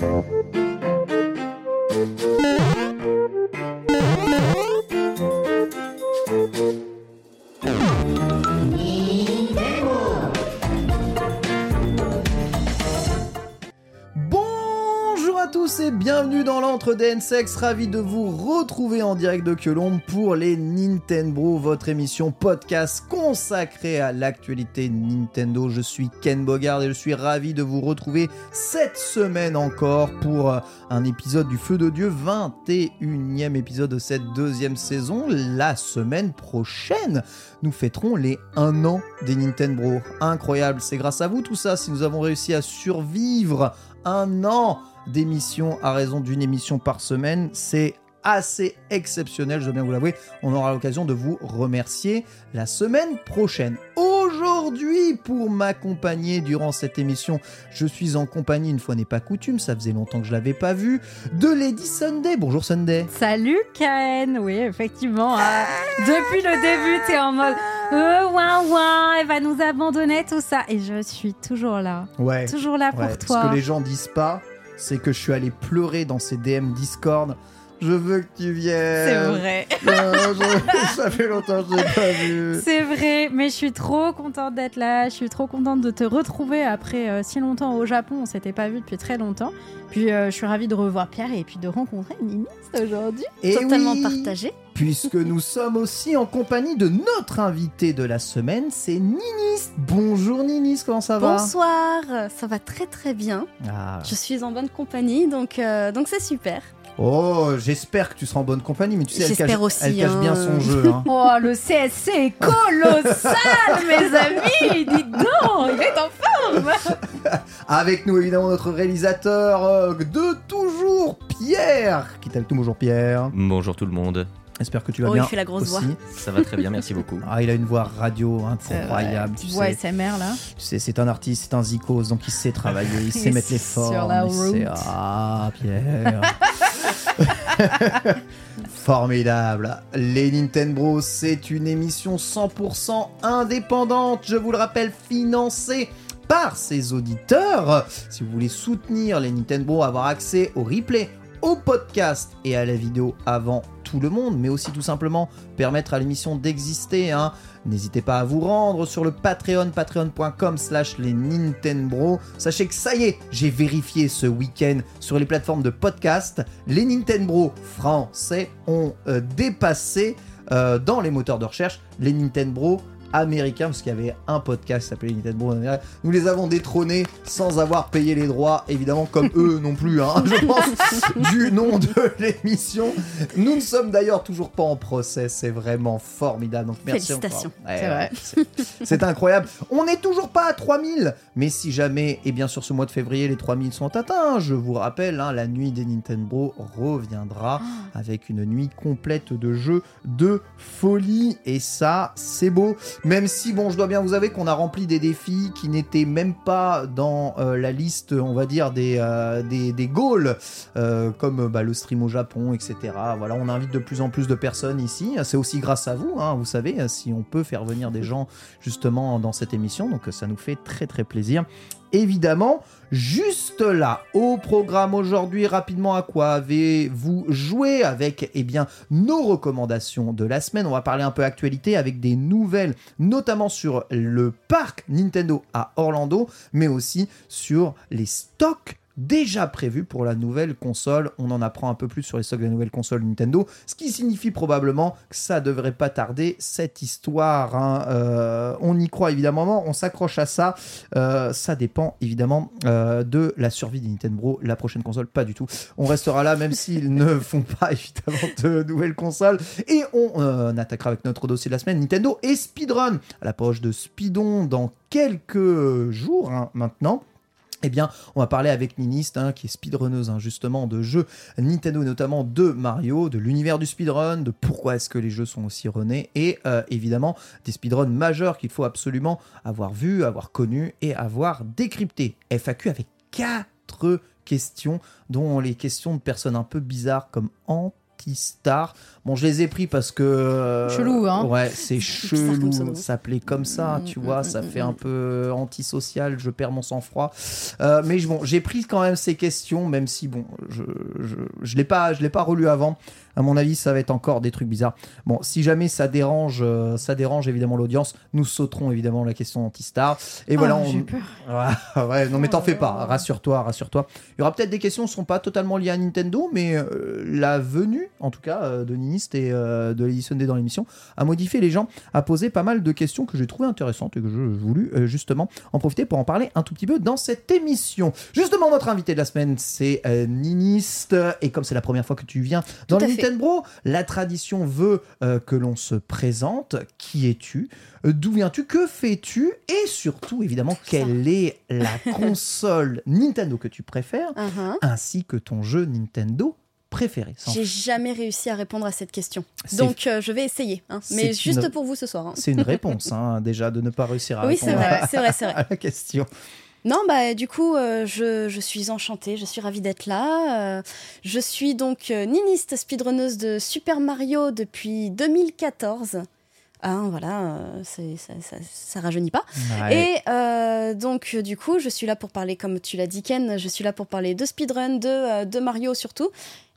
Bonjour à tous et bienvenue dans l'entre d'Ensex, ravi de vous retrouver en direct de Colombe pour les Nintendo, votre émission podcast consacrée à l'actualité Nintendo. Je suis Ken Bogard et je suis ravi de vous retrouver cette semaine encore pour euh, un épisode du Feu de Dieu, 21e épisode de cette deuxième saison. La semaine prochaine, nous fêterons les 1 an des Nintendo. Incroyable, c'est grâce à vous tout ça si nous avons réussi à survivre un an d'émission à raison d'une émission par semaine. C'est assez exceptionnel, je dois bien vous l'avouer. On aura l'occasion de vous remercier la semaine prochaine. Aujourd'hui, pour m'accompagner durant cette émission, je suis en compagnie, une fois n'est pas coutume, ça faisait longtemps que je l'avais pas vu, de Lady Sunday. Bonjour Sunday. Salut Ken, oui effectivement, euh, depuis le début t'es en mode euh, ouin ouin, elle va nous abandonner tout ça et je suis toujours là, Ouais. toujours là pour toi. Ce que les gens disent pas, c'est que je suis allé pleurer dans ces DM Discord. Je veux que tu viennes. C'est vrai, je- ça fait longtemps que je l'ai pas vu. c'est vrai, mais je suis trop contente d'être là, je suis trop contente de te retrouver après euh, si longtemps au Japon, on s'était pas vu depuis très longtemps. Puis euh, je suis ravie de revoir Pierre et puis de rencontrer Ninis aujourd'hui. Et Totalement oui, partagé. Puisque nous sommes aussi en compagnie de notre invité de la semaine, c'est Ninis. Bonjour Ninis, comment ça va? Bonsoir, ça va très très bien. Ah. Je suis en bonne compagnie, donc euh, donc c'est super. Oh, j'espère que tu seras en bonne compagnie, mais tu sais, elle J'espère cache, aussi, elle cache bien hein. son jeu. hein. Oh, le CSC est colossal, mes amis! Dites donc, il est en forme! Avec nous, évidemment, notre réalisateur euh, de toujours, Pierre. Qui est avec nous, bonjour Pierre. Bonjour tout le monde, J'espère que tu vas Oh, bien. il fait la grosse aussi. voix. ça va très bien, merci beaucoup. Ah, il a une voix radio incroyable. Tu sais. SMR là. Tu sais, c'est un artiste, c'est un zikos, donc il sait travailler, il sait mettre les est sur formes. la il sait- route. Ah, Pierre. Formidable. Les Nintendo, c'est une émission 100% indépendante, je vous le rappelle, financée par ses auditeurs. Si vous voulez soutenir les Nintendo, avoir accès au replay, au podcast et à la vidéo avant tout le monde, mais aussi tout simplement permettre à l'émission d'exister, hein, N'hésitez pas à vous rendre sur le Patreon, patreon.com slash les Nintendo. Sachez que ça y est, j'ai vérifié ce week-end sur les plateformes de podcast. Les Nintendo français ont euh, dépassé euh, dans les moteurs de recherche les Nintendo américains, parce qu'il y avait un podcast qui s'appelait Nintendo américain. Nous les avons détrônés sans avoir payé les droits, évidemment, comme eux non plus, hein, je pense, du nom de l'émission. Nous ne sommes d'ailleurs toujours pas en procès, c'est vraiment formidable. Donc merci Félicitations. encore. Ouais, C'est vrai. ouais, c'est- C'est incroyable. On n'est toujours pas à 3000, mais si jamais, et bien sûr ce mois de février, les 3000 sont atteints, je vous rappelle, hein, la nuit des Nintendo reviendra avec une nuit complète de jeux de folie, et ça, c'est beau. Même si, bon, je dois bien vous avouer qu'on a rempli des défis qui n'étaient même pas dans euh, la liste, on va dire, des, euh, des, des goals, euh, comme bah, le stream au Japon, etc. Voilà, on invite de plus en plus de personnes ici. C'est aussi grâce à vous, hein, vous savez, si on peut faire venir des gens justement dans cette émission. Donc ça nous fait très très plaisir. Évidemment, juste là, au programme aujourd'hui, rapidement, à quoi avez-vous joué avec eh bien, nos recommandations de la semaine. On va parler un peu actualité avec des nouvelles, notamment sur le parc Nintendo à Orlando, mais aussi sur les stocks déjà prévus pour la nouvelle console. On en apprend un peu plus sur les stocks de la nouvelle console Nintendo, ce qui signifie probablement que ça devrait pas tarder cette histoire. hein. Euh, on y croit évidemment, on s'accroche à ça. Euh, ça dépend évidemment euh, de la survie de Nintendo. La prochaine console, pas du tout. On restera là même s'ils ne font pas évidemment de nouvelles consoles. Et on attaquera avec notre dossier de la semaine Nintendo et Speedrun à l'approche de Speedon dans quelques jours hein, maintenant. Eh bien, on va parler avec Ninist, hein, qui est speedrunneuse hein, justement de jeux Nintendo et notamment de Mario, de l'univers du speedrun, de pourquoi est-ce que les jeux sont aussi runnés et euh, évidemment des speedruns majeurs qu'il faut absolument avoir vu, avoir connu et avoir décrypté. FAQ avec quatre questions, dont les questions de personnes un peu bizarres comme Antistar. Bon, je les ai pris parce que. euh, Chelou, hein. Ouais, c'est chelou. pseudo. S'appeler comme ça, Mm, tu mm, vois, mm, ça fait un peu antisocial, je perds mon sang-froid. Euh, mais bon, j'ai pris quand même ces questions, même si bon, je je, je l'ai pas pas relu avant. À mon avis, ça va être encore des trucs bizarres. Bon, si jamais ça dérange, euh, ça dérange évidemment l'audience, nous sauterons évidemment la question anti-star. Et voilà, Ah, on- j'ai peur. Ouais, non mais t'en Oh fais là pas, rassure-toi, rassure-toi. Il y aura peut-être des questions qui ne sont pas totalement liées à Nintendo, mais la venue, en tout cas, de Et euh, de Lady Sunday dans l'émission, a modifié les gens, a posé pas mal de questions que j'ai trouvées intéressantes et que je voulu euh, justement en profiter pour en parler un tout petit peu dans cette émission. Justement, notre invité de la semaine, c'est euh, Ninist, et comme c'est la première fois que tu viens dans le. Nintendo, la tradition veut que l'on se présente. Qui es-tu? D'où viens-tu? Que fais-tu? Et surtout, évidemment, quelle est la console Nintendo que tu préfères, Uhum. ainsi que ton jeu Nintendo? Préféré J'ai jamais réussi à répondre à cette question. Donc euh, je vais essayer. hein. Mais juste une- pour vous ce soir. hein. C'est une réponse, hein, déjà, de ne pas réussir à Oui, répondre vrai, à- vrai, à la question. Non, bah du coup, euh, je, je suis enchantée, je suis ravie d'être là. Euh, je suis donc euh, niniste speedrunneuse de Super Mario depuis 2014. Hein, voilà, ça, ça, ça rajeunit pas. Ouais. Et donc, du coup, je suis là pour parler, comme tu l'as dit, Ken, je suis là pour parler de speedrun, de, de Mario surtout.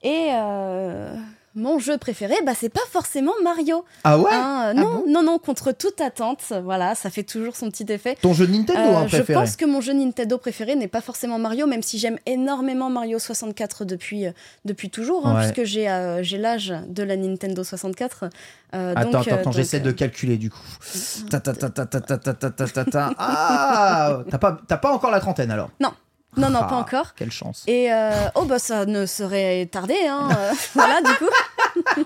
Et euh, mon jeu préféré, bah, c'est pas forcément Mario. Ah ouais? Hein, euh, ah non, non, non, contre toute attente. Voilà, ça fait toujours son petit effet. Ton jeu Nintendo euh, hein, préféré Je pense que mon jeu Nintendo préféré n'est pas forcément Mario, même si j'aime énormément Mario 64 depuis, euh, depuis toujours, hein, puisque j'ai euh, l'âge de la Nintendo 64. Euh, attends, attends, attends, j'essaie de calculer du coup. Ah, t'as pas, pas encore la trentaine alors? Non non, Ah, pas encore. Quelle chance. Et euh, oh bah ça ne serait tardé, hein. euh, voilà du coup.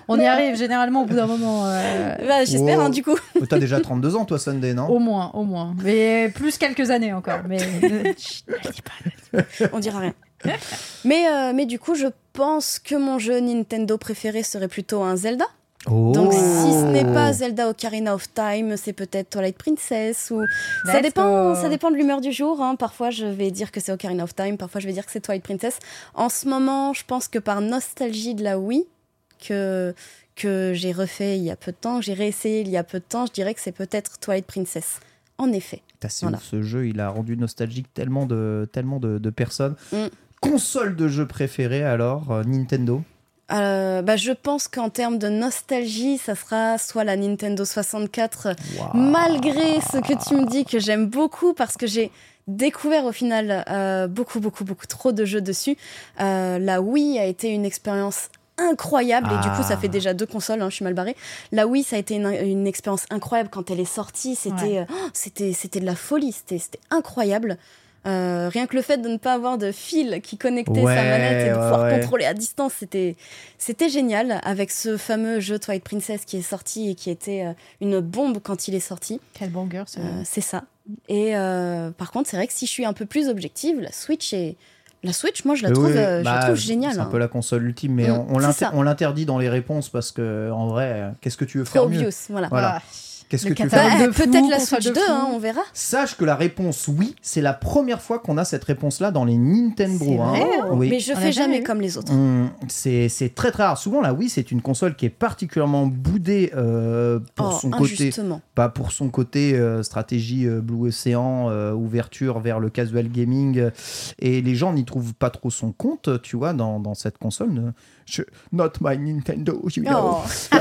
On y arrive généralement au bout d'un moment. euh, Bah, J'espère Wow. hein, du coup. T'as déjà 32 ans, toi, Sunday, non? Au moins, au moins. Mais plus quelques années encore. Mais Chut, pas. On dira rien. Mais, euh, mais du coup, je pense que mon jeu Nintendo préféré serait plutôt un Zelda. Oh. Donc si ce n'est pas Zelda Ocarina of Time, c'est peut-être Twilight Princess ou ça dépend, go. ça dépend de l'humeur du jour. hein. Parfois je vais dire que c'est Ocarina of Time, parfois je vais dire que c'est Twilight Princess. En ce moment, je pense que par nostalgie de la Wii que que j'ai refait il y a peu de temps, que j'ai réessayé il y a peu de temps, je dirais que c'est peut-être Twilight Princess. En effet. Voilà. ouf, ce jeu, il a rendu nostalgique tellement de, tellement de, de personnes. Mm. Console de jeu préférée alors, euh, Nintendo Euh, bah, je pense qu'en termes de nostalgie, ça sera soit la Nintendo 64 Waouh. malgré ce que tu me dis que j'aime beaucoup parce que j'ai découvert au final euh, beaucoup beaucoup beaucoup trop de jeux dessus. Euh, la Wii a été une expérience incroyable et du coup ça Ah. fait déjà deux consoles hein, je suis mal barrée la Wii ça a été une, une expérience incroyable quand elle est sortie c'était Ouais. oh, c'était c'était de la folie c'était c'était incroyable Euh, rien que le fait de ne pas avoir de fil qui connectait Ouais, sa manette et de ouais, pouvoir ouais. contrôler à distance c'était c'était génial avec ce fameux jeu Twilight Princess qui est sorti et qui était euh, une bombe quand il est sorti Quel banger, ce euh, c'est ça. Et euh, par contre, c'est vrai que si je suis un peu plus objective, la Switch est. La Switch, moi, je la Oui, trouve, oui, je bah, la trouve géniale. C'est un hein. peu la console ultime, mais Mm, on, on c'est l'inter- ça. on l'interdit dans les réponses parce que, en vrai, qu'est-ce que tu veux faire mieux? Obvious, voilà. Voilà. Qu'est-ce que tu fais Bah, Peut-être la Switch de 2, flou. hein, on verra. Sache que la réponse oui, c'est la première fois qu'on a cette réponse-là dans les Nintendo. Hein. vrai, hein Oui. Mais je On fais jamais eu. comme les autres. Hum, c'est très très rare. Souvent la Wii c'est une console qui est particulièrement boudée euh, pour Oh, son côté, pas pour son côté euh, stratégie euh, Blue Ocean, euh, ouverture vers le casual gaming, euh, et les gens n'y trouvent pas trop son compte, tu vois, dans, dans cette console. Je- not my Nintendo, you know. Oh.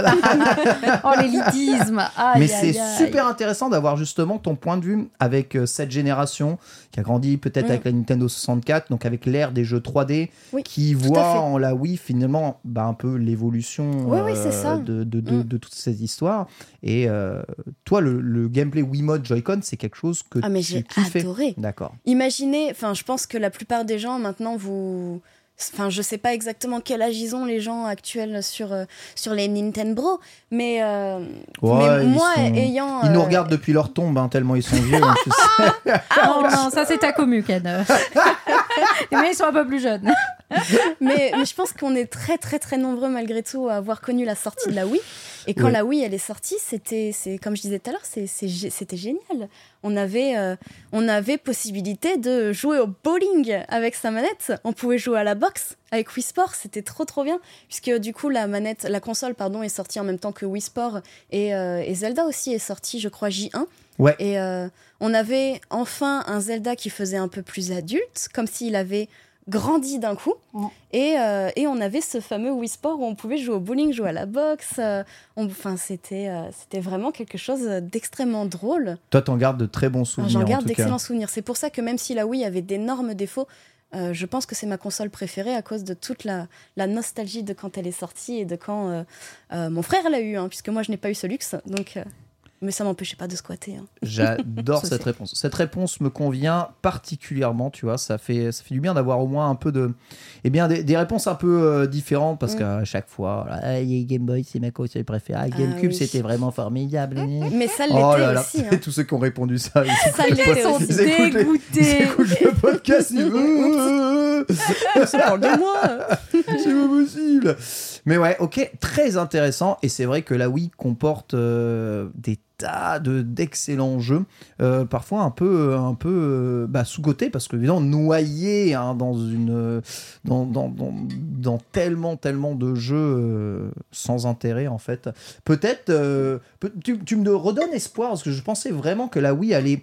Oh, l'élitisme Aïe, Mais c'est super intéressant d'avoir justement ton point de vue avec euh, cette génération qui a grandi peut-être Mm. avec la Nintendo 64, donc avec l'ère des jeux 3D, Oui, qui voit en la Wii finalement bah, un peu l'évolution Oui, oui, c'est ça. de, de, de- Mm. de toutes ces histoires. Et euh, toi, le, le gameplay Wiimote Joy-Con, c'est quelque chose que Ah, mais tu j'ai adoré. D'accord. Imaginez, enfin, je pense que la plupart des gens maintenant, vous. Enfin, je sais pas exactement quel âge ils ont les gens actuels sur, euh, sur les Nintendo, mais, euh, Ouais, mais ils moi, sont- ayant. Ils nous euh, regardent depuis leur tombe, hein, tellement ils sont vieux. hein, tu sais. Ah non, ça c'est ta commu, Ken. Mais ils sont un peu plus jeunes. mais, mais je pense qu'on est très très très nombreux malgré tout à avoir connu la sortie de la Wii. Et quand Ouais. la Wii elle est sortie, c'était, c'est comme je disais tout à l'heure, c'était génial. On avait, euh, on avait possibilité de jouer au bowling avec sa manette. On pouvait jouer à la boxe avec Wii Sport, c'était trop trop bien. Puisque du coup la manette, la console pardon est sortie en même temps que Wii Sport et, euh, et Zelda aussi est sortie, je crois J1. Ouais. Et euh, on avait enfin un Zelda qui faisait un peu plus adulte, comme s'il avait grandi d'un coup. Et, euh, et on avait ce fameux Wii Sport où on pouvait jouer au bowling, jouer à la boxe. euh, Enfin, c'était euh, c'était vraiment quelque chose d'extrêmement drôle. Toi, t'en gardes de très bons Enfin, souvenirs. J'en en garde d'excellents souvenirs. C'est pour ça que même si la Wii avait d'énormes défauts, euh, je pense que c'est ma console préférée à cause de toute la, la nostalgie de quand elle est sortie et de quand euh, euh, mon frère l'a eu, hein, puisque moi je n'ai pas eu ce luxe. Donc, euh, mais ça m'empêchait pas de squatter. hein. J'adore cette c'est- réponse. Cette réponse me convient particulièrement, tu vois. Ça fait, ça fait du bien d'avoir au moins un peu de. Eh bien, des, des réponses un peu euh, différentes parce Mm. qu'à chaque fois, Ah, Game Boy, c'est ma console préférée. Ah, Ah GameCube, oui. c'était vraiment formidable. Mais ça l'était Oh là là, aussi. hein. tous ceux qui ont répondu ça, ils Ça écoutent le l'était pod- aussi. ils écoutent les- ils écoutent le podcast, ils Ça parle de moi. c'est pas possible. Mais ouais, ok, très intéressant. Et c'est vrai que la Wii comporte euh, des tas de d'excellents jeux, euh, parfois un peu un peu euh, bah, sous côté parce que évidemment noyé hein, dans dans, dans, dans, tellement tellement de jeux euh, sans intérêt en fait. Peut-être euh, peut- tu, tu me redonnes espoir parce que je pensais vraiment que la Wii allait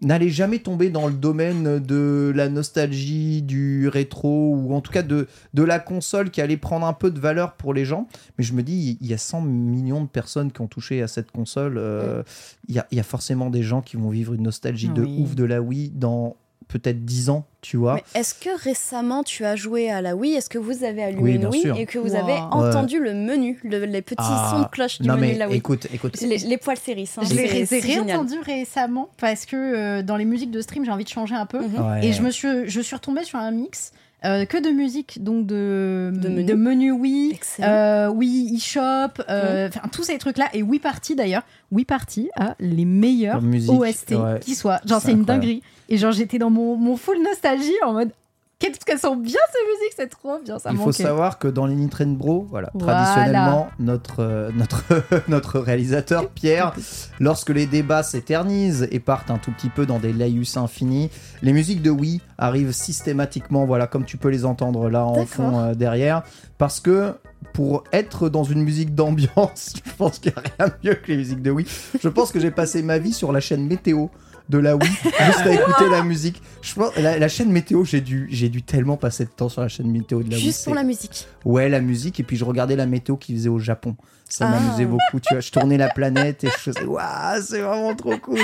n'allait jamais tomber dans le domaine de la nostalgie, du rétro, ou en tout cas de, de la console qui allait prendre un peu de valeur pour les gens. Mais je me dis, il y a 100 millions de personnes qui ont touché à cette console. euh, Il y, a, il y a forcément des gens qui vont vivre une nostalgie de Oui. ouf de la Wii dans peut-être 10 ans, tu vois. Est-ce que récemment tu as joué à la Wii? Est-ce que vous avez allumé Oui, une Wii sûr. et que vous Wow. avez Ouais. entendu le menu, le- les petits Ah, sons de cloche du non menu mais de la Wii? écoute, écoute. Les, les poils séris. hein, Je l'ai réentendu récemment parce que euh, dans les musiques de stream, j'ai envie de changer un peu. Mhm. Ouais. Et je me suis, je suis retombée sur un mix euh, que de musique, donc de, De menus. de euh, Wii eShop, euh, enfin tous ces trucs-là. Et Wii Party d'ailleurs, Wii Party a les meilleurs musique, OST ouais. qui soient. Genre C'est une dinguerie. Et genre j'étais dans mon, mon full nostalgie en mode qu'est-ce qu'elles sont bien ces musiques, c'est trop bien, ça Il faut savoir que dans les Nintendo, voilà, Voilà. traditionnellement, notre, euh, notre, notre réalisateur Pierre, lorsque les débats s'éternisent et partent un tout petit peu dans des laïus infinis, les musiques de Wii arrivent systématiquement, voilà, comme tu peux les entendre là en fond euh, derrière, parce que pour être dans une musique d'ambiance, je pense qu'il n'y a rien de mieux que les musiques de Wii. Je pense que j'ai passé ma vie sur la chaîne météo de la Wii, juste à écouter la musique. Je pense, la, la chaîne météo, j'ai dû, j'ai dû tellement passer de temps sur la chaîne météo de la Wii. Juste pour la musique. Ouais, la musique, et puis je regardais la météo qu'ils faisaient au Japon. Ça Ah. m'amusait beaucoup, tu vois. Je tournais la planète et je faisais, waouh, c'est vraiment trop cool.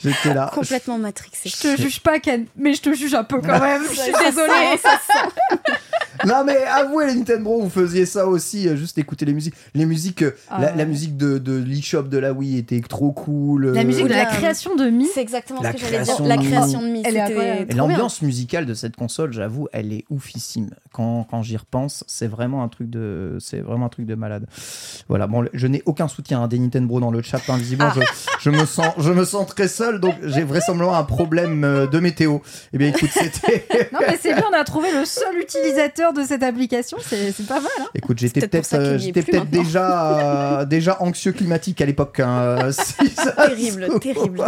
J'étais là. Complètement matrixé. Je te juge pas Ken, mais je te juge un peu quand même. Je suis Ça désolée. ça sent. Non, mais avouez, les Nintendo, vous faisiez ça aussi, euh, juste écouter les musiques. Les musiques, euh, la, Ah. la musique de, de l'eShop de la Wii était trop cool. La euh, musique de la la- création de Mi. Exactement La ce que j'allais dire. création La de création de Mi. Elle est c'était incroyable. Et trop bien. l'ambiance musicale de cette console, j'avoue, elle est oufissime. Quand, quand j'y repense, c'est vraiment un truc de, c'est vraiment un truc de malade. Voilà. Bon, je n'ai aucun soutien hein, des Nintendo dans le chat. hein, visiblement, Ah. je, je me sens, je me sens très seul, donc j'ai vraisemblablement un problème euh, de météo. Eh bien, écoute, c'était. Non mais c'est bien, on a trouvé le seul utilisateur de cette application, c'est pas mal. Hein Écoute, j'étais peut-être euh, j'étais peut-être déjà, euh, déjà anxieux climatique à l'époque. hein, si Terrible, terrible.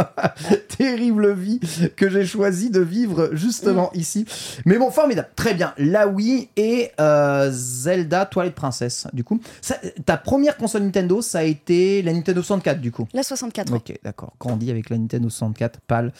Terrible vie que j'ai choisi de vivre justement Mm. ici. Mais bon, formidable. Très bien. La Wii et euh, Zelda Toilette Princesse. Du coup, Ça- ta première console Nintendo, ça a été la Nintendo 64 du coup. La 64, oui. Ok, d'accord. Grandi avec la Nintendo 64, pâle.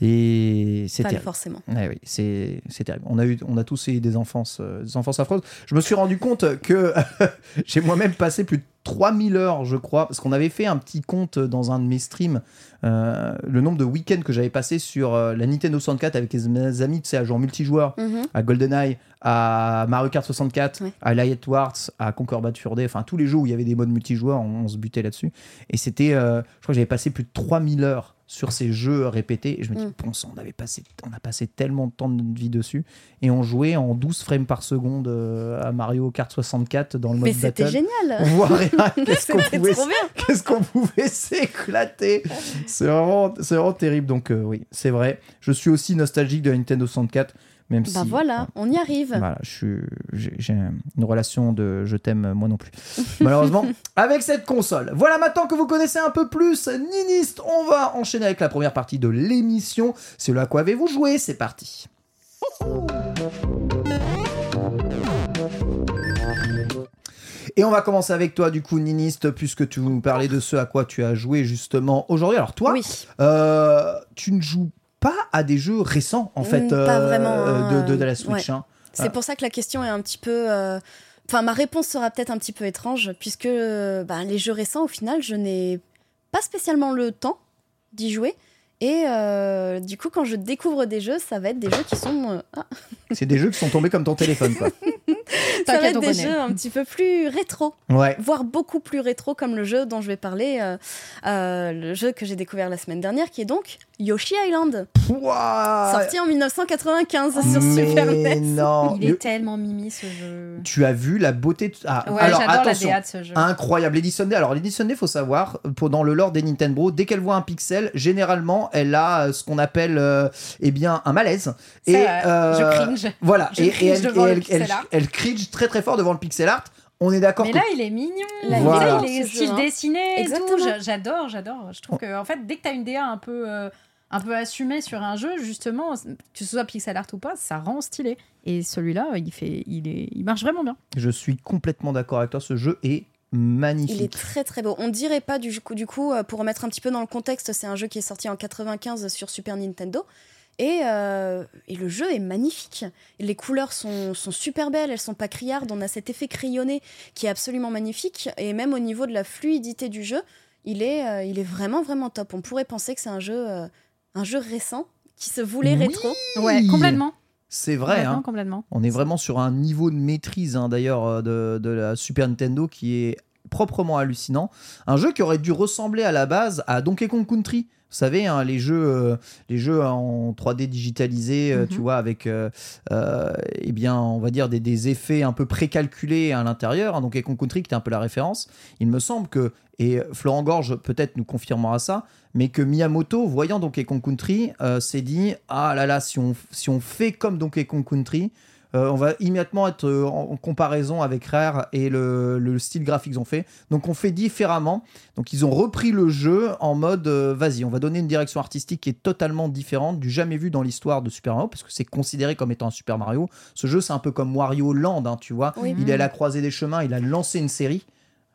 Et c'est terrible. forcément. Ouais, oui, c'est c'est terrible. On a, eu, on a tous eu des enfances, euh, des enfances affreuses. Je me suis rendu compte que j'ai moi-même passé plus de 3000 heures, je crois, parce qu'on avait fait un petit compte dans un de mes streams, euh, le nombre de week-ends que j'avais passé sur euh, la Nintendo 64 avec mes amis, tu sais, à jouer en multijoueur, Mhm. à GoldenEye, à Mario Kart 64, Ouais. à Light Wars, à Conquer Bad Fur Day, enfin tous les jeux où il y avait des modes multijoueurs, on, on se butait là-dessus. Et c'était, euh, je crois que j'avais passé plus de 3000 heures sur ces jeux répétés. Et je me dis, Mm. bon sang, on, avait passé, on a passé tellement de temps de notre vie dessus. Et on jouait en 12 frames par seconde euh, à Mario Kart 64 dans le mode Mais c'était génial. On voit rien. Qu'est-ce qu'on pouvait, qu'est-ce qu'on pouvait s'éclater. C'est vraiment, c'est vraiment terrible. Donc euh, oui, c'est vrai. Je suis aussi nostalgique de la Nintendo 64, même si. Bah voilà, on y arrive. Voilà, je suis, j'ai, une relation de je t'aime moi non plus. Malheureusement, avec cette console. Voilà, maintenant que vous connaissez un peu plus Ninist, on va enchaîner avec la première partie de l'émission. C'est là à quoi avez-vous joué C'est parti. Et on va commencer avec toi, du coup, Ninist, puisque tu nous parlais de ce à quoi tu as joué justement aujourd'hui. Alors, toi, Oui. euh, tu ne joues pas à des jeux récents, en fait, Mm, pas vraiment, euh, hein, de, de- de la euh, Switch. ouais. hein. C'est pour ça que la question est un petit peu. euh, Enfin, ma réponse sera peut-être un petit peu étrange, puisque euh, bah, les jeux récents, au final, je n'ai pas spécialement le temps d'y jouer. Et euh, du coup, quand je découvre des jeux, ça va être des jeux qui sont. euh, ah, C'est des jeux qui sont tombés comme ton téléphone, quoi. ça va être des jeux un petit peu plus rétro, Ouais. voire beaucoup plus rétro, comme le jeu dont je vais parler, euh, euh, le jeu que j'ai découvert la semaine dernière, qui est donc Yoshi Island, Ouah sorti en 1995 sur Mais Super NES. non. Il est tellement mimi ce jeu. Tu as vu la beauté de... Ah, Ouais, alors j'adore la attention. DA de ce jeu. Incroyable, Lady Sunday. Alors, Lady Sunday, faut savoir, pour, dans le lore des Nintendo, dès qu'elle voit un pixel, généralement, elle a euh, ce qu'on appelle, euh, eh bien, un malaise. C'est Et euh, je cringe. Voilà. Je et, elle, devant et le elle, pixel elle- art. Elle cringe très très fort devant le pixel art. On est d'accord Mais que là, il est mignon. Là, il, Voilà. est- il style dessiné et tout. J'adore, j'adore. Je trouve que en fait, dès que t'as une DA un peu, euh, un peu assumée sur un jeu, justement, que ce soit pixel art ou pas, ça rend stylé. Et celui-là, il fait, il est, il marche vraiment bien. je suis complètement d'accord avec toi. Ce jeu est magnifique. Il est très très beau. On dirait pas du coup, du coup euh, pour remettre un petit peu dans le contexte, c'est un jeu qui est sorti en 95 sur Super Nintendo. Et, euh, et le jeu est magnifique. Les couleurs sont, sont super belles, elles sont pas criardes. On a cet effet crayonné qui est absolument magnifique. Et même au niveau de la fluidité du jeu, il est, euh, il est vraiment vraiment top. On pourrait penser que c'est un jeu, euh, un jeu récent qui se voulait Oui. rétro. Ouais, complètement. C'est vrai, complètement, hein. complètement. On est vraiment sur un niveau de maîtrise, hein, d'ailleurs, de, de la Super Nintendo qui est proprement hallucinant. Un jeu qui aurait dû ressembler à la base à Donkey Kong Country. Vous savez, hein, les jeux, euh, les jeux en 3D digitalisés, euh, Mhm. tu vois, avec, euh, euh, eh bien, on va dire des, des effets un peu précalculés à l'intérieur. hein, Donkey Kong Country, qui était un peu la référence. Il me semble que, et Florent Gorge peut-être nous confirmera ça, mais que Miyamoto, voyant Donkey Kong Country, s'est dit ah là là, si on, si on fait comme Donkey Kong Country, euh, on va immédiatement être euh, en, comparaison avec Rare et le, le style graphique qu'ils ont fait. Donc on fait différemment. Donc ils ont repris le jeu en mode euh, vas-y, on va donner une direction artistique qui est totalement différente du jamais vu dans l'histoire de Super Mario parce que c'est considéré comme étant un Super Mario. Ce jeu c'est un peu comme Wario Land, hein, tu vois. Oui. Il est à la croisée des chemins, il a lancé une série.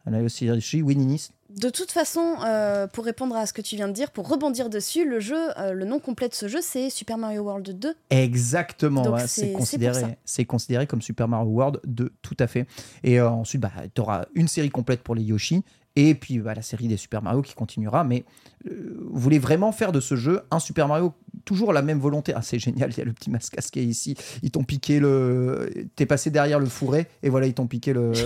Elle a aussi Ninis. De toute façon, euh, pour répondre à ce que tu viens de dire, pour rebondir dessus, le jeu, euh, le nom complet de ce jeu, c'est Super Mario World 2. Exactement, ouais, considéré, c'est considéré comme Super Mario World 2, tout à fait. Et euh, ensuite, bah, tu auras une série complète pour les Yoshi, et puis bah, la série des Super Mario qui continuera. Mais euh, vous voulez vraiment faire de ce jeu un Super Mario, toujours la même volonté? Ah, c'est génial, il y a le petit masque qui est ici. Ils t'ont piqué le. T'es passé derrière le fourré, et voilà, ils t'ont piqué le.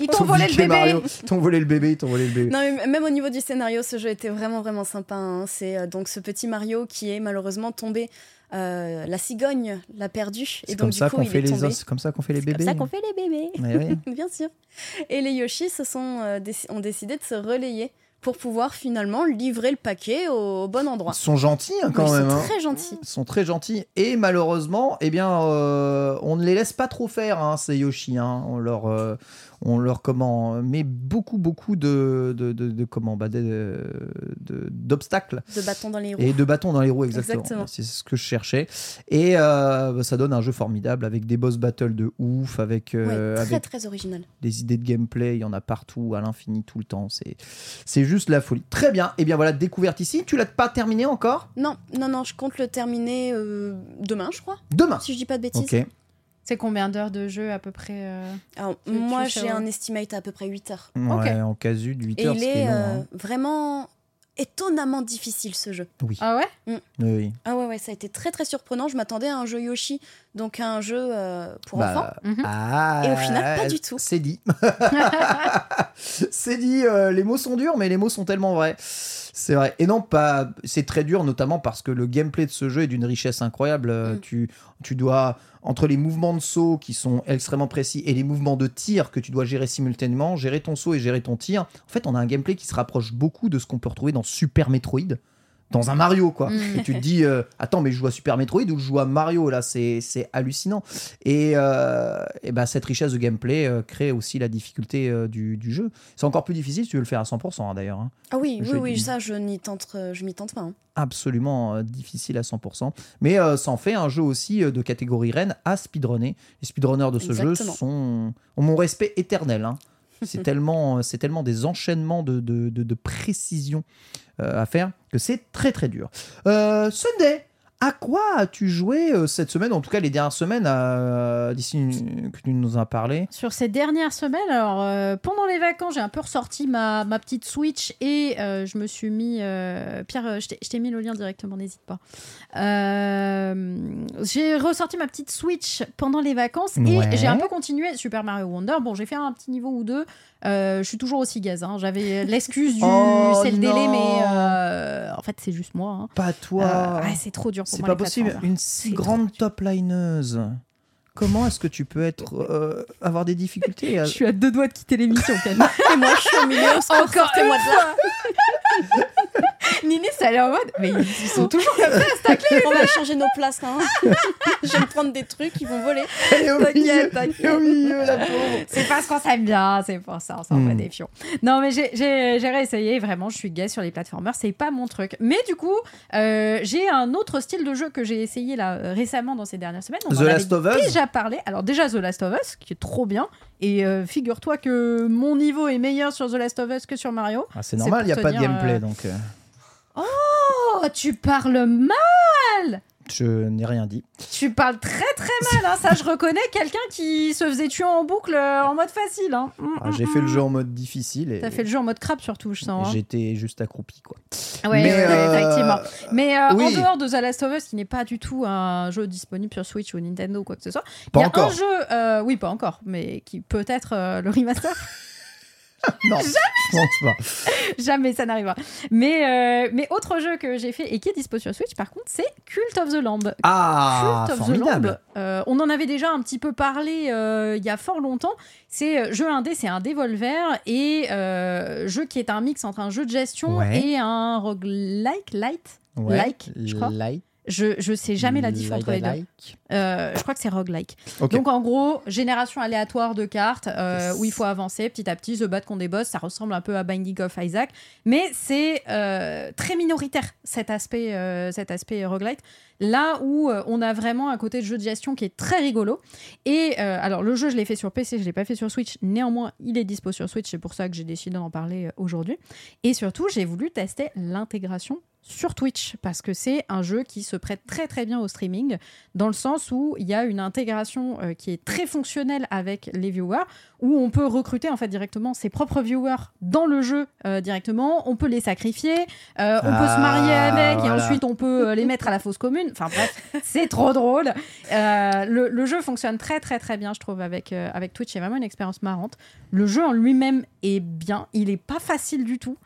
Ils t'ont volé le bébé. Mario. Ils t'ont volé le bébé, ils t'ont volé le bébé. Non, mais même au niveau du scénario, ce jeu était vraiment, vraiment sympa. hein. C'est euh, donc ce petit Mario qui est malheureusement tombé. Euh, la cigogne l'a perdu. Et C'est donc, comme du ça coup, qu'on fait les os, comme ça qu'on fait les C'est bébés. comme ça qu'on fait les bébés. Bien sûr. Et les Yoshi se sont, euh, déc- ont décidé de se relayer pour pouvoir finalement livrer le paquet au bon endroit. Ils sont gentils hein, quand Oui, même. Ils sont hein. très gentils. Ils sont très gentils et malheureusement, eh bien, euh, on ne les laisse pas trop faire, hein, ces Yoshi. hein. On leur, on leur comment, met beaucoup, beaucoup de, de, de, de- comment, bah, de- d'obstacles De bâtons dans les roues. et de bâtons dans les roues, exactement. C'est ce que je cherchais. Et euh, bah, ça donne un jeu formidable avec des boss battles de ouf, avec, euh, Ouais, très avec très original. des idées de gameplay, il y en a partout, à l'infini, tout le temps. C'est, c'est juste la folie. Très bien. Et bien voilà, découverte ici. Tu l'as pas terminé encore? Non, non, non, je compte le terminer euh, demain, je crois, Demain. si je dis pas de bêtises. Ok. C'est combien d'heures de jeu à peu près euh Alors, moi, j'ai un estimate à peu près 8 heures. Ouais, en casu de 8 Et heures, il ce qui est est long, euh, hein. vraiment étonnamment difficile ce jeu. Oui. Ah ouais? Oui, oui. Ah ouais, ouais, ça a été très très surprenant. Je m'attendais à un jeu Yoshi, donc un jeu euh, pour Bah, enfants. Mhm. Ah, Et au final, pas du tout. C'est dit. c'est dit. euh, les mots sont durs, mais les mots sont tellement vrais. C'est vrai. Et non, pas. C'est très dur, notamment parce que le gameplay de ce jeu est d'une richesse incroyable. Euh, Mm. Tu, tu dois entre les mouvements de saut qui sont extrêmement précis et les mouvements de tir que tu dois gérer simultanément, gérer ton saut et gérer ton tir. En fait, on a un gameplay qui se rapproche beaucoup de ce qu'on peut retrouver dans Super Metroid. Dans un Mario, quoi. Mm. Et tu te dis, euh, attends, mais je joue à Super Metroid ou je joue à Mario, là, c'est hallucinant. Et, euh, et ben, cette richesse de gameplay euh, crée aussi la difficulté du, du jeu. C'est encore plus difficile si tu veux le faire à 100%, hein, d'ailleurs. hein. Ah oui, Le oui, oui, ça, je n'y tente, je m'y tente pas. hein. Absolument difficile à 100%. Mais ça en fait un jeu aussi de catégorie reine à speedrunner. Les speedrunners de ce jeu sont, ont mon respect éternel. C'est tellement, c'est tellement des enchaînements de, de, de- de précision euh, à faire que c'est très très dur. Euh, Sunday, à quoi as-tu joué euh, cette semaine, en tout cas les dernières semaines, euh, d'ici une- que tu nous en as parlé? Sur ces dernières semaines, alors euh, pendant les vacances, j'ai un peu ressorti ma, ma petite Switch et euh, je me suis mis. euh, Pierre, euh, je t'ai- je t'ai mis le lien directement, n'hésite pas. Euh, j'ai ressorti ma petite Switch pendant les vacances et Ouais. j'ai un peu continué Super Mario Wonder. Bon, j'ai fait un petit niveau ou deux. Euh, je suis toujours aussi gaze. hein. J'avais l'excuse du Oh c'est le délai, mais euh, en fait, c'est juste moi. hein. Pas toi. Euh, ouais, c'est trop dur pour C'est moi. pas les possible. Une si C'est grande top lineuse. Comment est-ce que tu peux être avoir des difficultés à- Je suis à deux doigts de quitter l'émission. Et moi, je suis au milieu, Encore sortez-moi une de là. Nini, ça allait en mode. Mais ils sont toujours comme ça. On va changer nos places. Hein. je vais me prendre des trucs, ils vont voler. T'inquiète, t'inquiète. elle est au milieu, la pauvre. C'est parce qu'on s'aime bien, c'est pour ça, on s'en va des fions. Non, mais j'ai- réessayé, vraiment, je suis gay sur les plateformers, c'est pas mon truc. Mais du coup, euh, j'ai un autre style de jeu que j'ai essayé là euh, récemment dans ces dernières semaines. On The en avait Last of Us déjà parlé. Alors, déjà, The Last of Us, qui est trop bien. Et euh, figure-toi que mon niveau est meilleur sur The Last of Us que sur Mario. Ah, c'est normal, il n'y a pas de gameplay, euh, donc euh, Oh, tu parles mal je n'ai rien dit. Tu parles très très mal, hein. ça je reconnais quelqu'un qui se faisait tuer en boucle euh, en mode facile. Hein. Mm, Ah, mm, J'ai fait le mm. jeu en mode difficile et, T'as fait le jeu en mode crabe surtout, je sens. hein. j'étais juste accroupi. Quoi. Ouais, Mais, ouais, euh, effectivement. Mais euh, en dehors de The Last of Us, qui n'est pas du tout un jeu disponible sur Switch ou Nintendo ou quoi que ce soit, il y a encore. un jeu, oui, pas encore, mais qui peut être le remaster. Non, je pense pas. Jamais ça n'arrivera. Mais, euh, mais autre jeu que j'ai fait et qui est dispo sur Switch, par contre, c'est Cult of the Lamb. Ah, Cult of the formidable. Lamb, euh, on en avait déjà un petit peu parlé euh, il y a fort longtemps. C'est jeu indé, c'est un dévolver et jeu qui est un mix entre un jeu de gestion Ouais. et un roguelike, light. Ouais. Like, je crois. Like. Je, je sais jamais la différence entre les deux. Euh, je crois que c'est roguelike. Donc en gros, génération aléatoire de cartes euh, où il faut avancer petit à petit, se battre contre des boss. Ça ressemble un peu à Binding of Isaac, mais c'est euh, très minoritaire cet aspect, euh, cet aspect roguelite. Là où on a vraiment un côté de jeu de gestion qui est très rigolo. Et alors le jeu, je l'ai fait sur PC, je l'ai pas fait sur Switch. Néanmoins, il est dispo sur Switch. C'est pour ça que j'ai décidé d'en parler aujourd'hui. Et surtout, j'ai voulu tester l'intégration sur Twitch parce que c'est un jeu qui se prête très très bien au streaming dans le sens où il y a une intégration euh, qui est très fonctionnelle avec les viewers où on peut recruter en fait directement ses propres viewers dans le jeu euh, directement. On peut les sacrifier euh, on peut se Ah, marier avec et ensuite on peut les mettre à la fosse commune. Enfin bref c'est trop drôle. Le, le jeu fonctionne très très très bien je trouve avec, avec Twitch. C'est vraiment une expérience marrante. Le jeu en lui-même est bien. Il est pas facile du tout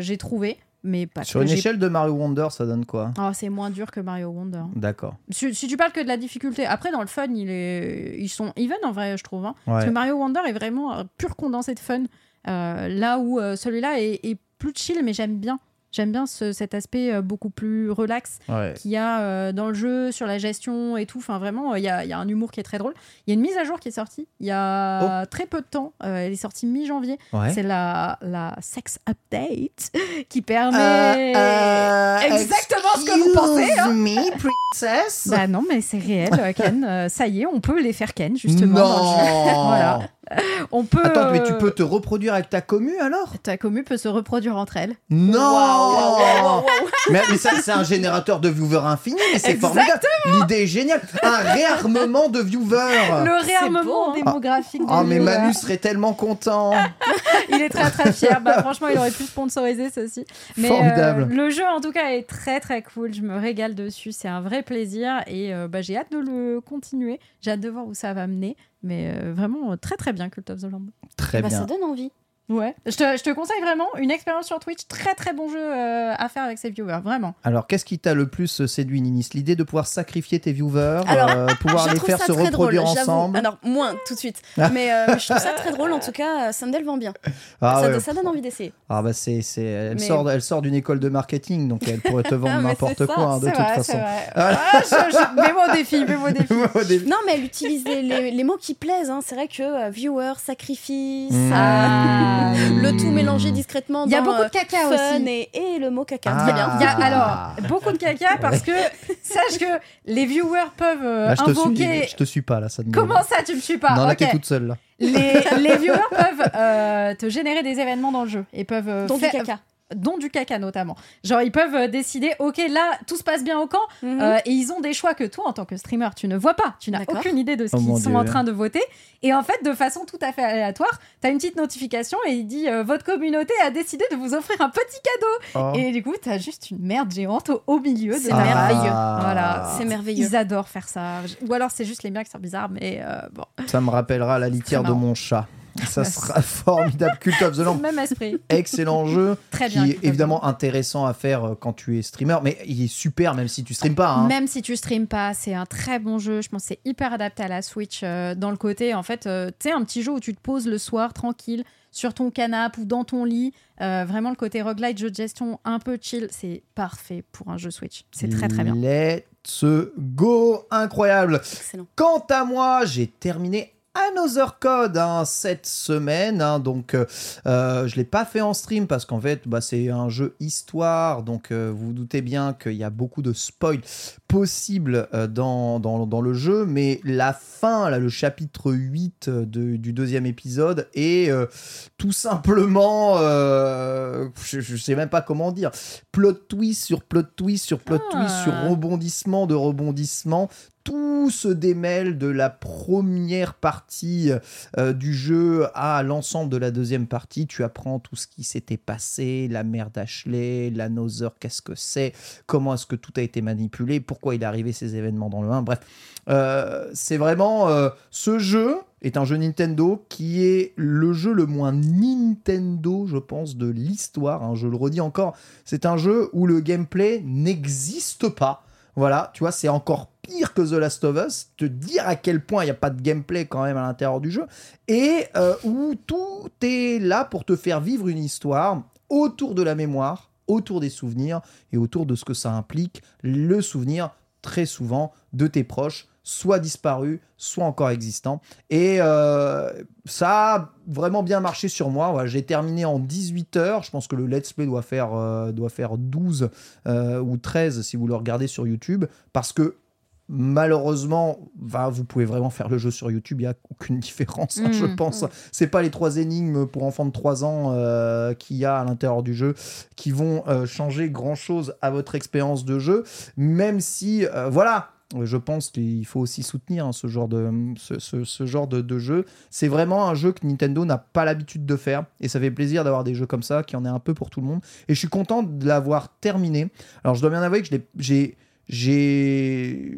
j'ai trouvé mais parce Sur que une échelle de Mario Wonder, ça donne quoi? Oh, c'est moins dur que Mario Wonder. D'accord. Si, si tu parles que de la difficulté, après dans le fun, il est, ils sont even en vrai, je trouve. hein. Parce que Mario Wonder est vraiment un pur condensé de fun. Euh, là où euh, celui-là est, est plus chill, mais j'aime bien. J'aime bien ce- cet aspect euh, beaucoup plus relax Ouais. qu'il y a euh, dans le jeu, sur la gestion et tout. Enfin, vraiment, euh, il y, a, il y a un humour qui est très drôle. Il y a une mise à jour qui est sortie il y a très peu de temps. Elle est sortie mi-janvier. Oh. Ouais. C'est la, la Sex Update qui permet. Euh, Exactement ce que vous pensez. hein. me, princess. Bah non, mais c'est réel, Ken. Ça y est, on peut les faire Ken, justement. dans le jeu. Voilà. On peut. Attends, mais tu euh, peux te reproduire avec ta commu alors? Ta commu peut se reproduire entre elles. Non Mais, mais ça, c'est un générateur de viewers infini, mais c'est formidable. L'idée est géniale. Un réarmement de viewers. Le réarmement beau, hein. démographique. Oh, des mais viewers. Manu serait tellement content. Il est très très fier. Bah, franchement, il aurait pu sponsoriser ceci. Mais Formidable. euh, le jeu, en tout cas, est très très cool. Je me régale dessus. C'est un vrai plaisir. Et euh, bah, j'ai hâte de le continuer. J'ai hâte de voir où ça va mener. Mais euh, vraiment, euh, très très bien, Cult of the Lamb. Très Bah, bien. ça donne envie. Ouais. Je te, je te conseille vraiment une expérience sur Twitch. Très très bon jeu euh, à faire avec ses viewers. Vraiment. Alors, qu'est-ce qui t'a le plus séduit, Ninis? L'idée de pouvoir sacrifier tes viewers, Alors, euh, pouvoir les faire se drôle, reproduire ensemble? Alors, moins tout de suite. Ah. Mais euh, je trouve ça très drôle. En tout cas, euh, ça me vend bien. Ah, ça, ouais. ça donne envie d'essayer. Ah bah c'est, c'est, elle, Mais- sort, elle sort d'une école de marketing, donc elle pourrait te vendre n'importe quoi hein, de toute vrai, façon. Ah, je- je- Mets-moi au défi, mets-moi au défi. Au. Non, mais elle utilise les, les- les mots qui plaisent. hein. C'est vrai que euh, viewer, sacrifice. Euh, le tout mélangé discrètement. Il y a dans, beaucoup de euh, caca aussi. Et, et le mot caca. Ah. Très bien. Il y a alors beaucoup de caca parce que sache que les viewers peuvent euh, Là, je te, invoquer. suis, je te suis pas là, ça me- Comment ça, tu me suis pas Non, là, Ok. t'es toute seule là. les, les viewers peuvent euh, te générer des événements dans le jeu et peuvent euh, Donc du faire- caca. Dont du caca notamment. Genre ils peuvent euh, décider, ok là tout se passe bien au camp Mhm. euh, et ils ont des choix que toi en tant que streamer tu ne vois pas, tu n'as aucune idée de ce Oh qu'ils sont Dieu. en train de voter et en fait de façon tout à fait aléatoire, tu as une petite notification et il dit euh, votre communauté a décidé de vous offrir un petit cadeau Oh. et du coup tu as juste une merde géante au, au milieu de C'est la merveilleux. Ah. Voilà, C'est merveilleux. ils adorent faire ça. Ou alors c'est juste les miens qui sont bizarres mais euh, bon, Ça me rappellera la litière de mon chat. Ça sera formidable. Cult of the le même esprit. Excellent jeu. Très qui bien. est évidemment intéressant à faire euh, quand tu es streamer, mais il est super même si tu streames pas. hein. Même si tu streames pas, c'est un très bon jeu. Je pense que c'est hyper adapté à la Switch euh, dans le côté, en fait, euh, tu sais, un petit jeu où tu te poses le soir tranquille sur ton canapé ou dans ton lit. Euh, vraiment, le côté roguelite, jeu de gestion un peu chill, c'est parfait pour un jeu Switch. C'est très très bien. Let's go, incroyable. Excellent. Quant à moi, j'ai terminé Another Code hein, cette semaine. hein, donc, euh, euh, je l'ai pas fait en stream parce qu'en fait, bah, c'est un jeu histoire. Donc, euh, vous vous doutez bien qu'il y a beaucoup de spoil possibles euh, dans, dans, dans le jeu. Mais la fin, là, le chapitre 8 de- du deuxième épisode est tout simplement. je, je sais même pas comment dire. Plot twist sur plot twist sur plot Ah. twist sur rebondissement de rebondissement tout se démêle de la première partie euh, du jeu à l'ensemble de la deuxième partie. Tu apprends tout ce qui s'était passé, la mère d'Ashley, la Nother, qu'est-ce que c'est, comment est-ce que tout a été manipulé, pourquoi il est arrivé ces événements dans le 1. Bref, euh, c'est vraiment euh, ce jeu est un jeu Nintendo qui est le jeu le moins Nintendo, je pense, de l'histoire. hein. je le redis encore, c'est un jeu où le gameplay n'existe pas. Voilà, tu vois, c'est encore pire que The Last of Us, te dire à quel point il n'y a pas de gameplay quand même à l'intérieur du jeu, et euh, où tout est là pour te faire vivre une histoire autour de la mémoire, autour des souvenirs, et autour de ce que ça implique, le souvenir très souvent de tes proches, soit disparus, soit encore existants. Et euh, ça a vraiment bien marché sur moi. J'ai terminé en 18 heures. Je pense que le let's play doit faire, euh, doit faire 12 euh, ou 13 si vous le regardez sur YouTube. Parce que malheureusement, vous pouvez vraiment faire le jeu sur YouTube, il n'y a aucune différence, hein, je Mhm. pense. C'est pas les trois énigmes pour enfants de 3 ans euh, qu'il y a à l'intérieur du jeu qui vont euh, changer grand-chose à votre expérience de jeu, même si, euh, voilà, je pense qu'il faut aussi soutenir hein, ce genre de, ce, ce- ce genre de, de jeu. C'est vraiment un jeu que Nintendo n'a pas l'habitude de faire, et ça fait plaisir d'avoir des jeux comme ça, qui en est un peu pour tout le monde. Et je suis content de l'avoir terminé. Alors je dois bien avouer que j'ai j'ai,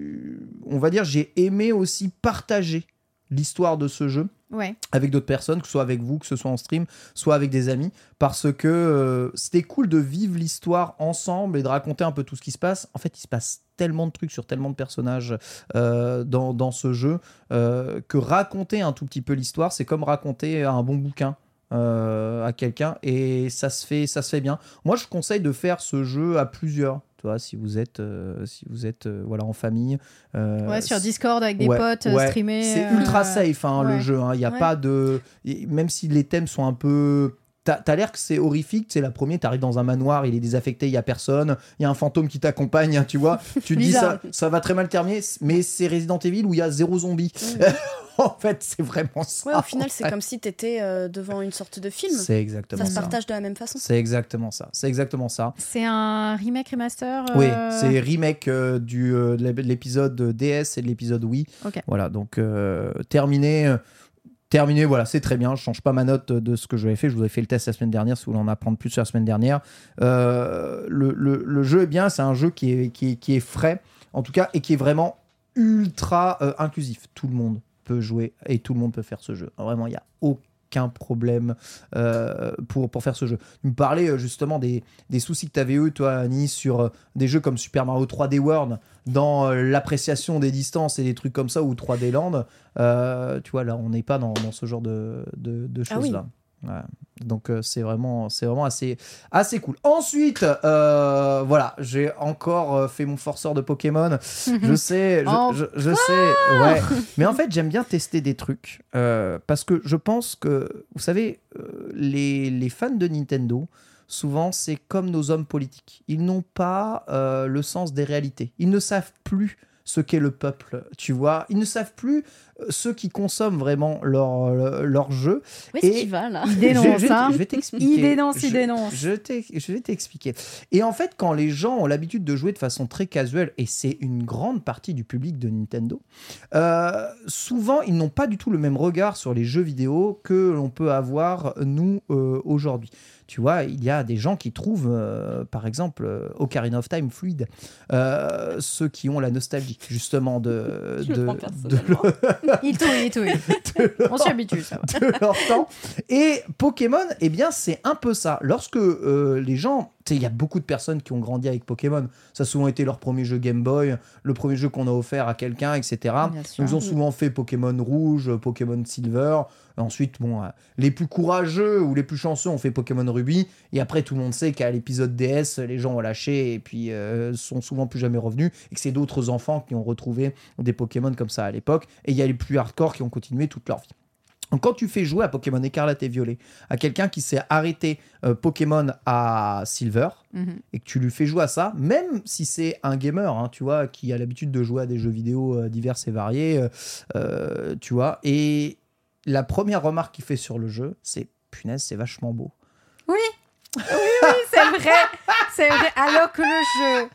on va dire, j'ai aimé aussi partager l'histoire de ce jeu Ouais. avec d'autres personnes, que ce soit avec vous, que ce soit en stream, soit avec des amis, parce que euh, c'était cool de vivre l'histoire ensemble et de raconter un peu tout ce qui se passe. En fait, il se passe tellement de trucs sur tellement de personnages euh, dans, dans ce jeu euh, que raconter un tout petit peu l'histoire, c'est comme raconter un bon bouquin. à quelqu'un et ça se fait ça se fait bien. Moi, je conseille de faire ce jeu à plusieurs. Vois, si vous êtes euh, si vous êtes euh, voilà en famille. euh, Ouais, sur Discord avec des ouais, potes, ouais. streamer. C'est ultra safe hein, le jeu. Il n'y a pas de. Même si les thèmes sont un peu. T'as l'air que c'est horrifique, c'est la première, t'arrives dans un manoir, il est désaffecté, il y a personne, il y a un fantôme qui t'accompagne, tu vois. Tu te dis ça, ça va très mal terminer, mais c'est Resident Evil où il y a zéro zombie. en fait, c'est vraiment ça. Ouais, au final, c'est comme si t'étais euh, devant une sorte de film. C'est exactement Ça ça. se partage de la même façon. C'est exactement ça. C'est exactement ça. C'est un remake remaster. Oui, euh, c'est remake euh, du, euh, de l'épisode DS et de l'épisode Wii. Ok. Voilà, donc euh, terminé. Terminé, voilà, c'est très bien. Je change pas ma note de ce que j'avais fait. Je vous ai fait le test la semaine dernière, si vous voulez en apprendre plus sur la semaine dernière. Euh, le jeu est bien, c'est un jeu qui est, qui, est, qui est frais, en tout cas, et qui est vraiment ultra euh, inclusif. Tout le monde peut jouer et tout le monde peut faire ce jeu. Vraiment, il n'y a aucun problème euh, pour, pour faire ce jeu. Tu me parlais euh, justement des, des soucis que tu avais eu, toi, Annie, sur euh, des jeux comme Super Mario 3D World, dans l'appréciation des distances et des trucs comme ça, ou 3D Land. Euh, tu vois, là, on n'est pas dans, dans ce genre de, de, de Ah oui. Donc euh, c'est vraiment, c'est vraiment assez, assez cool. Ensuite, euh, voilà, j'ai encore euh, fait mon forceur de Pokémon. Je sais, je, Oh. je- je sais, ouais. Mais en fait, j'aime bien tester des trucs euh, parce que je pense que, vous savez, euh, les, les fans de Nintendo, souvent, c'est comme nos hommes politiques. Ils n'ont pas le sens des réalités. Ils ne savent plus ce qu'est le peuple, tu vois. Ils ne savent plus euh, ceux qui consomment vraiment leur, leur, leur jeu. Où est-ce qu'il va là Il dénonce, Je- je, hein. je vais t'expliquer. Il dénonce, il Je- dénonce. Je, t'ai- je vais t'expliquer. Et en fait, quand les gens ont l'habitude de jouer de façon très casuelle, et c'est une grande partie du public de Nintendo, euh, souvent ils n'ont pas du tout le même regard sur les jeux vidéo que l'on peut avoir nous euh, aujourd'hui. Tu vois, il y a des gens qui trouvent, euh, par exemple, euh, Ocarina of Time fluide. Euh, ceux qui ont la nostalgie, justement, de, Je le de, prends de, personnellement. Il touille, il touille. On s'y habitue, ça. va. de leur temps. Et Pokémon, eh bien, c'est un peu ça. Lorsque euh, les gens. Il y a beaucoup de personnes qui ont grandi avec Pokémon. Ça a souvent été leur premier jeu Game Boy, le premier jeu qu'on a offert à quelqu'un, etc. Sûr. Ils ont souvent fait Pokémon Rouge, Pokémon Silver. Ensuite, bon, euh, les plus courageux ou les plus chanceux ont fait Pokémon Ruby. Et après, tout le monde sait qu'à l'épisode DS, les gens ont lâché et puis euh, sont souvent plus jamais revenus. Et que c'est d'autres enfants qui ont retrouvé des Pokémon comme ça à l'époque. Et il y a les plus hardcore qui ont continué toute leur vie. Donc, quand tu fais jouer à Pokémon Écarlate et Violet à quelqu'un qui s'est arrêté euh, Pokémon à Silver Mhm. et que tu lui fais jouer à ça, même si c'est un gamer, hein, tu vois, qui a l'habitude de jouer à des jeux vidéo euh, divers et variés, euh, tu vois, et la première remarque qu'il fait sur le jeu, c'est punaise, c'est vachement beau. Oui, c'est vrai. C'est vrai. Alors que le jeu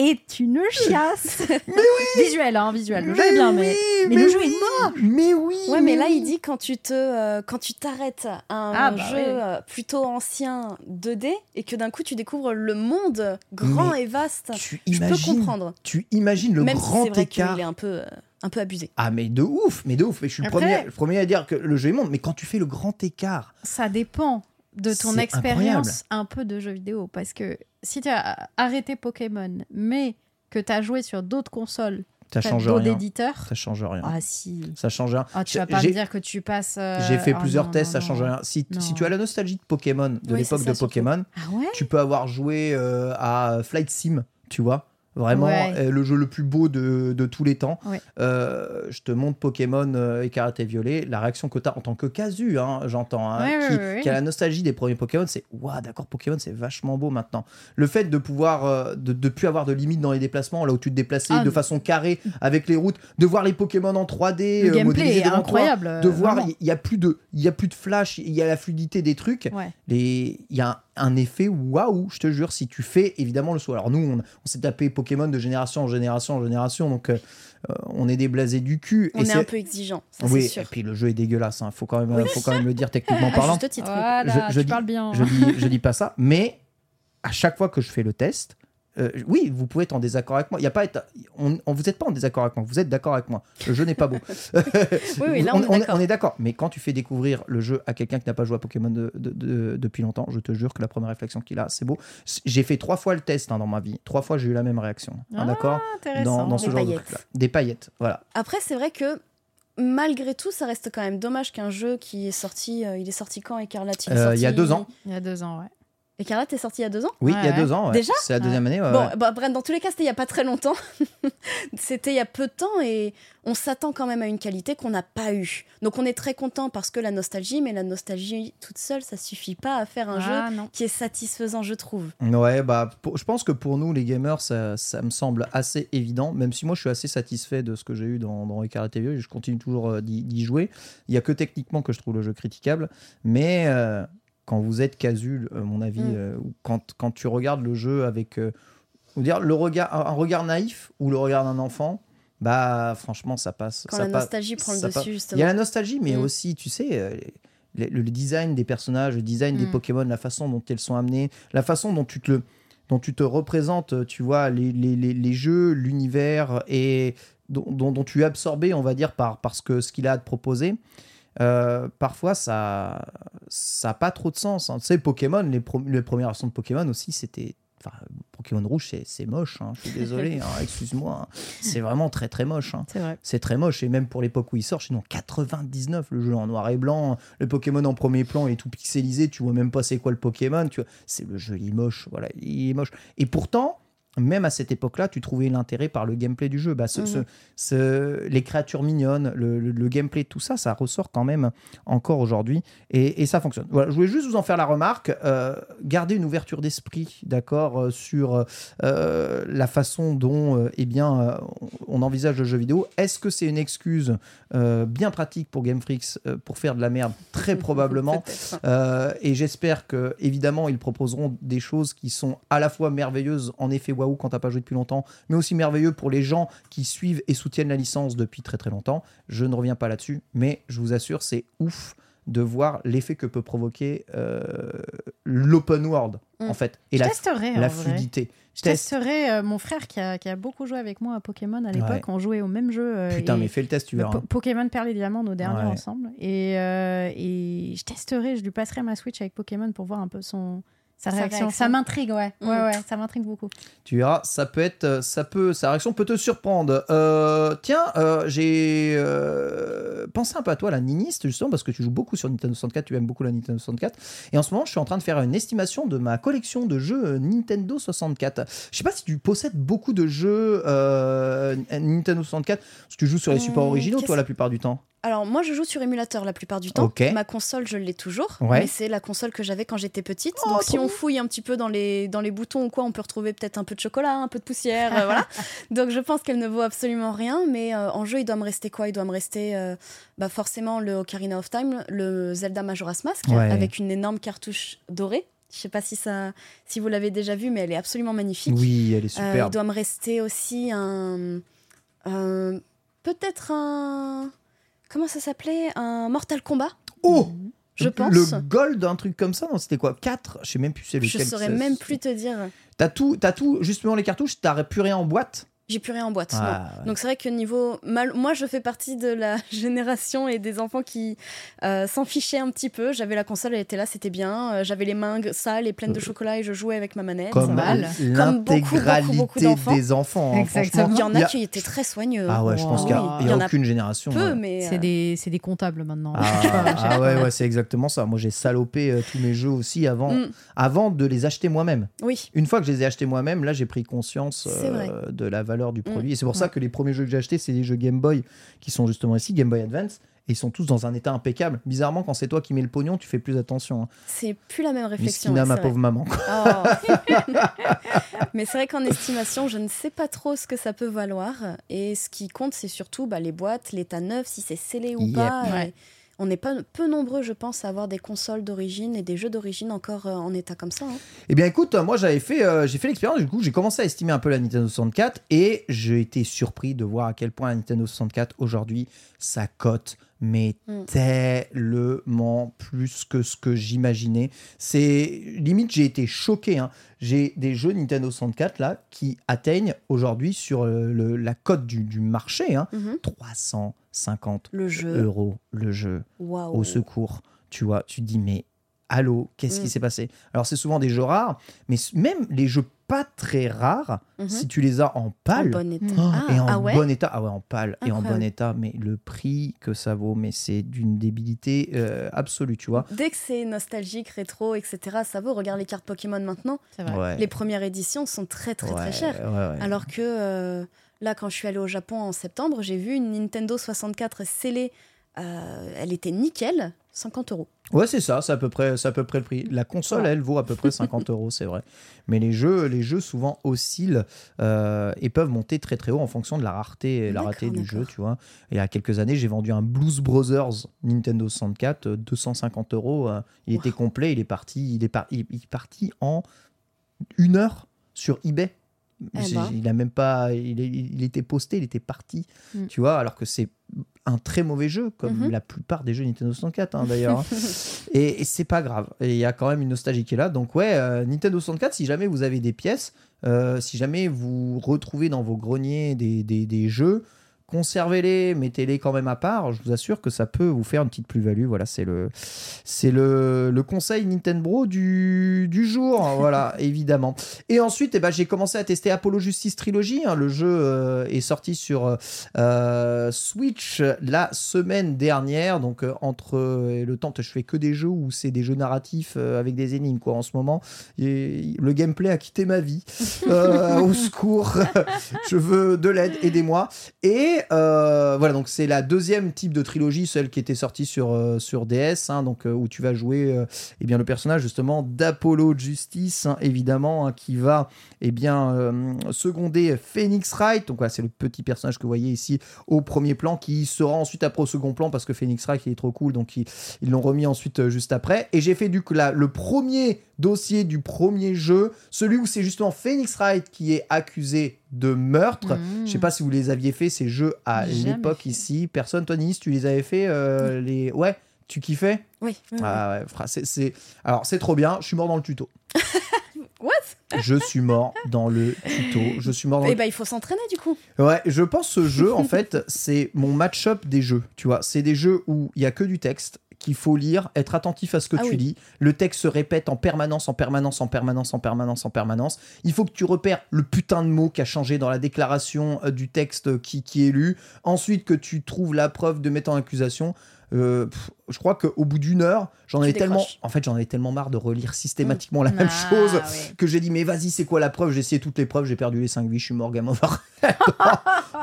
est une chiasse. mais oui Visuel, hein, visuel. Le jeu est bien, mais, mais le jeu oui, est moche. Mais oui Ouais, mais là, oui. il dit quand tu te, euh, quand tu t'arrêtes à un Ah, bah jeu oui. euh, plutôt ancien 2D et que d'un coup tu découvres le monde grand Mais et vaste, tu je peux comprendre. tu imagines le Même si grand vrai écart. qu'il est un peu, euh, un peu abusé. Ah mais de ouf, mais de ouf. Mais je suis le premier, le premier à dire que le jeu est monde. Mais quand tu fais le grand écart, Ça dépend de ton expérience un peu de jeu vidéo. Parce que si tu as arrêté Pokémon, mais que tu as joué sur d'autres consoles, ça change rien. Ça change rien. Ah si. Ça change rien. Ah, tu vas pas me dire que tu passes. euh, J'ai fait oh plusieurs non, tests, non, ça change rien. Si, tu as la nostalgie de Pokémon, de Oui, l'époque de. Pokémon, Ah ouais tu peux avoir joué euh, à Flight Sim, tu vois. Vraiment, Ouais. euh, le jeu le plus beau de, de tous les temps. Ouais. Euh, je te montre Pokémon euh, et Violet. La réaction que tu as en tant que casu, hein, j'entends, hein, Ouais, qui, a la nostalgie des premiers Pokémon, c'est Waouh, d'accord, Pokémon, c'est vachement beau maintenant. Le fait de pouvoir, de plus avoir de limite dans les déplacements, là où tu te déplaçais Ah, de façon carrée avec les routes, de voir les Pokémon en 3D, Le gameplay est toi, incroyable. de voir, il y, a plus de, y a plus de flash, il y a la fluidité des trucs. Il y a un, un effet waouh, je te jure, si tu fais évidemment le saut. Alors nous, on, on s'est tapé Pokémon de génération en génération en génération, donc euh, euh, on est des blasés du cul. On et est un peu exigeant, ça oui, c'est et sûr. puis le jeu est dégueulasse, hein, faut, quand même, Oui. faut quand même le dire techniquement parlant. juste titre. oui. Voilà, Je- je tu dis- parles bien. Je dis, je dis pas ça, mais à chaque fois que je fais le test, euh, oui, vous pouvez être en désaccord avec moi. Il y a pas être, on, on- vous n'êtes pas en désaccord avec moi. Vous êtes d'accord avec moi. Le jeu n'est pas beau. Oui, oui, là, on est d'accord. on est d'accord. Mais quand tu fais découvrir le jeu à quelqu'un qui n'a pas joué à Pokémon de- de- de- depuis longtemps, je te jure que la première réflexion qu'il a, c'est beau. J'ai fait trois fois le test hein, dans ma vie. Trois fois, j'ai eu la même réaction. Hein, Ah, d'accord Intéressant. dans, dans ce Des genre de paillettes. truc-là. Des paillettes. Voilà. Après, c'est vrai que malgré tout, ça reste quand même dommage qu'un jeu qui est sorti. euh, il est sorti quand, Écarlate est Euh, il y a deux ans. Il y a deux ans, ouais. Écarlate est sorti il y a deux ans Oui, Ouais, il y a deux ans. ouais. Déjà C'est la deuxième année. ouais, Bon, ouais. bah, bref, dans tous les cas, c'était il n'y a pas très longtemps. c'était il y a peu de temps et on s'attend quand même à une qualité qu'on n'a pas eue. Donc on est très content parce que la nostalgie, mais la nostalgie toute seule, ça suffit pas à faire un jeu Ah, non. qui est satisfaisant, je trouve. Ouais, bah, pour- je pense que pour nous, les gamers, ça, ça me semble assez évident, même si moi je suis assez satisfait de ce que j'ai eu dans, dans Écarlate et Vieux, et je continue toujours euh, d'y jouer. Il y a que techniquement que je trouve le jeu critiquable, mais euh, quand vous êtes casu, à mon avis, Mm. euh, ou quand, quand tu regardes le jeu avec euh, dire, le regard, un regard naïf ou le regard d'un enfant, bah franchement, ça passe. Quand ça la passe- nostalgie prend le passe. dessus, Il y a la nostalgie, mais Mm. aussi, tu sais, euh, le, le design des personnages, le design des Mm. Pokémon, la façon dont elles sont amenées, la façon dont tu te le dont tu te représentes, tu vois, les, les, les, les jeux, l'univers et dont, dont, dont tu es absorbé, on va dire, par, par ce que- ce qu'il a à te proposer. Euh, parfois, ça ça a pas trop de sens. hein. Tu sais, Pokémon, les, pro- les premières versions de Pokémon aussi, c'était. Enfin, Pokémon rouge, c'est- moche. hein. Je suis désolé, hein, excuse-moi. C'est vraiment très très moche. hein. C'est vrai. C'est très moche. Et même pour l'époque où il sort, chez nous, en 99, le jeu en noir et blanc, le Pokémon en premier plan est tout pixelisé, tu vois même pas c'est quoi le Pokémon. Tu vois, c'est le jeu, il est moche. Voilà, il est moche. Et pourtant, même à cette époque-là, tu trouvais l'intérêt par le gameplay du jeu. Bah, ce- Mhm. ce- ce- les créatures mignonnes, le, le- le gameplay, tout ça, ça ressort quand même encore aujourd'hui. Et, et ça fonctionne. Voilà, je voulais juste vous en faire la remarque. euh, gardez une ouverture d'esprit, d'accord, euh, sur euh, la façon dont euh, eh bien, on envisage le jeu vidéo. Est-ce que c'est une excuse bien pratique pour Game Freaks pour faire de la merde? Très probablement. Et j'espère que, évidemment, ils proposeront des choses qui sont à la fois merveilleuses, en effet waouh quand t'as pas joué depuis longtemps, mais aussi merveilleux pour les gens qui suivent et soutiennent la licence depuis très très longtemps. Je ne reviens pas là-dessus, mais je vous assure, c'est ouf de voir l'effet que peut provoquer euh, l'open world, Mm. en fait, et Je la, testerai, la vrai. fluidité. Je Teste. testerai euh, mon frère qui a, qui a beaucoup joué avec moi à Pokémon à l'époque. Ouais. On jouait au même jeu. euh, Putain, mais fais le test, tu le verras. Po- Pokémon Perle et Diamant, nos derniers Ouais. ensemble. Et, et je testerai, je lui passerai ma Switch avec Pokémon pour voir un peu son, sa Sa réaction. réaction. Ça m'intrigue, ouais. Mm. Ouais, ouais, ça m'intrigue beaucoup. Tu verras, ça peut être, euh, ça peut, sa réaction peut te surprendre. Euh, tiens, euh, j'ai euh, pensé un peu à toi, la niniste, justement, parce que tu joues beaucoup sur Nintendo 64, tu aimes beaucoup la Nintendo 64. Et en ce moment, je suis en train de faire une estimation de ma collection de jeux Nintendo 64. Je sais pas si tu possèdes beaucoup de jeux euh, Nintendo 64, parce que tu joues sur les supports originaux, toi, la plupart du temps. Alors moi je joue sur émulateur la plupart du temps. Ma console je l'ai toujours, Ouais. mais c'est la console que j'avais quand j'étais petite. Oh, Donc si on fouille un petit peu dans les, dans les boutons ou quoi, on peut retrouver peut-être un peu de chocolat, un peu de poussière, euh, voilà. Donc je pense qu'elle ne vaut absolument rien, mais euh, en jeu il doit me rester quoi? Il doit me rester euh, bah, forcément le Ocarina of Time, le Zelda Majora's Mask, Ouais. avec une énorme cartouche dorée. Je sais pas si, ça, si vous l'avez déjà vu, mais elle est absolument magnifique. Oui, elle est Euh, superbe. il doit me rester aussi un. un- Peut-être un. Comment ça s'appelait? Un Mortal Kombat, Oh je pense. Le gold, un truc comme ça, non, c'était quoi? 4 Je sais même plus c'est lequel. je saurais même plus te dire. T'as tout, tout, justement les cartouches, t'as plus rien en boîte? J'ai plus rien en boîte. Ah, ouais. Donc c'est vrai que niveau. mal- Moi, je fais partie de la génération et des enfants qui euh, s'en fichaient un petit peu. J'avais la console, elle était là, c'était bien. Euh, J'avais les mains sales et pleines de chocolat et je jouais avec ma manette. Comme mal. Comme beaucoup, beaucoup, l'intégralité beaucoup d'enfants. des enfants. hein, Exactement. Il y en a a- qui étaient très soigneux. Ah ouais, je pense qu'il n'y Oui, a, y y a en a aucune génération. peu, ouais. mais. C'est euh, des, c'est des comptables maintenant. Ah, ah ouais, ouais, c'est exactement ça. Moi, j'ai salopé euh, tous mes jeux aussi avant, Mm. avant de les acheter moi-même. Oui. Une fois que je les ai achetés moi-même, là, j'ai pris conscience euh, de la valeur du Mm. produit. Et c'est pour ça que les premiers jeux que j'ai achetés, c'est des jeux Game Boy qui sont justement ici, Game Boy Advance. Et ils sont tous dans un état impeccable. Bizarrement, quand c'est toi qui mets le pognon, tu fais plus attention. Hein. C'est plus la même réflexion. Miskina, ouais, ma vrai. pauvre maman. Oh. Mais c'est vrai qu'en estimation, je ne sais pas trop ce que ça peut valoir. Et ce qui compte, c'est surtout bah, les boîtes, l'état neuf, si c'est scellé ou Yep. pas. Ouais. Et On n'est pas peu nombreux, je pense, à avoir des consoles d'origine et des jeux d'origine encore euh, en état comme ça. hein. Eh bien, écoute, moi, j'avais fait, euh, j'ai fait l'expérience. Du coup, j'ai commencé à estimer un peu la Nintendo 64 et j'ai été surpris de voir à quel point la Nintendo 64 aujourd'hui, ça cote mais Mm. tellement plus que ce que j'imaginais. C'est limite, j'ai été choqué. hein. J'ai des jeux Nintendo 64 là qui atteignent aujourd'hui sur euh, le- la cote du, du marché hein, Mhm. 350 Le jeu. euros le jeu au secours. Tu vois, tu te dis, mais allô, qu'est-ce Mm. qui s'est passé? Alors, c'est souvent des jeux rares, mais même les jeux pas très rares Mhm. si tu les as en En pâle. bon état. Oh, Ah, et en ah ouais bon état, ah ouais, en pâle et en bon état, mais le prix que ça vaut, mais c'est d'une débilité euh, absolue, tu vois. Dès que c'est nostalgique, rétro, etc., ça vaut. Regarde les cartes Pokémon maintenant. C'est vrai. Ouais. Les premières éditions sont très très Ouais, très chères. ouais, ouais. Alors que euh, là, quand je suis allée au Japon en septembre, j'ai vu une Nintendo 64 scellée. euh, elle était nickel, 50 euros. Ouais, c'est ça, c'est à peu près, c'est à peu près le prix. La console, Voilà. elle vaut à peu près 50 euros, c'est vrai. Mais les jeux, les jeux souvent oscillent euh, et peuvent monter très très haut en fonction de la rareté, et la rareté du jeu, tu vois. Il y a quelques années, j'ai vendu un Blues Brothers Nintendo 64, euh, 250 euros. euh, il était complet, il est parti, il est, par- il, il est parti en une heure sur eBay. Eh ben. Il a même pas, il était posté, il était parti, Mm. tu vois, alors que c'est un très mauvais jeu, comme Mhm. la plupart des jeux Nintendo 64 hein, d'ailleurs. hein. et, et c'est pas grave. Et il y a quand même une nostalgie qui est là. Donc ouais, euh, Nintendo 64, si jamais vous avez des pièces, euh, si jamais vous retrouvez dans vos greniers des, des- des jeux, conservez-les, mettez-les quand même à part. Je vous assure que ça peut vous faire une petite plus-value. Voilà, c'est le, c'est le, le conseil Nintendo du, du jour. Voilà, évidemment. Et ensuite, eh ben, j'ai commencé à tester Apollo Justice Trilogy. hein. Le jeu euh, est sorti sur euh, Switch la semaine dernière. Donc, euh, entre le temps, je fais que des jeux où c'est des jeux narratifs avec des énigmes, quoi, en ce moment. Et le gameplay a quitté ma vie. Au secours. je veux de l'aide, aidez-moi. Et euh, voilà, donc c'est la deuxième type de trilogie, celle qui était sortie sur, euh, DS, hein, donc, euh, où tu vas jouer eh bien, le personnage justement d'Apollo Justice, hein, évidemment, hein, qui va eh bien, seconder Phoenix Wright. Donc voilà, c'est le petit personnage que vous voyez ici au premier plan, qui sera ensuite après au second plan parce que Phoenix Wright il est trop cool, donc ils l'ont remis ensuite juste après. Et j'ai fait du coup la- le premier dossier du premier jeu, celui où c'est justement Phoenix Wright qui est accusé de meurtre. Mmh. Je sais pas si vous les aviez fait ces jeux à l'époque ici. Personne, toi Nice, tu les avais fait euh, les ouais. Tu kiffais? Oui. oui, oui. Ah ouais, c'est, alors c'est trop bien. Je suis mort dans le tuto. What? Je suis mort dans le tuto. Je suis mort dans Eh le ben, il faut s'entraîner du coup. Ouais, je pense ce jeu, en fait, c'est mon match-up des jeux. Tu vois, c'est des jeux où il y a que du texte qu'il faut lire, être attentif à ce que Ah tu oui. lis. Le texte se répète en permanence, en permanence, en permanence, en permanence, en permanence. Il faut que tu repères le putain de mot qui a changé dans la déclaration euh, du texte qui, qui est lu. Ensuite, que tu trouves la preuve de mettre en accusation. Euh, pff, je crois qu'au bout d'une heure, j'en avais tellement, en fait, j'en avais tellement marre de relire systématiquement la même Ah, chose que j'ai dit mais vas-y c'est quoi la preuve? J'ai essayé toutes les preuves j'ai perdu les 5 vies je suis mort game over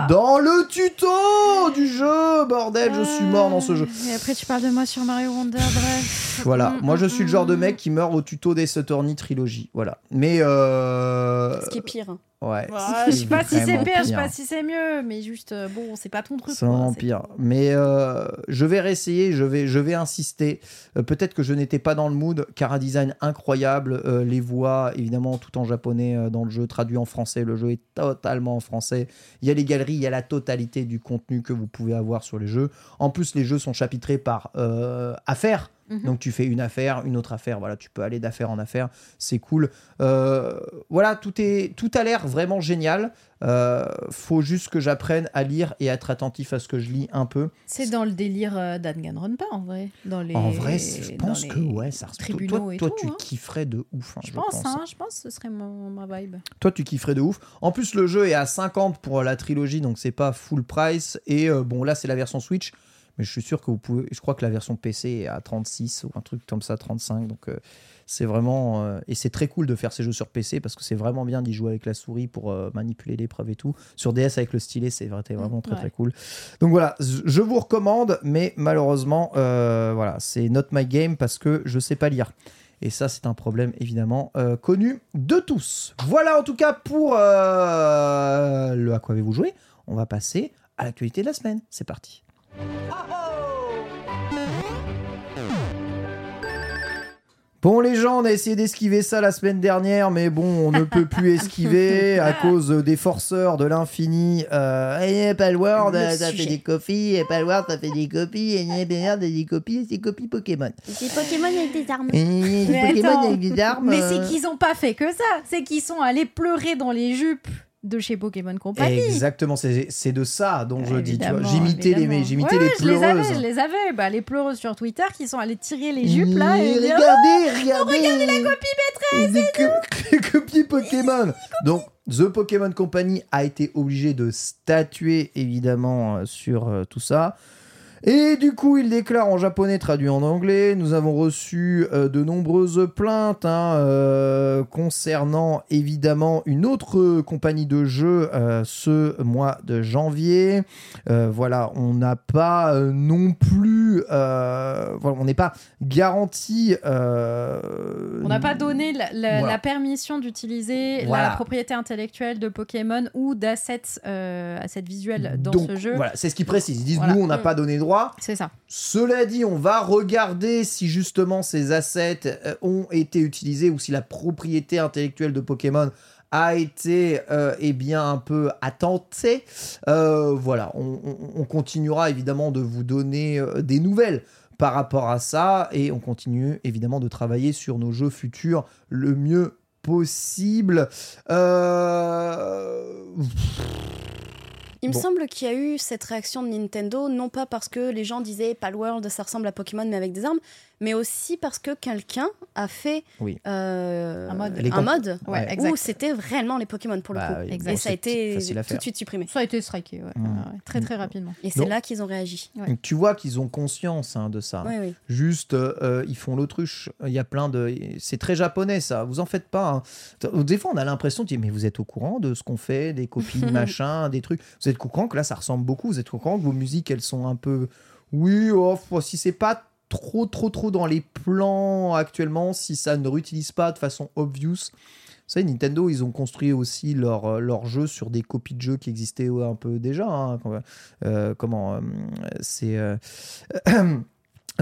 dans le tuto du jeu bordel je suis mort dans ce jeu. Et après, tu parles de moi sur Mario Wonder, bref. voilà Mm, moi je mm, suis le genre de mm. mec qui meurt au tuto des Attorney trilogie voilà. Mais euh... Ce qui est pire. Ouais Ouais, je sais pas si c'est pire, je sais pas si c'est mieux, mais juste, euh, bon, c'est pas ton truc. C'est vraiment pire. Mais euh, je vais réessayer, je vais, je vais insister. Euh, Peut-être que je n'étais pas dans le mood, car un design incroyable, euh, les voix évidemment tout en japonais dans le jeu, traduit en français. Le jeu est totalement en français. Il y a les galeries, il y a la totalité du contenu que vous pouvez avoir sur les jeux. En plus, les jeux sont chapitrés par affaires. Mhm. Donc tu fais une affaire, une autre affaire, voilà, tu peux aller d'affaire en affaire, c'est cool. Euh, voilà, tout est, tout a l'air vraiment génial. Euh, faut juste que j'apprenne à lire et à être attentif à ce que je lis un peu. C'est dans le délire euh, d'Anganronpa, en vrai. Dans les, En vrai, je pense que ouais, ça. Toi, tribunaux toi, toi, tout, tu hein. kifferais de ouf. hein, Je pense, hein. hein, je pense que ce serait mon, ma vibe. Toi, tu kifferais de ouf. En plus, le jeu est à 50 pour la trilogie, donc c'est pas full price. Et euh, bon, là, c'est la version Switch. Mais je suis sûr que vous pouvez. Je crois que la version PC est à 36 ou un truc comme ça, 35. Donc euh, c'est vraiment. euh, et c'est très cool de faire ces jeux sur PC parce que c'est vraiment bien d'y jouer avec la souris pour euh, manipuler l'épreuve et tout. Sur DS avec le stylet, c'est vraiment très ouais. très cool. Donc voilà, je vous recommande, mais malheureusement, euh, voilà, c'est not my game parce que je sais pas lire. Et ça, c'est un problème évidemment euh, connu de tous. Voilà en tout cas pour euh, le à quoi avez-vous joué? On va passer à l'actualité de la semaine. C'est parti. Bon les gens, on a essayé d'esquiver ça la semaine dernière, mais bon, on ne peut plus esquiver à cause des forceurs de l'infini. Euh, eh, Palworld, Le ça fait des copies, et Palworld, ça fait des copies, et eh, Palworld, des copies, et c'est copies Pokémon. Des Pokémon avec des armes. Et des Mais Pokémon attends. avec des armes. Mais euh, c'est qu'ils ont pas fait que ça. C'est qu'ils sont allés pleurer dans les jupes de chez Pokémon Company. Exactement, c'est de ça dont je dis. J'imitais les, évidemment. j'imitais Ouais, les ouais, je les avais, pleureuses. je les avais. Bah, les pleureuses sur Twitter qui sont allées tirer les jupes là. Mais Et regardez, regardez, regardez la copie maîtresse. Des co- copies Pokémon. Donc, The Pokémon Company a été obligé de statuer évidemment euh, sur euh, tout ça. Et du coup, il déclare en japonais traduit en anglais. Nous avons reçu euh, de nombreuses plaintes hein, euh, concernant évidemment une autre compagnie de jeux euh, ce mois de janvier. Voilà, on n'a pas non plus, voilà, on n'est pas garanti. On n'a pas donné la, la- Voilà. la permission d'utiliser Voilà. la propriété intellectuelle de Pokémon ou d'assets assets visuels dans Donc, ce jeu. Voilà, c'est ce qu'ils précisent. Ils disent nous, on n'a Mm. pas donné droit. C'est ça. Cela dit, on va regarder si justement ces assets euh, ont été utilisés ou si la propriété intellectuelle de Pokémon a été euh, eh bien un peu attentée. Euh, voilà, on, on- on continuera évidemment de vous donner euh, des nouvelles par rapport à ça et on continue évidemment de travailler sur nos jeux futurs le mieux possible. Il me Bon. semble qu'il y a eu cette réaction de Nintendo, non pas parce que les gens disaient Palworld, ça ressemble à Pokémon mais avec des armes, mais aussi parce que quelqu'un a fait Oui. euh, Un mode. Ouais, où c'était réellement les Pokémon pour le Bah coup. Exact. Et ça a été tout de suite supprimé. Ça a été striké, ouais. Mm. Ouais, ouais. très très rapidement. Et c'est là qu'ils ont réagi. Ouais. Donc, tu vois qu'ils ont conscience hein, de ça. Oui, oui. Juste, euh, ils font l'autruche. Il y a plein de. C'est très japonais, ça. Vous en faites pas. hein. Des fois, on a l'impression de dire Mais vous êtes au courant de ce qu'on fait, des copies, machin, des trucs. Vous êtes au courant que là, ça ressemble beaucoup. Vous êtes au courant que vos musiques, elles sont un peu. Oui, oh, si c'est pas trop, trop, trop dans les plans actuellement, si ça ne réutilise pas de façon obvious. Vous savez, Nintendo, ils ont construit aussi leur, euh, leur jeu sur des copies de jeux qui existaient un peu déjà. hein. Euh, comment euh, C'est.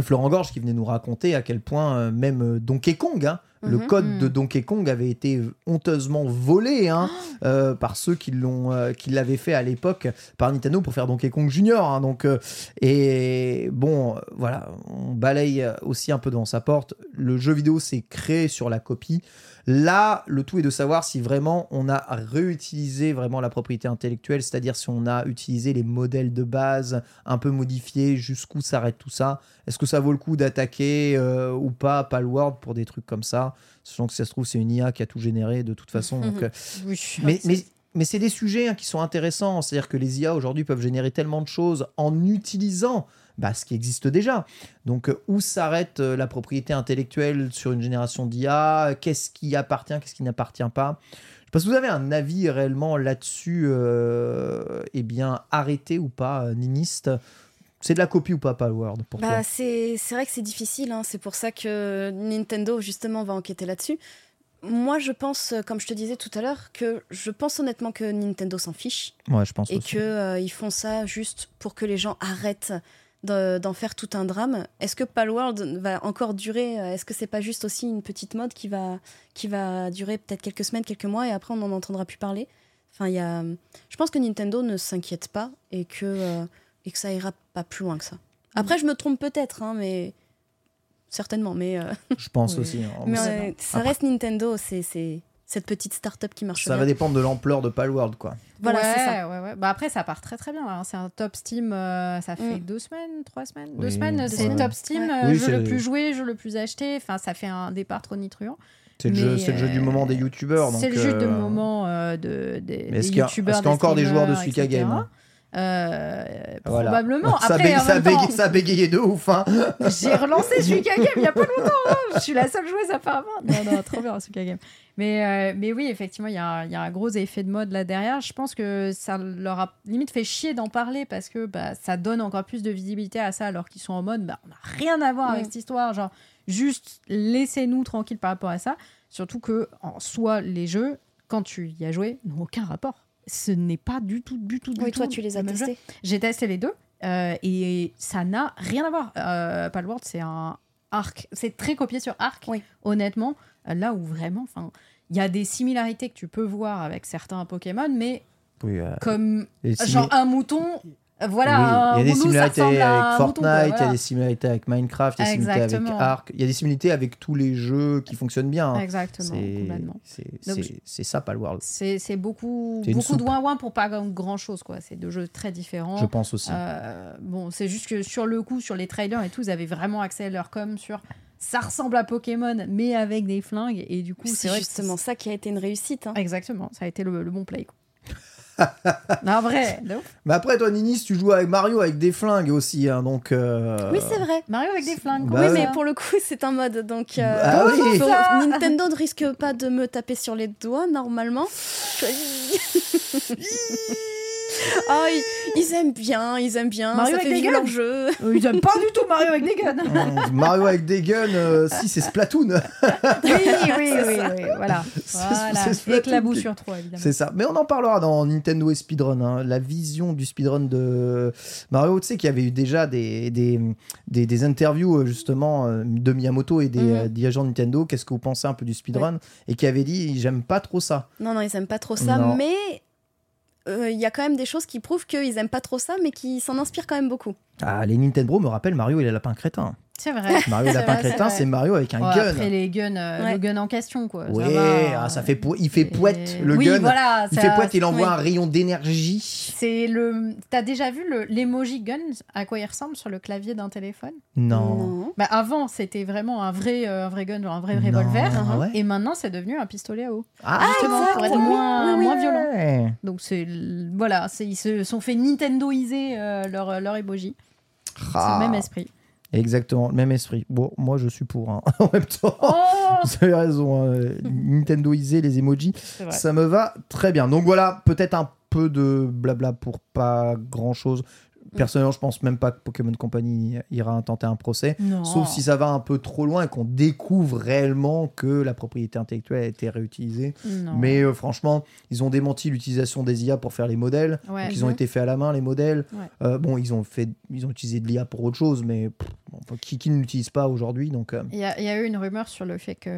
Florent Gorge qui venait nous raconter à quel point même Donkey Kong, hein, le Mhm. code de Donkey Kong avait été honteusement volé hein, euh, par ceux qui l'ont, euh, qui l'avaient fait à l'époque par Nintendo pour faire Donkey Kong Junior. hein. donc euh, et bon, voilà, on balaye aussi un peu devant sa porte. Le jeu vidéo s'est créé sur la copie. Là, le tout est de savoir si vraiment on a réutilisé vraiment la propriété intellectuelle, c'est-à-dire si on a utilisé les modèles de base un peu modifiés, jusqu'où s'arrête tout ça. Est-ce que ça vaut le coup d'attaquer euh, ou pas Palworld pour des trucs comme ça? Sachant que si ça se trouve, c'est une IA qui a tout généré de toute façon. donc, euh, Oui. mais, mais, mais c'est des sujets hein, qui sont intéressants. C'est-à-dire que les IA aujourd'hui peuvent générer tellement de choses en utilisant bah, ce qui existe déjà. Donc, euh, où s'arrête euh, la propriété intellectuelle sur une génération d'IA Qu'est-ce qui appartient Qu'est-ce qui n'appartient pas? Je pas si vous avez un avis réellement là-dessus, euh, eh bien, arrêté ou pas, niniste C'est de la copie ou pas, Palworld, pour Bah, c'est vrai que c'est difficile, hein. c'est pour ça que Nintendo justement va enquêter là-dessus. Moi, je pense, euh, comme je te disais tout à l'heure, que je pense honnêtement que Nintendo s'en fiche Ouais, je pense et qu'ils font ça juste pour que les gens arrêtent de- d'en faire tout un drame. Est-ce que Palworld va encore durer euh, Est-ce que c'est pas juste aussi une petite mode qui va, qui va durer peut-être quelques semaines, quelques mois et après on n'en entendra plus parler? Enfin, il y a... Je pense que Nintendo ne s'inquiète pas et que, euh, et que ça ira pas plus loin que ça. Après, je me trompe peut-être, hein, mais certainement. Mais, euh, Je pense Oui. aussi. hein. mais Ça- euh, ça Après- reste Nintendo, c'est c'est cette petite start-up qui marche ça bien. va dépendre de l'ampleur de Palworld, quoi. Voilà, ouais, c'est ça. Ouais, ouais. Bah après, ça part très très bien. hein. C'est un top Steam. euh, ça fait Mm. deux semaines, trois semaines. Oui, deux semaines, c'est semaines. top Steam. Ouais. euh, Oui, jeu le plus joué, jeu le plus acheté. Enfin, ça fait un départ tonitruant. C'est le, jeu, Mais, c'est le jeu du moment des youtubeurs. C'est le jeu de euh, moment euh, de, des, des qu'il y a- youtubeurs. est-ce qu'il y a encore des joueurs de Suika. Game Euh, Voilà. Probablement. ça, Après, ça, temps, ça bégayait de ouf. Hein. J'ai relancé Suika Game il y a pas longtemps. hein. Je suis la seule joueuse apparemment. Non, non, trop bien Suika Game. Mais, euh, mais oui, effectivement, il y, a un- il y a un gros effet de mode là derrière. Je pense que ça leur a limite fait chier d'en parler parce que bah, ça donne encore plus de visibilité à ça alors qu'ils sont en mode bah, on n'a rien à voir avec cette histoire. Genre, juste laissez-nous tranquilles par rapport à ça. Surtout que en soi, les jeux, quand tu y as joué, n'ont aucun rapport. Ce n'est pas du tout, du tout, du Oui, tout. toi, tu les as testés. J'ai testé les deux euh, et ça n'a rien à voir. Euh, Palworld, c'est un arc. C'est très copié sur arc, Oui. honnêtement. Euh, Là où vraiment, enfin, il y a des similarités que tu peux voir avec certains Pokémon, mais Oui, euh, comme genre un mouton Voilà, Oui, un il y a des similarités avec Fortnite, mouton, il y a voilà. des similarités avec Minecraft, il y a des similarités avec. Ark, il y a des similarités avec tous les jeux qui fonctionnent bien. hein. Exactement, C'est- ça, Palworld. C'est beaucoup, beaucoup de ouin-ouin pour pas grand chose, quoi. C'est deux jeux très différents. Je pense aussi. Euh, bon, c'est juste que sur le coup, sur les trailers et tout, ils avaient vraiment accès à leur com sur ça ressemble à Pokémon, mais avec des flingues. Et du coup, c'est justement ça qui a été une réussite. hein. Exactement, ça a été le, le bon play. quoi. Non, vrai. Mais après, toi, Ninis, tu joues avec Mario avec des flingues aussi, hein, donc. euh, Oui, c'est vrai. Mario avec des flingues. Bah oui, ouais. mais pour le coup, c'est un mode. Donc, euh, Ah oui. Nintendo ne risque pas de me taper sur les doigts normalement. Ah, ils, ils aiment bien, ils aiment bien. Mario ça avec fait des vivre guns leur jeu. Euh, Ils aiment pas du tout Mario avec des guns. euh, Mario avec des guns, euh, si c'est Splatoon. oui, oui, oui, oui, voilà. C'est- voilà. qui- sur trois, évidemment. C'est ça. Mais on en parlera dans Nintendo et Speedrun. hein. La vision du speedrun de Mario, tu sais qu'il y avait eu déjà des, des, des, des interviews justement de Miyamoto et des euh, dirigeants de Nintendo. Qu'est-ce que vous pensez un peu du speedrun? Et qui avait dit J'aime pas trop ça. Non, non, ils aiment pas trop ça, Non. mais euh, il y a quand même des choses qui prouvent qu'ils aiment pas trop ça, mais qui s'en inspirent quand même beaucoup. Ah, les Nintendo me rappellent Mario et les lapins crétins. C'est vrai. Mario lapin crétin, c'est Mario avec un Ouais, gun. Après les guns, euh, Ouais. le gun en question, quoi. Ça Ouais, va. ah, ça fait il fait poète le oui, gun. Voilà, Il ça- fait poète, il envoie oui. un rayon d'énergie. C'est le. T'as déjà vu le- l'emoji gun à quoi il ressemble sur le clavier d'un téléphone? Non. Bah avant c'était vraiment un vrai, euh, un vrai gun, genre un vrai revolver. ah ouais? Et maintenant c'est devenu un pistolet à eau. Ah, Justement pour être moins, moins violent. Donc c'est voilà, ils se sont fait Nintendoiser euh, leur leur emoji. C'est Ah. le même esprit. Exactement, le même esprit. Bon, moi je suis pour. hein. en même temps, Oh vous avez raison. hein. Nintendoiser les emojis, ça me va très bien. Donc voilà, peut-être un peu de blabla pour pas grand chose. Personnellement, je pense même pas que Pokémon Company ira tenter un procès. Non. Sauf si ça va un peu trop loin et qu'on découvre réellement que la propriété intellectuelle a été réutilisée. Non. Mais euh, franchement, ils ont démenti l'utilisation des IA pour faire les modèles. Ouais. Ils ont Mhm. été faits à la main, les modèles. Ouais. Euh, bon, ils ont, fait, ils ont utilisé de l'IA pour autre chose, mais pff, bon, enfin, qui, qui ne l'utilise pas aujourd'hui donc, euh, Il y, a, il y a eu une rumeur sur le fait que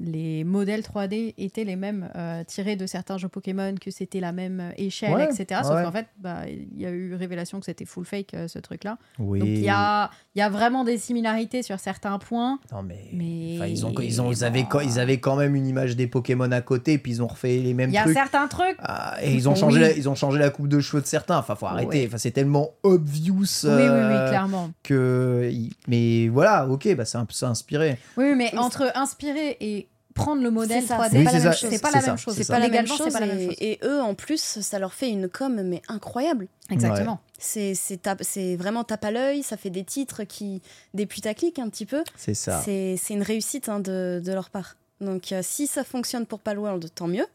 les modèles 3D étaient les mêmes tirés de certains jeux Pokémon, que c'était la même échelle, Ouais, etc. Sauf qu'en fait, bah, il y a eu révélation que c'était full fake euh, ce truc-là. Oui. Donc il y a, y a vraiment des similarités sur certains points. Non, mais. Mais enfin, ils, ont, ils, ont, ils, avaient, ils avaient quand même une image des Pokémon à côté, puis ils ont refait les mêmes Il y a trucs. certains trucs. Ah, et ils ont, Oui. changé la, ils ont changé la coupe de cheveux de certains. Enfin, faut arrêter. Ouais. Enfin, c'est tellement obvious. Oui, oui, euh, oui, clairement. que. Mais voilà, ok, bah, c'est un peu ça inspiré. Oui, mais entre inspirer et prendre le modèle C'est ça, 3D, c'est Oui, pas la même chose. c'est pas la même chose. c'est pas la même et, chose. et eux, en plus, ça leur fait une com, mais incroyable. Exactement. C'est c'est tape- c'est vraiment tape à l'œil, ça fait des titres qui. des putaclics un petit peu. C'est ça. C'est c'est une réussite hein, de, de leur part. Donc euh, si ça fonctionne pour Palworld, tant mieux.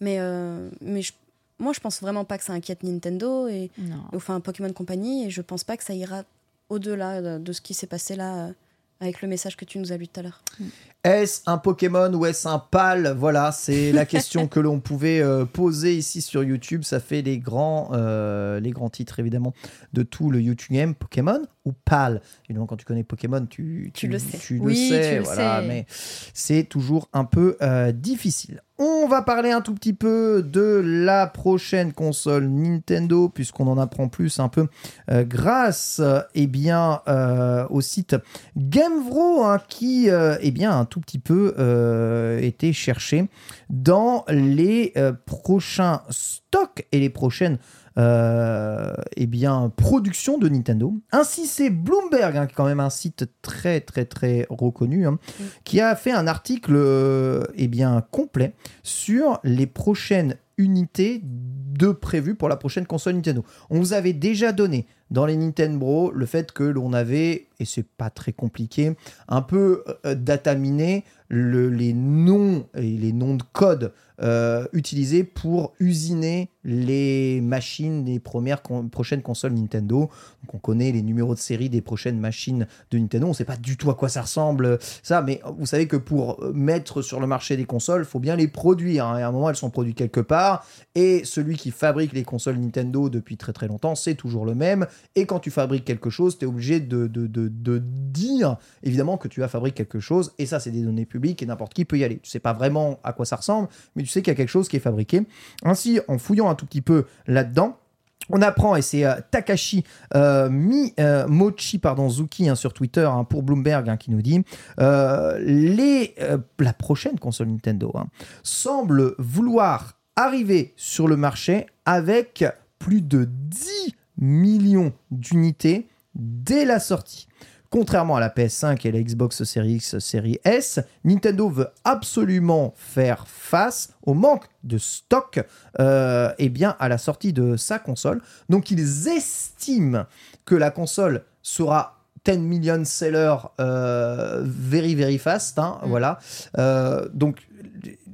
Mais, euh, mais je- moi, je pense vraiment pas que ça inquiète Nintendo et Non. enfin Pokémon Company et je pense pas que ça ira au-delà de, de ce qui s'est passé là euh, avec le message que tu nous as lu tout à l'heure. Est-ce un Pokémon ou est-ce un PAL Voilà, c'est la question que l'on pouvait euh, poser ici sur YouTube. Ça fait les grands, euh, les grands titres évidemment de tout le YouTube Game. Pokémon ou PAL Évidemment, quand tu connais Pokémon, tu, Tu le sais. Tu Oui, le sais, tu le voilà, sais. mais c'est toujours un peu euh, difficile. On va parler un tout petit peu de la prochaine console Nintendo, puisqu'on en apprend plus un peu euh, grâce euh, eh bien, euh, au site Gamevro, hein, qui eh bien, tout petit peu euh, été cherché dans les euh, prochains stocks et les prochaines euh, eh bien, productions de Nintendo. Ainsi, c'est Bloomberg, hein, quand même un site très très très reconnu, hein, qui a fait un article eh bien, complet sur les prochaines unités de prévues pour la prochaine console Nintendo. On vous avait déjà donné dans les Nintendo le fait que l'on avait, et c'est pas très compliqué, un peu euh, dataminé le- les noms et les noms de code euh, utilisés pour usiner les machines des premières prochaines consoles Nintendo. On connaît les numéros de série des prochaines machines de Nintendo. On ne sait pas du tout à quoi ça ressemble, ça, mais vous savez que pour euh, mettre sur le marché des consoles, il faut bien les produire. hein. Et à un moment, elles sont produites quelque part. Et celui qui fabrique les consoles Nintendo depuis très très longtemps, c'est toujours le même. Et quand tu fabriques quelque chose, tu es obligé de, de, de- de dire évidemment que tu as fabriqué quelque chose. Et ça, c'est des données publiques et n'importe qui peut y aller. Tu sais pas vraiment à quoi ça ressemble, mais tu sais qu'il y a quelque chose qui est fabriqué. Ainsi, en fouillant un tout petit peu là-dedans, On apprend, et c'est euh, Takashi euh, Mi, euh, Mochi pardon, Zuki hein, sur Twitter hein, pour Bloomberg hein, qui nous dit euh, les, euh, la prochaine console Nintendo semble vouloir arriver sur le marché avec plus de 10 millions d'unités dès la sortie. Contrairement à la PS5 et la Xbox Series X, Series S, Nintendo veut absolument faire face au manque de stock euh, eh bien, à la sortie de sa console. Donc ils estiment que la console sera 10 million seller euh, very very fast. hein, Mm. Voilà. Euh, donc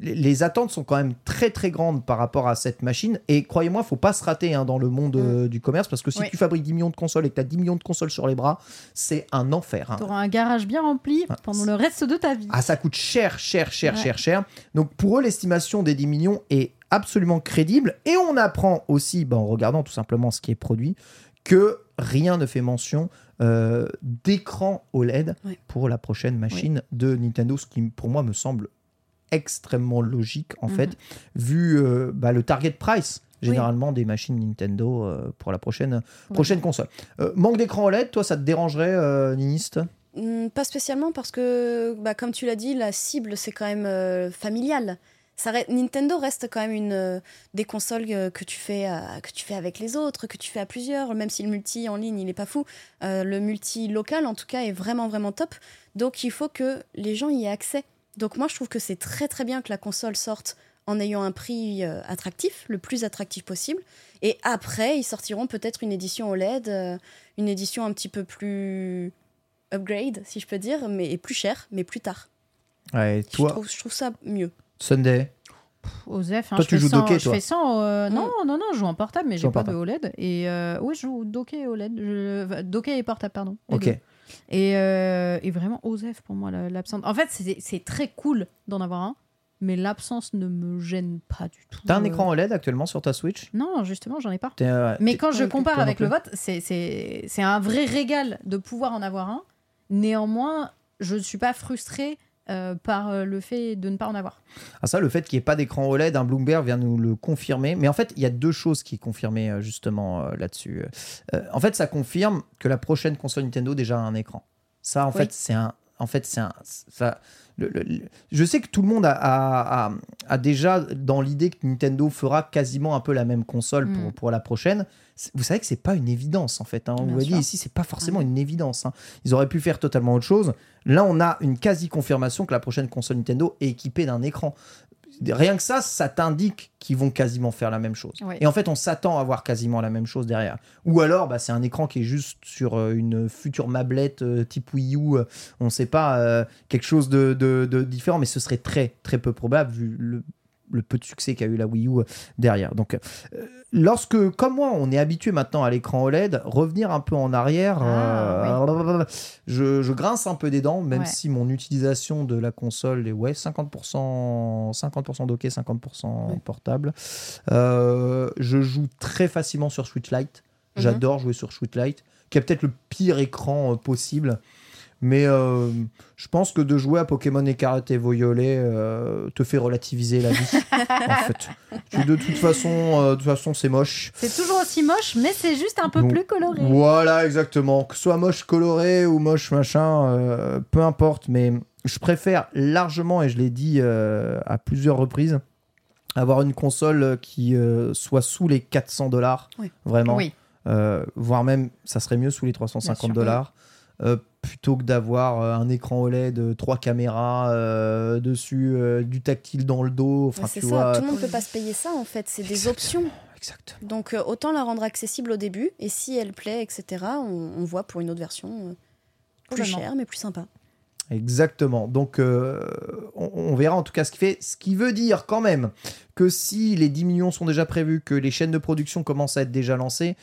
les- attentes sont quand même très très grandes par rapport à cette machine. Et croyez-moi, faut pas se rater hein, dans le monde euh, du commerce parce que si Mm. Oui. tu fabriques 10 millions de consoles et que tu as 10 millions de consoles sur les bras, c'est un enfer. hein. Tu auras un garage bien rempli pendant le reste de ta vie. Ah, ça coûte cher, cher, cher, Ouais. cher, cher. Donc pour eux, l'estimation des 10 millions est absolument crédible. Et on apprend aussi, ben, en regardant tout simplement ce qui est produit, que rien ne fait mention euh, d'écran OLED pour la prochaine machine de Nintendo, ce qui pour moi me semble extrêmement logique en Mhm. fait, vu euh, bah, le target price généralement des machines Nintendo euh, pour la prochaine, prochaine console. Euh, manque d'écran OLED, toi ça te dérangerait, euh, Niniste? Hmm, Pas spécialement parce que, bah, comme tu l'as dit, la cible c'est quand même familial. Ça re- Nintendo reste quand même une des consoles que tu fais que tu fais avec les autres, que tu fais à plusieurs. Même si le multi en ligne il est pas fou, le multi local en tout cas est vraiment vraiment top. Donc il faut que les gens y aient accès. Donc moi je trouve que c'est très très bien que la console sorte en ayant un prix euh, attractif, le plus attractif possible. Et après ils sortiront peut-être une édition OLED, euh, une édition un petit peu plus upgrade, si je peux dire, mais et plus cher, mais plus tard. Ouais, Je toi, trouve, je trouve ça mieux. Sunday Osef, hein, Toi, je tu fais joues sans- docké, je toi fais sans, euh. Non, non, non, je joue en portable, mais Joue j'ai en pas de portable. OLED. Et euh, oui, je joue docké et OLED. Je... Docké et portable, pardon. Ok. deux. Et, euh, et vraiment, Osef, pour moi, la- l'absence. En fait, c'est très cool d'en avoir un, mais l'absence ne me gêne pas du tout. T'as un écran OLED actuellement sur ta Switch? Non, justement, j'en ai pas. Euh, Mais quand je compare avec le vote, c'est un vrai régal de pouvoir en avoir un. Néanmoins, je ne suis pas frustrée euh, par euh, le fait de ne pas en avoir. Ah ça, le fait qu'il n'y ait pas d'écran OLED, un Bloomberg vient nous le confirmer. Mais en fait, il y a deux choses qui confirmées euh, justement euh, là-dessus. Euh, en fait, ça confirme que la prochaine console Nintendo déjà a un écran. Ça, en Oui. fait, c'est un. En fait, c'est un. Ça, le- le- le- je sais que tout le monde a, a- a- a déjà dans l'idée que Nintendo fera quasiment un peu la même console pour, Mm. pour la prochaine. Vous savez que c'est pas une évidence en fait. hein. On vous l'a dit ici, c'est pas forcément une évidence. hein. Ils auraient pu faire totalement autre chose. Là, on a une quasi confirmation que la prochaine console Nintendo est équipée d'un écran. Rien que ça, ça t'indique qu'ils vont quasiment faire la même chose. Et en fait, on s'attend à voir quasiment la même chose derrière. Ou alors, bah, c'est un écran qui est juste sur euh, une future mablette euh, type Wii U. euh, on ne sait pas, euh, quelque chose de, de- de différent, mais ce serait très, très peu probable vu le, le peu de succès qu'a eu la Wii U euh, derrière. Donc, euh, lorsque, comme moi, on est habitué maintenant à l'écran OLED, revenir un peu en arrière, Ah, euh, je, je grince un peu des dents, même Ouais. si mon utilisation de la console est ouais, 50%, 50% docké, 50% portable. Euh, je joue très facilement sur Switch Lite. Mhm. J'adore jouer sur Switch Lite, qui a peut-être le pire écran possible. Mais euh, je pense que de jouer à Pokémon Écarlate et Violet euh, te fait relativiser la vie. en fait. Tu- de toute façon, euh, de toute façon, c'est moche. C'est toujours aussi moche, mais c'est juste un peu Donc, plus coloré. Voilà, exactement. Que ce soit moche coloré ou moche machin, peu importe. Mais je préfère largement, et je l'ai dit à plusieurs reprises, avoir une console qui soit sous les 400 dollars. Oui. Vraiment. Oui. Voire même, ça serait mieux sous les Bien 350 sûr. dollars. euh, plutôt que d'avoir euh, un écran OLED, euh, trois caméras euh, dessus, euh, du tactile dans le dos. Enfin, c'est ça, vois. tout le monde peut pas se payer ça en fait, c'est des options. Exact. Donc euh, autant la rendre accessible au début, et si elle plaît, etc., on, on voit pour une autre version euh, plus chère mais plus sympa. Exactement. Donc, euh, on, on verra en tout cas ce qu'il fait. Ce qui veut dire quand même que si les 10 millions sont déjà prévus, que les chaînes de production commencent à être déjà lancées,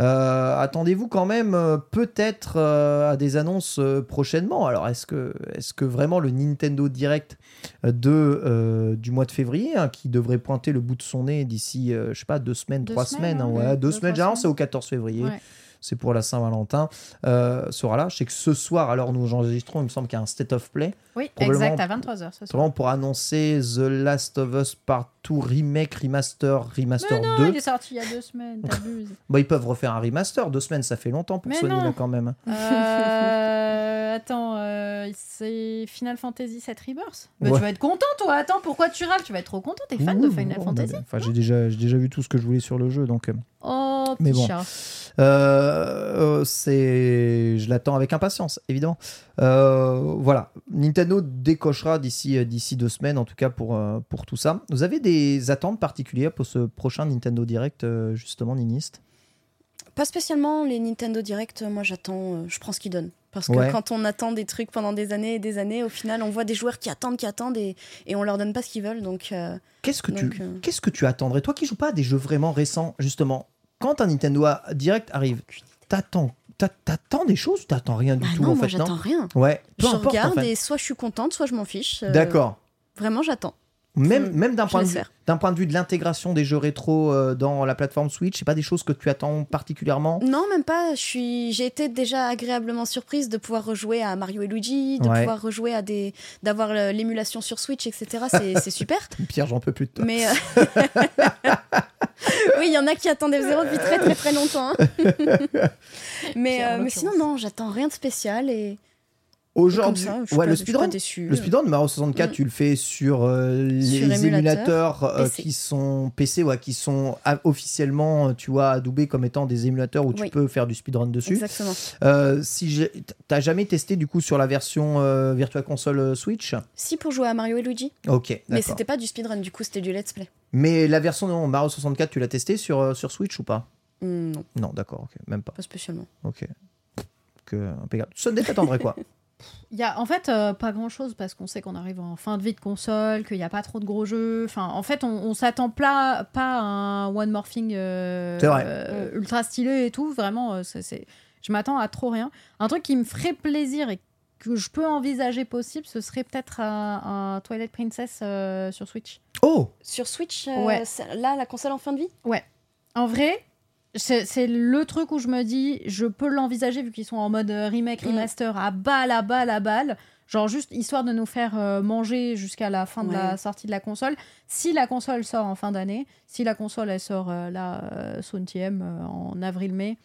euh, attendez-vous quand même euh, peut-être euh, à des annonces prochainement. Alors, est-ce que, est que vraiment le Nintendo Direct de, du mois de février, hein, qui devrait pointer le bout de son nez d'ici, je sais pas, deux semaines, Deux trois semaines, semaines, hein, ouais, deux, semaines, généralement c'est au 14 février. Ouais. C'est pour la Saint-Valentin, euh, sera là. Je sais que ce soir, alors nous enregistrons, il me semble qu'il y a un State of Play. Oui, exact, à 23h ce soir. Vraiment pour annoncer The Last of Us Part 2 Remake, Remaster, Remaster Mais non, 2. il est sorti il y a deux semaines, t'abuses. Bah, ils peuvent refaire un remaster, deux semaines, ça fait longtemps pour Mais Sony non. là quand même. Euh, attends, euh, c'est Final Fantasy 7 Rebirth? Bah, Ouais. Tu vas être content, toi. Attends, pourquoi tu râles? Tu vas être trop content. T'es fan de Final oh, Fantasy bah, Enfin, j'ai déjà, déjà vu tout ce que je voulais sur le jeu, donc. euh, Oh, Mais bon. chat. Euh, euh, c'est, je l'attends avec impatience, évidemment. Euh, voilà, Nintendo décochera d'ici euh, d'ici deux semaines, en tout cas pour euh, pour tout ça. Vous avez des attentes particulières pour ce prochain Nintendo Direct, euh, justement, Niniste? Pas spécialement les Nintendo Direct, moi j'attends, euh, je prends ce qu'ils donnent. Parce que Ouais. quand on attend des trucs pendant des années et des années, au final on voit des joueurs qui attendent, qui attendent et, et on leur donne pas ce qu'ils veulent. Donc euh, Qu'est-ce que Donc, tu euh, qu'est-ce que tu attendrais? Toi qui joues pas à des jeux vraiment récents, justement, quand un Nintendo Direct arrive, t'attends t'a- t'attends des choses ou t'attends rien du bah tout non, en moi fait non j'attends rien. Ouais, peu je importe regarde en fait. et soit je suis contente, soit je m'en fiche. Euh, D'accord. Vraiment j'attends. Même, Hmm, même d'un point, point de vue de l'intégration des jeux rétro euh, dans la plateforme Switch, c'est pas des choses que tu attends particulièrement? Non, même pas. Je suis, j'ai été déjà agréablement surprise de pouvoir rejouer à Mario et Luigi, de Ouais. pouvoir rejouer à des, d'avoir le- l'émulation sur Switch, etc. C'est, super. Pierre, j'en peux plus de toi. Mais euh, oui, il y en a qui attendaient F0 depuis très très très longtemps. hein. mais, euh, mais sinon non, j'attends rien de spécial et, Aujourd'hui, ça, ouais, le speedrun, le speedrun de Mario 64, Mm. tu le fais sur euh, les Sur émulateurs euh, qui sont PC, ouais, qui sont a- officiellement, euh, tu vois, adoubés comme étant des émulateurs où tu peux faire du speedrun dessus. Exactement. Euh, si t'as jamais testé du coup sur la version euh, Virtua Console euh, Switch? Si pour jouer à Mario et Luigi, Ok, mais c'était pas du speedrun, du coup c'était du let's play. Mais la version de Mario 64, tu l'as testé sur, euh, sur Switch ou pas? Hmm, non, Non, d'accord, ok, même pas. pas spécialement. Ok. Que, impeccable. Sunday, t'attendrais quoi? Il y a en fait euh, pas grand chose parce qu'on sait qu'on arrive en fin de vie de console, qu'il n'y a pas trop de gros jeux. Enfin, en fait, on, on s'attend pas, pas à un one morphing euh, euh, ultra stylé et tout. Vraiment, euh, c'est, je m'attends à trop rien. Un truc qui me ferait plaisir et que je peux envisager possible, ce serait peut-être un, un Twilight Princess euh, sur Switch. Oh Sur Switch, euh, Ouais. là la console en fin de vie? En vrai, c'est c'est le truc où je me dis, je peux l'envisager vu qu'ils sont en mode euh, remake, Mm. remaster, à balle, à balle, à balle. Genre juste histoire de nous faire euh, manger jusqu'à la fin de la sortie de la console. Si la console sort en fin d'année, si la console elle sort euh, là, euh, euh, en avril-mai,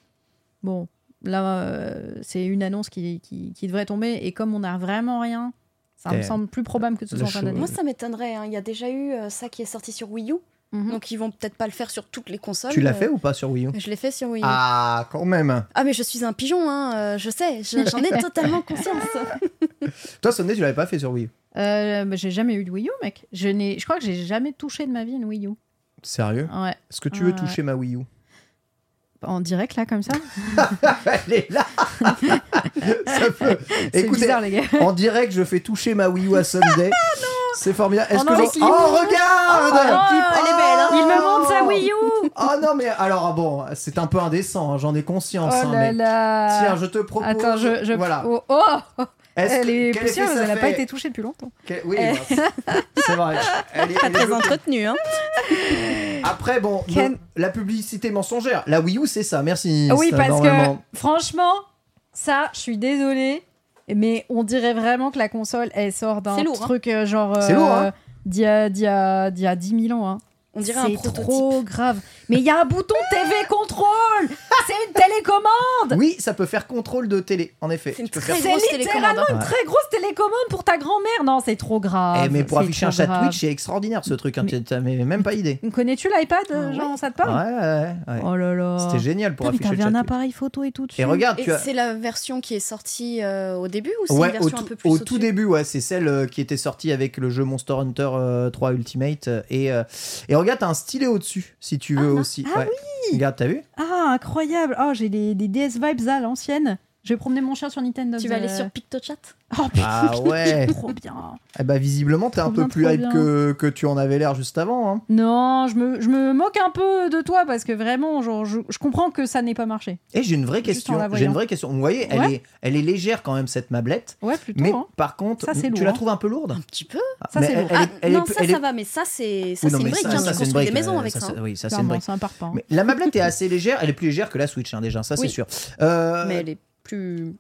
bon, là euh, c'est une annonce qui, qui, qui devrait tomber. Et comme on n'a vraiment rien, ça me Eh, semble plus probable que ce soit en fin d'année. Moi ça m'étonnerait, hein. il y a déjà eu euh, ça qui est sorti sur Wii U, Mhm. donc ils vont peut-être pas le faire sur toutes les consoles. Tu l'as euh, fait ou pas sur Wii U Je l'ai fait sur Wii U. Ah, quand même Ah mais je suis un pigeon, hein, euh, je sais, je- j'en ai totalement conscience. Toi, Sunday, tu l'avais pas fait sur Wii U Euh, bah, j'ai jamais eu de Wii U, mec. Je, n'ai- je crois que j'ai jamais touché de ma vie une Wii U. Sérieux Ouais. Est-ce que tu veux Ouais. toucher ma Wii U En direct, là, comme ça Elle est là Ça peut- C'est Écoutez, bizarre, les gars. en direct, je fais toucher ma Wii U à Sunday. C'est formidable. Est-ce Oh que non, clips. Oh, regarde Oh, elle est belle, hein. Il me montre sa Wii U Oh non, mais alors, ah bon, c'est un peu indécent, hein, j'en ai conscience. Oh hein, là mais... là Tiens, je te propose. Attends, je... je... Voilà. Oh, oh Est-ce Elle est ça elle n'a pas été touchée depuis longtemps. Quel- Oui, Eh. bah, c'est vrai. Elle est- Pas elle est très bloquée. entretenu, hein. Après, bon, la publicité mensongère. La Wii U, c'est ça. Merci. Oui, parce que, franchement, ça, je suis désolée, mais on dirait vraiment que la console, elle sort d'un lourd, hein. truc euh, genre... C'est lourd, hein. euh, D'il y, a- d'il y a- d'il y a 10 000 ans. Hein. On dirait un C'est prototype. trop grave. Mais il y a un bouton TV contrôle C'est une télécommande Oui, ça peut faire contrôle de télé, en effet. C'est littéralement télécommande. une Ouais. très grosse télécommande pour ta grand-mère. Non, c'est trop grave. Eh, mais pour afficher un chat grave. Twitch, c'est extraordinaire ce truc. Hein, Mais- T'as même pas idée. Connais-tu l'iPad, Ah genre, ça te Ouais, parle ouais, ouais. Oh là là. C'était génial pour mais afficher t'avais un appareil photo et tout dessus. Et regarde, Et tu as. c'est la version qui est sortie euh, au début ou c'est Ouais, une au, version tout, un peu plus au tout début, ouais, c'est celle euh, qui était sortie avec le jeu Monster Hunter euh, 3 Ultimate. euh, Et, euh, et regarde, t'as un stylet au-dessus, si tu veux aussi. ah ouais. Regarde, t'as vu? Ah, incroyable. Oh, j'ai des, des DS vibes à l'ancienne. Je vais promener mon chien sur Nintendo. Tu vas aller euh, sur PictoChat Oh putain, Ah ouais. trop bien. Eh bah visiblement t'es un peu bien, plus hype que, que tu en avais l'air juste avant. Hein. Non, je me, je me moque un peu de toi parce que vraiment, genre, je, je comprends que ça n'ait pas marché. Et j'ai une vraie Juste question. J'ai une vraie question. Vous voyez, elle Ouais. est, elle est légère quand même cette mablette. Ouais, plutôt. Mais hein. par contre, Ça, tu lourd, la hein. trouves un peu lourde? Un petit peu. Ça, Mais c'est lourd. elle ah, elle non, ça, ça va, mais ça, c'est ça, une brique. ça- hein, ça, tu construis des maisons euh, avec ça, ça. Oui, ça c'est une brique. ça la mablette est assez légère, elle est plus légère que la Switch déjà, ça c'est sûr. Euh, Mais elle est plus.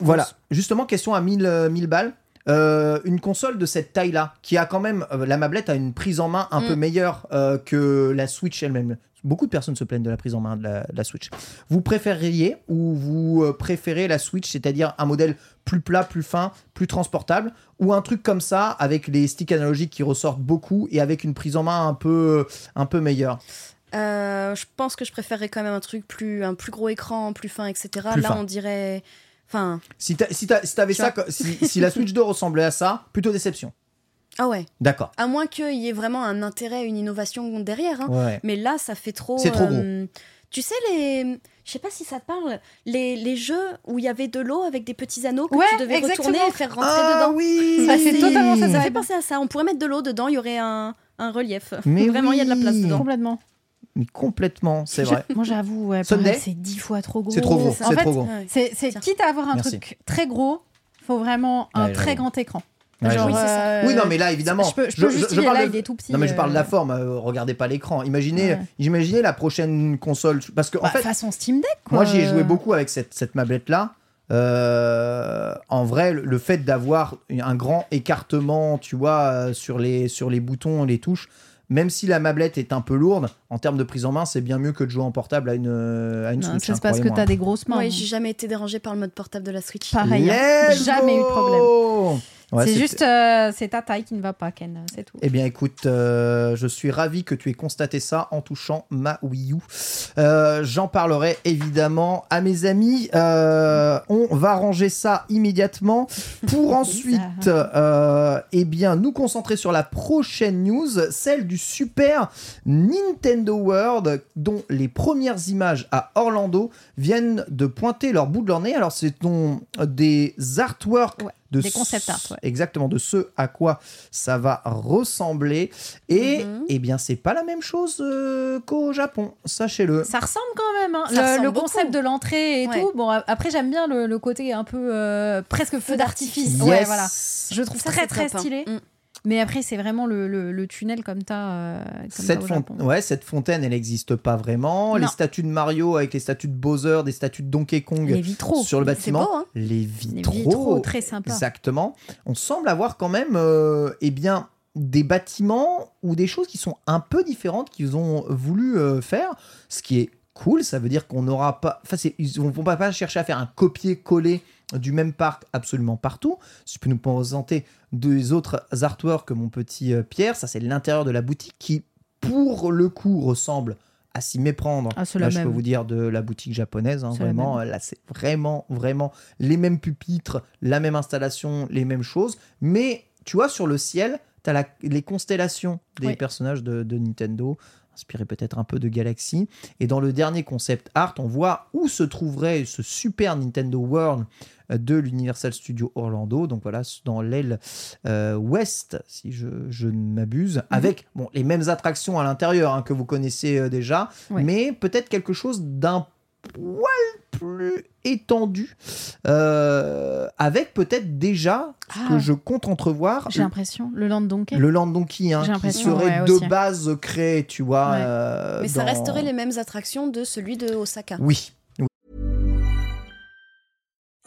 Voilà, justement, question à 1000, euh, 1000 balles. Euh, une console de cette taille-là, qui a quand même. euh, la mablette a une prise en main un Mm. peu meilleure euh, que la Switch elle-même. Beaucoup de personnes se plaignent de la prise en main de la, de la Switch. Vous préféreriez ou vous préférez la Switch, c'est-à-dire un modèle plus plat, plus fin, plus transportable, ou un truc comme ça avec les sticks analogiques qui ressortent beaucoup et avec une prise en main un peu, un peu meilleure? Euh, je pense que je préférerais quand même un truc plus, un plus gros écran, plus fin, etc. Plus Là, fin. on dirait. Enfin. Si si ça, si, si la Switch 2 ressemblait à ça, plutôt déception. Ah ouais. D'accord. À moins qu'il y ait vraiment un intérêt, une innovation derrière. hein. Ouais. Mais là, ça fait trop. C'est trop euh, Tu sais, les. Je sais pas si ça te parle. Les, les jeux où il y avait de l'eau avec des petits anneaux que Ouais, tu devais exactement. retourner et faire rentrer Ah dedans. oui Ça, c'est totalement ça, Ça fait penser à ça. On pourrait mettre de l'eau dedans, il y aurait un, un relief. Mais Vraiment, il y a de la place dedans. Complètement. Mais complètement, c'est vrai. Moi, j'avoue, ouais, c'est dix fois trop gros. C'est trop gros. En c'est fait, trop gros. C'est, quitte à avoir un Merci. truc très gros, faut vraiment un Ouais, très grand écran. Ouais, Genre, Oui, c'est ça. euh, Oui, non, mais là, évidemment. Je peux, je peux justifier, parle là, de- il est tout petit. Non, mais je parle de la euh, forme, euh, regardez pas l'écran. Imaginez, Ouais. imaginez la prochaine console. Parce que, en bah, fait, façon Steam Deck, quoi. moi, j'y ai joué beaucoup avec cette, cette mablette-là. Euh, en vrai, le, fait d'avoir un grand écartement, tu vois, sur les, sur les boutons, les touches, même si la mablette est un peu lourde, en termes de prise en main, c'est bien mieux que de jouer en portable à une, à une Non, Switch. c'est hein, parce que croyez-moi. t'as des grosses mains. Ouais, j'ai jamais été dérangée par le mode portable de la Switch. Pareil. hein. Jamais eu de problème. Ouais, c'est juste, euh, c'est ta taille qui ne va pas, Ken, c'est tout. Eh bien, écoute, euh, je suis ravi que tu aies constaté ça en touchant ma Wii U. Euh, J'en parlerai évidemment à mes amis. On va ranger ça immédiatement pour ensuite, eh bien, nous concentrer sur la prochaine news, celle du super Nintendo World, dont les premières images à Orlando viennent de pointer leur bout de leur nez. Alors, c'est des artworks Ouais, de des concept ce- art, ouais. exactement de ce à quoi ça va ressembler et Mhm. eh bien c'est pas la même chose euh, qu'au Japon sachez-le Ça ressemble quand même. hein. Le, beaucoup. concept de l'entrée et Ouais. tout. Bon, après, j'aime bien le, le côté un peu euh, presque feu d'artifice. Yes. Ouais, voilà. Je trouve Ça, très très hein. stylé. Mm. Mais après, c'est vraiment le, le- le tunnel comme t'as euh, comme cette, au Japon. ouais, cette fontaine, elle n'existe pas vraiment. Les statues de Mario avec les statues de Bowser, des statues de Donkey Kong Les vitraux. sur le bâtiment. beau, hein les Les vitraux, vitraux, très sympa. Exactement. On semble avoir quand même, euh, eh bien, des bâtiments ou des choses qui sont un peu différentes qu'ils ont voulu euh, faire, ce qui est cool. Ça veut dire qu'on n'aura pas, enfin, ils ne vont pas, pas chercher à faire un copier-coller du même parc absolument partout. Si tu peux nous présenter deux autres artworks, mon petit euh, Pierre, ça c'est l'intérieur de la boutique qui, pour le coup, ressemble à s'y méprendre. Ah, Là, je peux vous dire de la boutique japonaise, hein, vraiment. Là, c'est vraiment, vraiment les mêmes pupitres, la même installation, les mêmes choses. Mais tu vois, sur le ciel, tu as les constellations des Oui. personnages de, de Nintendo, inspirés peut-être un peu de Galaxy. Et dans le dernier concept art, on voit où se trouverait ce super Nintendo World de l'Universal Studio Orlando. Donc voilà, dans l'aile euh, ouest, si je, je ne m'abuse, Mhm. avec bon, les mêmes attractions à l'intérieur hein, que vous connaissez euh, déjà, Ouais. mais peut-être quelque chose d'un poil plus étendu, euh, avec peut-être déjà ce Ah. que je compte entrevoir, J'ai l'impression. Le Land Donkey. le Land Donkey, hein, J'ai qui serait ouais, de aussi. base créé, tu vois. Ouais. euh, Mais ça resterait les mêmes attractions de celui de Osaka. Oui,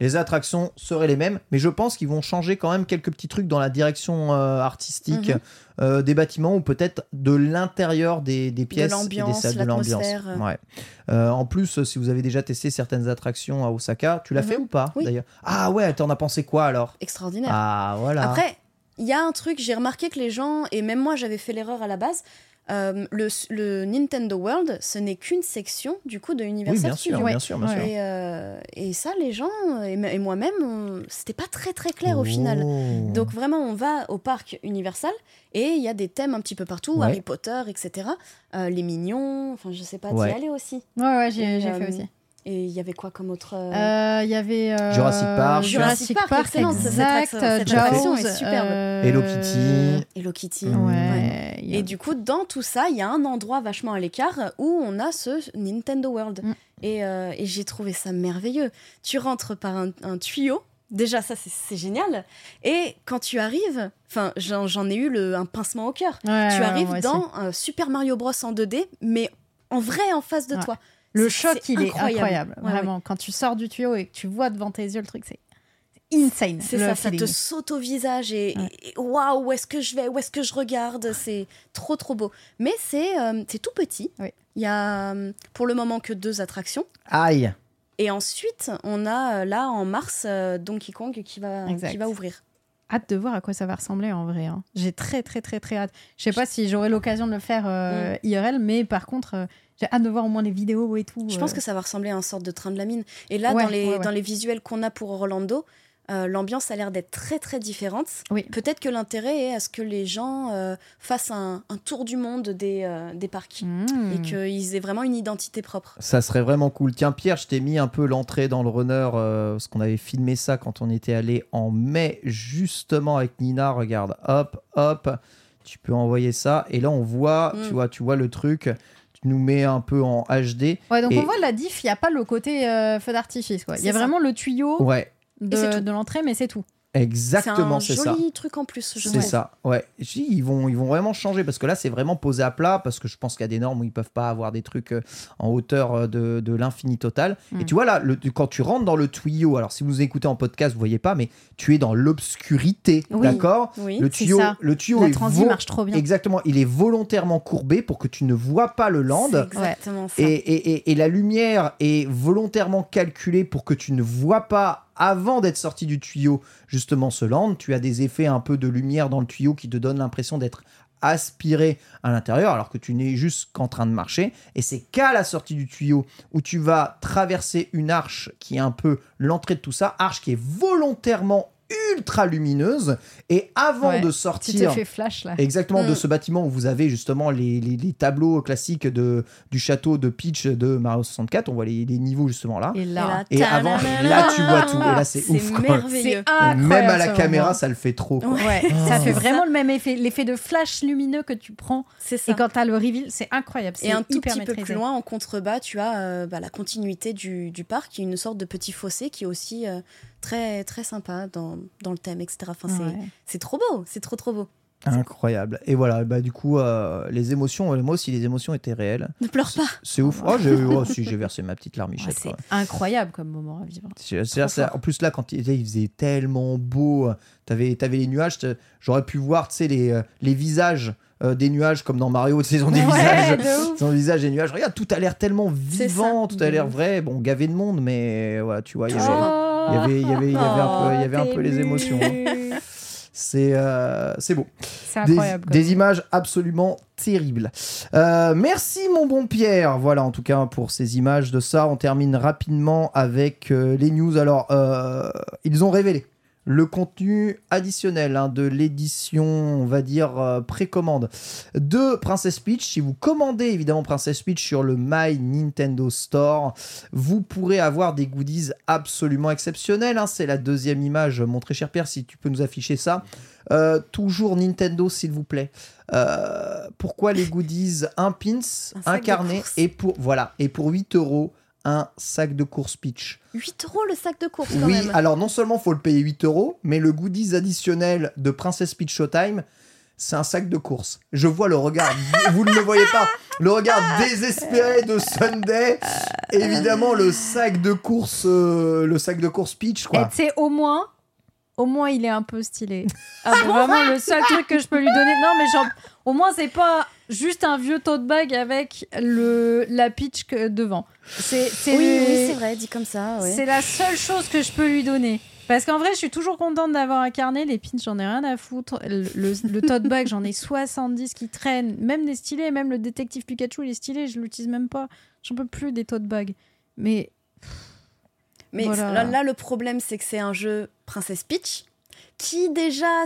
Les attractions seraient les mêmes, mais je pense qu'ils vont changer quand même quelques petits trucs dans la direction euh, artistique Mhm. euh, des bâtiments ou peut-être de l'intérieur des, des pièces et des salles de l'ambiance. Ouais. Euh, en plus, si vous avez déjà testé certaines attractions à Osaka, tu l'as Mhm. fait ou pas Oui. d'ailleurs? Ah ouais, t'en as pensé quoi alors? Extraordinaire. Ah voilà. Après, il y a un truc, j'ai remarqué que les gens, et même moi j'avais fait l'erreur à la base, euh, le, le Nintendo World, ce n'est qu'une section du coup de oui, Universal bien sûr, bien sûr, bien sûr. Et, euh, et ça, les gens, et, moi-même, c'était pas très très clair au final. Oh. Donc vraiment, on va au parc Universal et il y a des thèmes un petit peu partout, Ouais. Harry Potter, etc. Euh, les mignons, enfin je sais pas, Ouais. d'y aller aussi. Ouais, ouais, j'ai euh, fait aussi. Et il y avait quoi comme autre euh, Euh, Il y avait euh, Jurassic Park. Jurassic Park, excellente, cette exact. cette Jaws, attraction est superbe. euh, Hello Kitty. Hello Kitty. Ouais. a- Et du coup, dans tout ça, il y a un endroit vachement à l'écart où on a ce Nintendo World. Mm. Et, euh, et j'ai trouvé ça merveilleux. Tu rentres par un, un tuyau. Déjà, ça, c'est- génial. Et quand tu arrives, enfin, j'en ai eu le, un pincement au cœur. Ouais, tu arrives dans un Super Mario Bros en 2D, mais en vrai en face de Ouais. toi. Le choc, il est incroyable. Ouais, ouais. vraiment, quand tu sors du tuyau et que tu vois devant tes yeux le truc, c'est insane. C'est le ça, ça te feeling. saute au visage et waouh, où est-ce que je vais, où est-ce que je regarde, c'est trop trop beau. Mais c'est euh, c'est tout petit. Oui. Il y a euh, pour le moment que deux attractions. Aïe. Et ensuite, on a euh, là en mars euh, Donkey Kong qui va, Exact. qui va ouvrir. Hâte de voir à quoi ça va ressembler en vrai. hein. J'ai très très très très hâte. Je sais pas si j'aurai l'occasion de le faire euh, Mm. IRL, mais par contre, euh, j'ai hâte de voir au moins les vidéos et tout. Je euh. pense que ça va ressembler à un sorte de train de la mine. Et là, Ouais, dans, les, ouais, ouais. dans les visuels qu'on a pour Orlando, euh, l'ambiance a l'air d'être très très différente. Oui. Peut-être que l'intérêt est à ce que les gens euh, fassent un, un tour du monde des, euh, des parcs Mm. et qu'ils aient vraiment une identité propre. Ça serait vraiment cool. Tiens, Pierre, je t'ai mis un peu l'entrée dans le runner, euh, parce qu'on avait filmé ça quand on était allé en mai, justement avec Nina. Regarde, hop, hop, tu peux envoyer ça. Et là, on voit, tu vois, tu vois le truc. Tu nous mets un peu en HD. Ouais, donc Et- on voit la diff, il n'y a pas le côté euh, feu d'artifice. quoi. Il y a ça. vraiment le tuyau Ouais, de l'entrée, mais c'est tout. Exactement, c'est c'est un ça. joli truc en plus. je C'est ça, ouais. Ils vont, ils vont vraiment changer parce que là, c'est vraiment posé à plat parce que je pense qu'il y a des normes où ils peuvent pas avoir des trucs euh, en hauteur euh, de, de l'infini total. Mm. Et tu vois là, le- quand tu rentres dans le tuyau, alors si vous écoutez en podcast, vous voyez pas, mais tu es dans l'obscurité, Oui. d'accord? Oui. Le tuyau, ça. le tuyau La est vo- marche trop bien. Exactement, il est volontairement courbé pour que tu ne vois pas le land. Exactement ça. Et, et- et- et la lumière est volontairement calculée pour que tu ne vois pas avant d'être sorti du tuyau justement ce land. Tu as des effets un peu de lumière dans le tuyau qui te donnent l'impression d'être aspiré à l'intérieur alors que tu n'es juste qu'en train de marcher. Et c'est qu'à la sortie du tuyau où tu vas traverser une arche qui est un peu l'entrée de tout ça, arche qui est volontairement ultra lumineuse. Et avant Ouais. de Tu sortir... te fais flash là. Exactement, de ce bâtiment où vous avez justement les, les- les tableaux classiques de, du château de Peach de Mario 64. On voit les, les niveaux justement là. Et là, Et avant, là, tu vois tout. Et là, c'est ouf, merveilleux. Même à la caméra, ça le fait trop. quoi. Ouais, ça fait vraiment le même effet. L'effet de flash lumineux que tu prends. C'est ça. Et quand t'as le reveal, c'est incroyable. Et un tout petit peu maîtrisé. plus loin, en contrebas, tu as euh, bah, la continuité du, du parc, qui est une sorte de petit fossé qui est aussi euh, très, très sympa dans, dans le thème, etc. Enfin, c'est- Ouais. c'est trop beau, c'est trop trop beau. Incroyable. Et voilà, bah, du coup, euh, les émotions, euh, moi aussi, les émotions étaient réelles. Ne pleure pas. C'est ouf. Oh, j'ai oh, si, j'ai versé ma petite Ouais, larmichette. c'est quoi. incroyable comme moment à vivre. C'est- c'est- c'est- en plus, là, quand il, il faisait tellement beau, t'avais avais les nuages, j'aurais pu voir, tu sais, les, euh, les visages euh, des nuages, comme dans Mario, tu sais, ils ont des Ouais, visages. de. Ils ont des visages des nuages. Regarde, tout a l'air tellement C'est vivant, tout a l'air vrai. Bon, gavé de monde, mais voilà, tu vois, il y avait, il y avait, il y avait, il y avait un peu, il y avait un Oh, peu les émotions. hein. C'est euh, c'est beau. C'est incroyable. des images absolument terribles. Euh, merci mon bon Pierre. Voilà en tout cas pour ces images de ça. On termine rapidement avec euh, les news. Alors ils ont révélé le contenu additionnel hein, de l'édition, on va dire, euh, précommande de Princess Peach. Si vous commandez évidemment Princess Peach sur le My Nintendo Store, vous pourrez avoir des goodies absolument exceptionnels. hein. C'est la deuxième image, mon très cher Pierre, si tu peux nous afficher ça. Euh, toujours Nintendo, s'il vous plaît. Euh, pourquoi les goodies Un pins, Un carnet et pour voilà et pour 8 euros un sac de course Peach. 8 euros le sac de course quand Oui, même. alors non seulement faut le payer 8 euros, mais le goodies additionnel de Princess Peach Showtime, c'est un sac de course. Je vois le regard, vous ne le voyez pas, le regard désespéré de Sunday. Évidemment, le sac de course, euh, le sac de course Peach, Et quoi. tu sais, au moins, au moins, il est un peu stylé. c'est vraiment le seul truc que je peux lui donner. Non, mais genre, au moins, c'est pas juste un vieux tote bag avec le, la pitch devant. C'est c'est Oui, le- oui, c'est vrai, dit comme ça. ouais. c'est la seule chose que je peux lui donner. Parce qu'en vrai, je suis toujours contente d'avoir un carnet. Les pins, j'en ai rien à foutre. Le, le- le tote bag, j'en ai 70 qui traînent. Même des stylés, même le détective Pikachu, il est stylé, je l'utilise même pas. J'en peux plus des tote bags. Mais Mais Voilà. là, là, le problème, c'est que c'est un jeu Princess Peach qui déjà,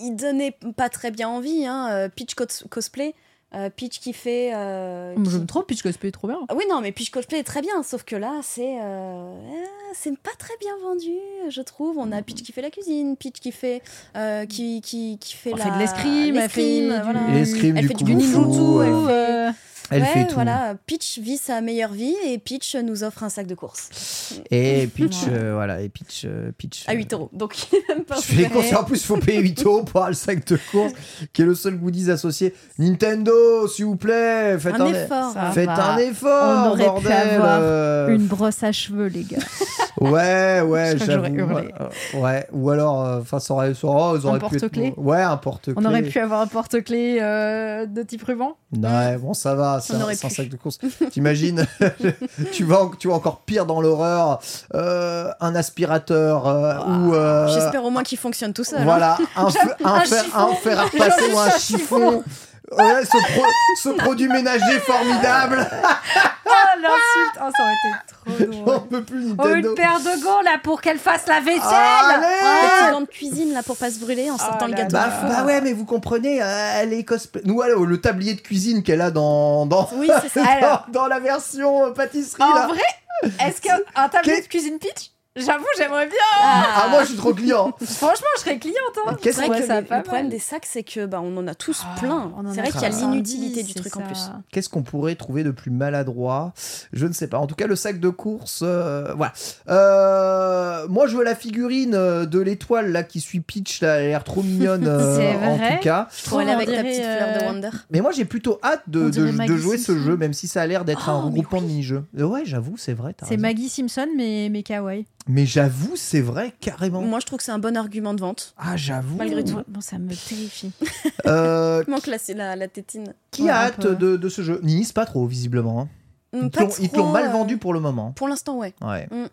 il donnait pas très bien envie. Hein. euh, Peach cos- cosplay, euh, Peach qui fait. euh, qui- j'aime trop Peach Cosplay, trop bien. Ah oui, non, mais Peach cosplay est très bien, sauf que là, c'est euh, euh, c'est pas très bien vendu, je trouve. On a Peach qui fait la cuisine, Peach qui fait euh, qui, qui, qui fait Elle la fait de l'escrime, elle fait l'escrime, du- voilà. L'escrime, Elle du fait du kung fu, ninjutsu, ouais. elle fait- Euh, Elle Ouais, fait tout. voilà, Peach vit sa meilleure vie et Peach nous offre un sac de course Et Peach, Ouais. euh, voilà, et Peach, euh, Peach. à euh, 8 euros. Donc, il même pas Je fais les courses en plus, il faut payer 8 euros pour avoir le sac de course, qui est le seul goodies associé. Nintendo, s'il vous plaît, faites un, un effort. Ça Faites va. un effort, On aurait pu bordel. avoir euh. Une brosse à cheveux, les gars. Ouais, ouais, j'avoue. ouais, ouais. ou alors, euh, enfin, ça aurait, ça aurait, ils auraient pu être- porte-clés Ouais, un porte-clés. On aurait pu avoir un porte-clés euh, de type ruban. Ouais, bon, ça va, c'est On un, aurait c'est un sac de course. T'imagines, tu vas, tu vas encore pire dans l'horreur, euh, un aspirateur euh, ou. euh, J'espère au moins qu'il fonctionne tout seul. hein. Voilà, un, fe- un, un fer, chiffon. fer à repasser ou un chiffon. Ouais, ce, pro- ce produit ménager formidable. Oh l'insulte Oh ça aurait été trop On drôle. peut plus Oh Nintendo. une paire de gants là pour qu'elle fasse la vaisselle Allez gants de cuisine là pour pas se brûler en sortant Oh le là gâteau Bah, bah ouais, mais vous comprenez, euh, elle est cosplay. Nous, alors, le tablier de cuisine qu'elle a dans, dans, Oui, c'est ça. dans, Alors. dans la version euh, pâtisserie. En là. vrai, est-ce qu'un tablier de cuisine pitch J'avoue, j'aimerais bien. Ah, moi, je suis trop client. Franchement, je serais cliente. Hein. Qu'est-ce C'est vrai Ouais, que ça le, problème des sacs, c'est que bah, on en a tous Ah, plein. en C'est vrai qu'il y a 70, l'inutilité du truc en plus. Qu'est-ce qu'on pourrait trouver de plus maladroit? Je ne sais pas. En tout cas, le sac de course, euh, voilà. Euh, moi, je veux la figurine euh, de l'étoile là qui suit Peach. Là, elle a l'air trop mignonne. euh, C'est en vrai tout cas. Aller On avec ta dirait, petite fleur de Wonder. Mais moi, j'ai plutôt hâte de, jouer ce jeu, même si ça a l'air d'être un Oh, regroupement de mini-jeux. Ouais, j'avoue, c'est vrai. C'est. Maggie Simpson, mais, mais kawaii. Mais j'avoue, c'est vrai, carrément. Moi, je trouve que c'est un bon argument de vente. Ah, j'avoue. Malgré tout. Bon, ça me terrifie. Euh, manque la, la, la tétine. qui Ouais, a hâte de, de ce jeu? Nice, pas trop, visiblement. hein. Ils te l'ont- ils te l'ont mal euh, vendu pour le moment. Pour l'instant, ouais. Ouais. Mm.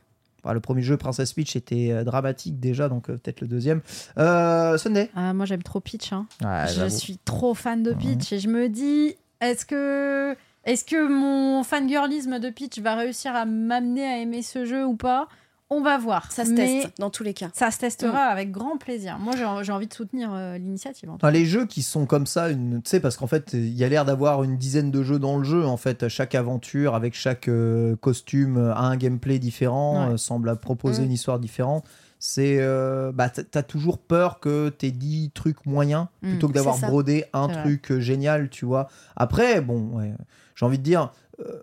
Bah, le premier jeu, Princess Peach, était euh, dramatique déjà, donc euh, peut-être le deuxième. Euh, Sunday? Ah, moi, j'aime trop Peach. Hein. Ouais, je j'avoue. suis trop fan de Peach et je me dis, est-ce que, est-ce que mon fangirlisme de Peach va réussir à m'amener à aimer ce jeu ou pas? On va voir. Ça se Mais teste dans tous les cas. Ça se testera avec grand plaisir. Moi, j'ai, envie de soutenir euh, l'initiative. Enfin, les jeux qui sont comme ça, tu sais, parce qu'en fait, il y a l'air d'avoir une dizaine de jeux dans le jeu. En fait, chaque aventure avec chaque euh, costume a un gameplay différent, Ouais. euh, semble proposer Mm. une histoire différente. C'est, euh, bah, t'as toujours peur que t'aies 10 trucs moyens Mm, plutôt que d'avoir brodé un vrai. truc génial, tu vois. Après, bon, ouais, j'ai envie de dire. euh,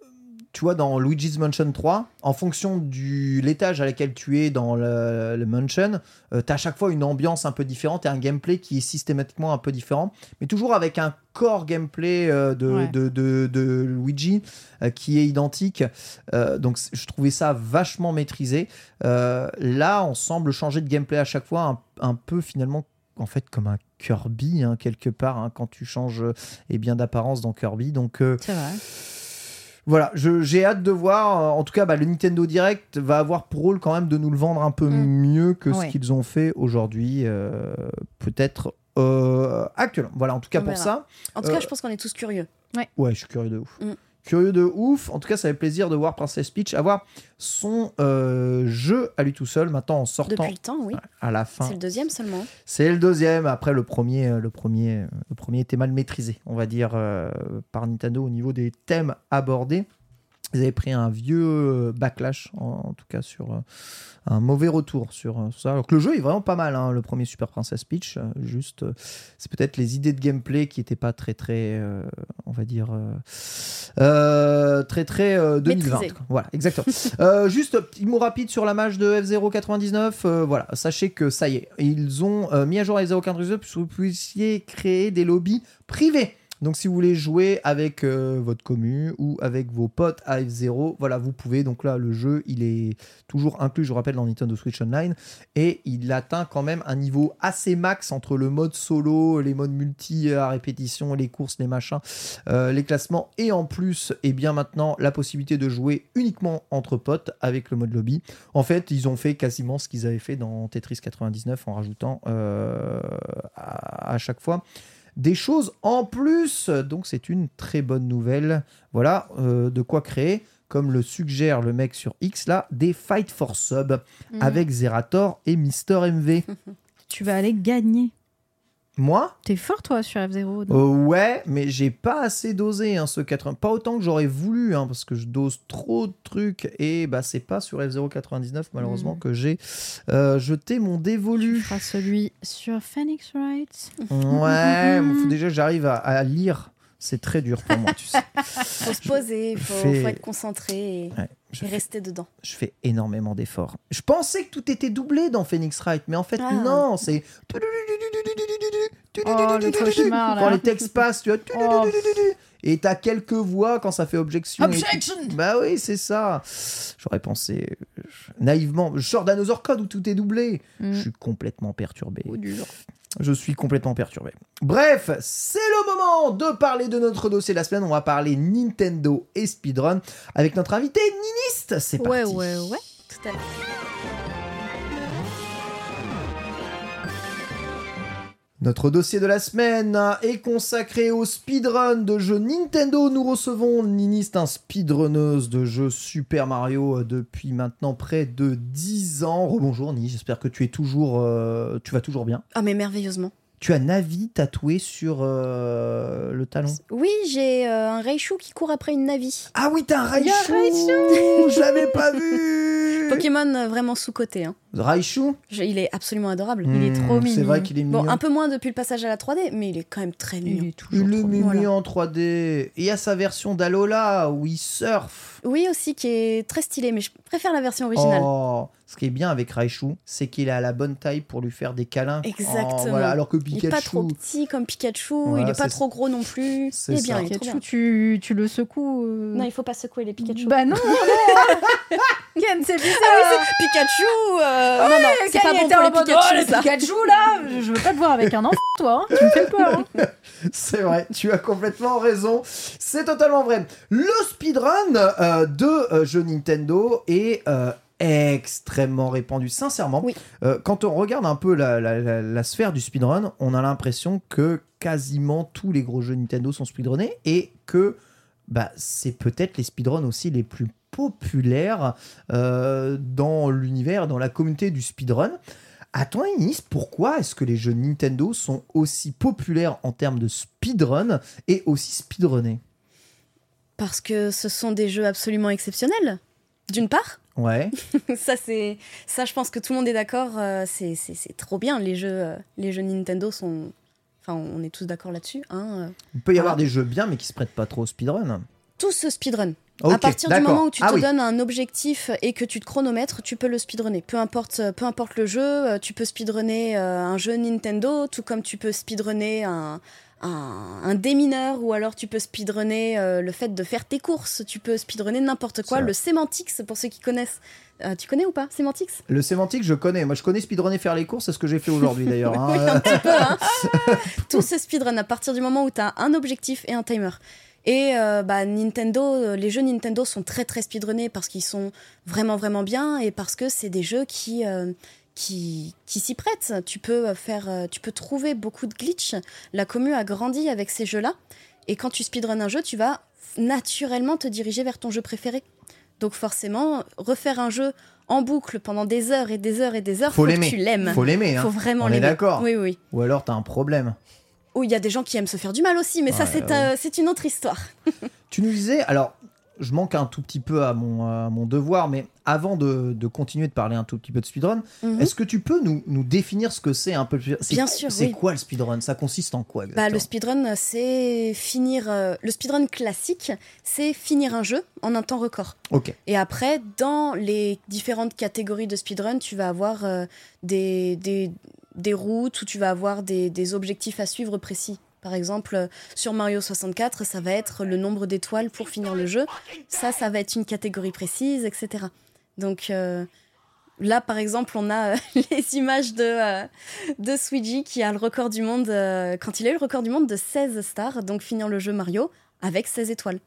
tu vois, dans Luigi's Mansion 3, en fonction du l'étage à laquelle tu es dans le, le mansion, tu as à chaque fois une ambiance un peu différente et un gameplay qui est systématiquement un peu différent, mais toujours avec un core gameplay euh, de, Ouais. de, de- de Luigi euh, qui est identique. Euh, donc je trouvais ça vachement maîtrisé. Euh, là, on semble changer de gameplay à chaque fois, un, un peu finalement en fait comme un Kirby hein, quelque part hein, quand tu changes euh, eh bien d'apparence dans Kirby. Donc euh, C'est vrai. Voilà, je- j'ai hâte de voir. Euh, En tout cas, bah, le Nintendo Direct va avoir pour rôle quand même de nous le vendre un peu Mm. mieux que Ouais. ce qu'ils ont fait aujourd'hui, euh, peut-être euh, actuellement. Voilà, en tout cas On pour verra. ça. En tout Euh, cas, je pense qu'on est tous curieux. Ouais, je suis curieux de ouf. Mm. Curieux de ouf. En tout cas, ça fait plaisir de voir Princess Peach avoir son euh, jeu à lui tout seul, maintenant en sortant Depuis le temps, oui. à la fin. C'est le deuxième seulement. C'est le deuxième. Après, le premier, euh, le premier, euh, le premier était mal maîtrisé, on va dire, euh, par Nintendo au niveau des thèmes abordés. Ils avaient pris un vieux euh, backlash, en, en tout cas sur euh, un mauvais retour sur euh, ça. Alors que le jeu est vraiment pas mal, hein, le premier Super Princess Peach. juste, euh, c'est peut-être les idées de gameplay qui n'étaient pas très, très, on va dire, très, très euh, 2020. Maîtrisé. quoi. Voilà, exactement. Juste petit mot rapide sur la match de F099. euh, voilà, sachez que ça y est, ils ont mis à jour F099 pour que vous puissiez créer des lobbies privés. Donc si vous voulez jouer avec euh, votre commu ou avec vos potes à F0, voilà, vous pouvez. Donc là, le jeu, il est toujours inclus, je vous rappelle, dans Nintendo Switch Online. Et il atteint quand même un niveau assez max entre le mode solo, les modes multi à répétition, les courses, les machins, euh, les classements. Et en plus, et bien maintenant, la possibilité de jouer uniquement entre potes avec le mode lobby. En fait, ils ont fait quasiment ce qu'ils avaient fait dans Tetris 99 en rajoutant euh, à chaque fois des choses en plus. Donc c'est une très bonne nouvelle. Voilà euh, de quoi créer, comme le suggère le mec sur X là, des Fight for Sub Mhm. avec Zerator et Mister MV. Tu vas aller gagner. Moi T'es fort, toi, sur F0. non? Euh, ouais, mais j'ai pas assez dosé hein, ce 80. Pas autant que j'aurais voulu, hein, parce que je dose trop de trucs et bah c'est pas sur F099 malheureusement Mm. que j'ai euh, jeté mon Tu dévolu. feras celui sur Phoenix Wright. Ouais, faut déjà j'arrive à, à lire. C'est très dur pour moi, tu sais. Faut se poser, faut, fais- faut être concentré et, Ouais, fais- rester dedans. je fais énormément d'efforts. Je pensais que tout était doublé dans Phoenix Wright, mais en fait, Ah. non, c'est. Oh, le cauchemar, là. Quand les textes passent, tu vois. Oh. Et t'as quelques voix quand ça fait objection. et. Objection Bah oui, c'est ça. J'aurais pensé naïvement. Je sors d'Another Code où tout est doublé. Mm. Je suis complètement perturbé. Oh, dur. Je suis complètement perturbé. Bref, c'est le moment de parler de notre dossier de la semaine. On va parler Nintendo et speedrun avec notre invité Niniste. C'est Ouais, parti. ouais, ouais. Tout à l'heure. Notre dossier de la semaine est consacré au speedrun de jeux Nintendo. Nous recevons Niniste, un speedrunneuse de jeux Super Mario euh, depuis maintenant près de 10 ans. Rebonjour Ni, j'espère que tu es toujours, euh, tu vas toujours bien. Ah, mais merveilleusement. Tu as Navi tatoué sur euh, le talon. Oui, j'ai euh, un Raichu qui court après une Navi. Ah oui, t'as un Raichu Je l'avais pas vu Pokémon euh, vraiment sous-côté. Hein. Raichu Je- il est absolument adorable. Il est Hmm, trop C'est mignon. vrai qu'il est mignon. Bon, un peu moins depuis le passage à la 3D, mais il est quand même très mignon. Il est toujours est trop mignon Voilà. en 3D. Et il y a sa version d'Alola où il surfe. Oui, aussi, qui est très stylé, mais je préfère la version originale. Oh, ce qui est bien avec Raichu, c'est qu'il est à la bonne taille pour lui faire des câlins. Exactement. Oh, voilà, alors que il Pikachu. est pas trop petit comme Pikachu, Voilà, il est pas trop gros non plus. c'est Il est bien, ça. il Pikachu, bien. tu, tu le secoues. euh. Non, il faut pas secouer les Pikachu. Bah non, non Ken, c'est bizarre Ah oui, c'est Pikachu euh, Non, non, c'est pas il bon pour les Pikachu, oh, les. Pikachu, là je, je veux pas te voir avec un enfant, toi. hein. Tu me fais peur. hein. C'est vrai, tu as complètement raison. C'est totalement vrai. Le speedrun euh, de euh, jeux Nintendo est euh, extrêmement répandu. Sincèrement, Oui. euh, quand on regarde un peu la, la- la- la sphère du speedrun, on a l'impression que quasiment tous les gros jeux Nintendo sont speedrunnés et que bah, c'est peut-être les speedruns aussi les plus populaires euh, dans l'univers, dans la communauté du speedrun. À ton avis, Nice, pourquoi est-ce que les jeux Nintendo sont aussi populaires en termes de speedrun et aussi speedrunnés? Parce que ce sont des jeux absolument exceptionnels. D'une part, Ouais. ça c'est ça je pense que tout le monde est d'accord euh, c'est trop bien les jeux euh, les jeux Nintendo sont enfin on est tous d'accord là-dessus hein euh. Il peut y avoir des jeux bien, mais qui se prêtent pas trop au speedrun. tout ce speedrun à partir du moment où tu Ah te oui. donnes un objectif et que tu te chronomètres, tu peux le speedrunner. Peu importe, peu importe le jeu, tu peux speedrunner un jeu Nintendo, tout comme tu peux speedrunner un, un, un démineur, ou alors tu peux speedrunner euh, le fait de faire tes courses. Tu peux speedrunner n'importe quoi. Le Semantics, pour ceux qui connaissent. Euh, tu connais ou pas Semantics? Le sémantique, je connais. Moi, je connais speedrunner faire les courses, c'est ce que j'ai fait aujourd'hui d'ailleurs. hein. Oui, un petit peu. Hein Tout se speedrun à partir du moment où tu as un objectif et un timer. Et euh, bah, Nintendo, les jeux Nintendo sont très très speedrunnés parce qu'ils sont vraiment vraiment bien et parce que c'est des jeux qui euh, qui, qui s'y prêtent. Tu peux faire, euh, tu peux trouver beaucoup de glitch. La commu a grandi avec ces jeux-là. Et quand tu speedrun un jeu, tu vas naturellement te diriger vers ton jeu préféré. Donc forcément, refaire un jeu en boucle pendant des heures et des heures et des heures, Faut faut, que l'aimer. tu l'aimes. Faut l'aimer. hein. Faut vraiment On est l'aimer. d'accord. Oui, oui. Ou alors t'as un problème. Ou il y a des gens qui aiment se faire du mal aussi, mais ça, c'est ouais. euh, c'est une autre histoire. Tu nous disais, alors, je manque un tout petit peu à mon, à mon devoir, mais avant de, de continuer de parler un tout petit peu de speedrun, Mhm. est-ce que tu peux nous, nous définir ce que c'est un peu c'est- Bien sûr, C'est oui. quoi le speedrun? Ça consiste en quoi Bah, le speedrun, c'est finir. euh, le speedrun classique, c'est finir un jeu en un temps record. Ok. Et après, dans les différentes catégories de speedrun, tu vas avoir euh, des, des, des routes où tu vas avoir des, des objectifs à suivre précis. Par exemple, sur Mario 64, ça va être le nombre d'étoiles pour finir le jeu. Ça, ça va être une catégorie précise, etc. Donc euh, là, par exemple, on a euh, les images de, euh, de Swiggy qui a le record du monde, euh, quand il a eu le record du monde de 16 stars, donc finir le jeu Mario avec 16 étoiles,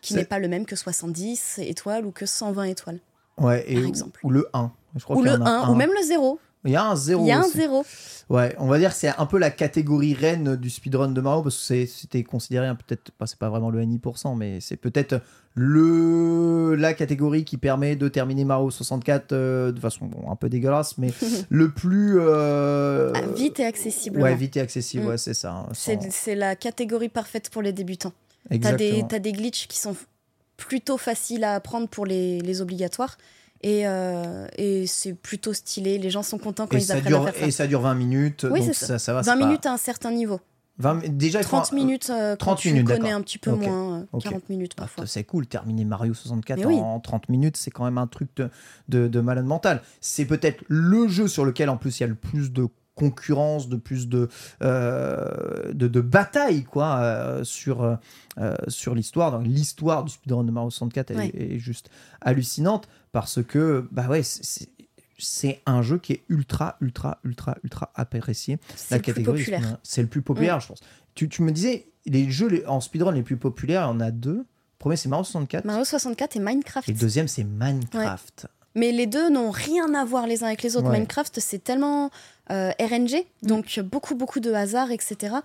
qui n'est pas le même que 70 étoiles ou que 120 étoiles. Ouais, et par ou- exemple. Ou le 1. Je crois Ou le en a 1, un. ou même le 0. Il y a un 0. Il y a un aussi. 0. Ouais, on va dire que c'est un peu la catégorie reine du speedrun de Mario parce que c'était considéré un peut-être, pas c'est pas vraiment le NI%, mais c'est peut-être le la catégorie qui permet de terminer Mario 64 euh, de façon bon, un peu dégueulasse, mais le plus euh, Ah, vite et accessible. ouais vite et accessible, Mm. ouais c'est ça. hein, C'est sans- c'est la catégorie parfaite pour les débutants. T'as Exactement. des, t'as des glitches qui sont plutôt faciles à apprendre pour les, les obligatoires. Et, euh, et c'est plutôt stylé. Les gens sont contents quand et ils ça apprennent dure à faire ça. et ça dure 20 minutes, Oui, donc c'est ça, ça va. 20 c'est pas- minutes à un certain niveau. 20 déjà il faut 30 un- minutes euh, quand 30 tu minutes, connais un petit peu Ok. moins. euh, Ok. 40 minutes Ah, parfois. C'est cool, terminer Mario 64 Mais oui. en 30 minutes, c'est quand même un truc de, de, de malade mental. C'est peut-être le jeu sur lequel en plus il y a le plus de concurrence, de plus de, euh, de, de bataille quoi, euh, sur, euh, sur l'histoire. L'histoire du speedrun de Mario 64 elle Ouais. est, est juste hallucinante parce que bah ouais, c'est- un jeu qui est ultra, ultra, ultra, ultra apprécié. C'est le plus catégorie, populaire. c'est- le plus populaire, je pense. Tu, tu me disais, les jeux les- en speedrun les plus populaires, il y en a deux. Le premier, c'est Mario 64. Mario 64 et Minecraft. Et le deuxième, c'est Minecraft. Mais les deux n'ont rien à voir les uns avec les autres. Ouais. Minecraft, c'est tellement euh, RNG, donc beaucoup, beaucoup de hasard, etc.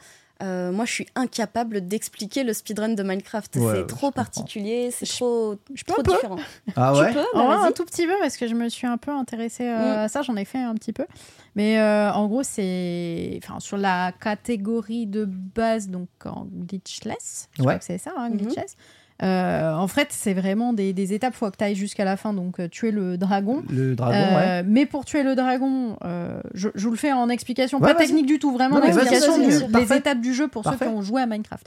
Euh, moi, je suis incapable d'expliquer le speedrun de Minecraft. Ouais, c'est trop particulier, c'est trop, peux trop un peu différent. Ah Tu ouais peux En Bah, un tout petit peu parce que je me suis un peu intéressée euh, Mm. à ça, j'en ai fait un petit peu. Mais euh, en gros, c'est enfin sur la catégorie de base, donc en glitchless, je Ouais. crois que c'est ça, hein, Mhm. glitchless. Euh, en fait, c'est vraiment des, des étapes, faut que tu ailles jusqu'à la fin, donc euh, tuer le dragon. Le dragon, Euh, ouais. Mais pour tuer le dragon, euh, je, je vous le fais en explication, Ouais, pas technique du tout, vraiment Non, mais en vas-y, explication vas-y, du- vas-y. des étapes du jeu pour Parfait. ceux qui ont joué à Minecraft.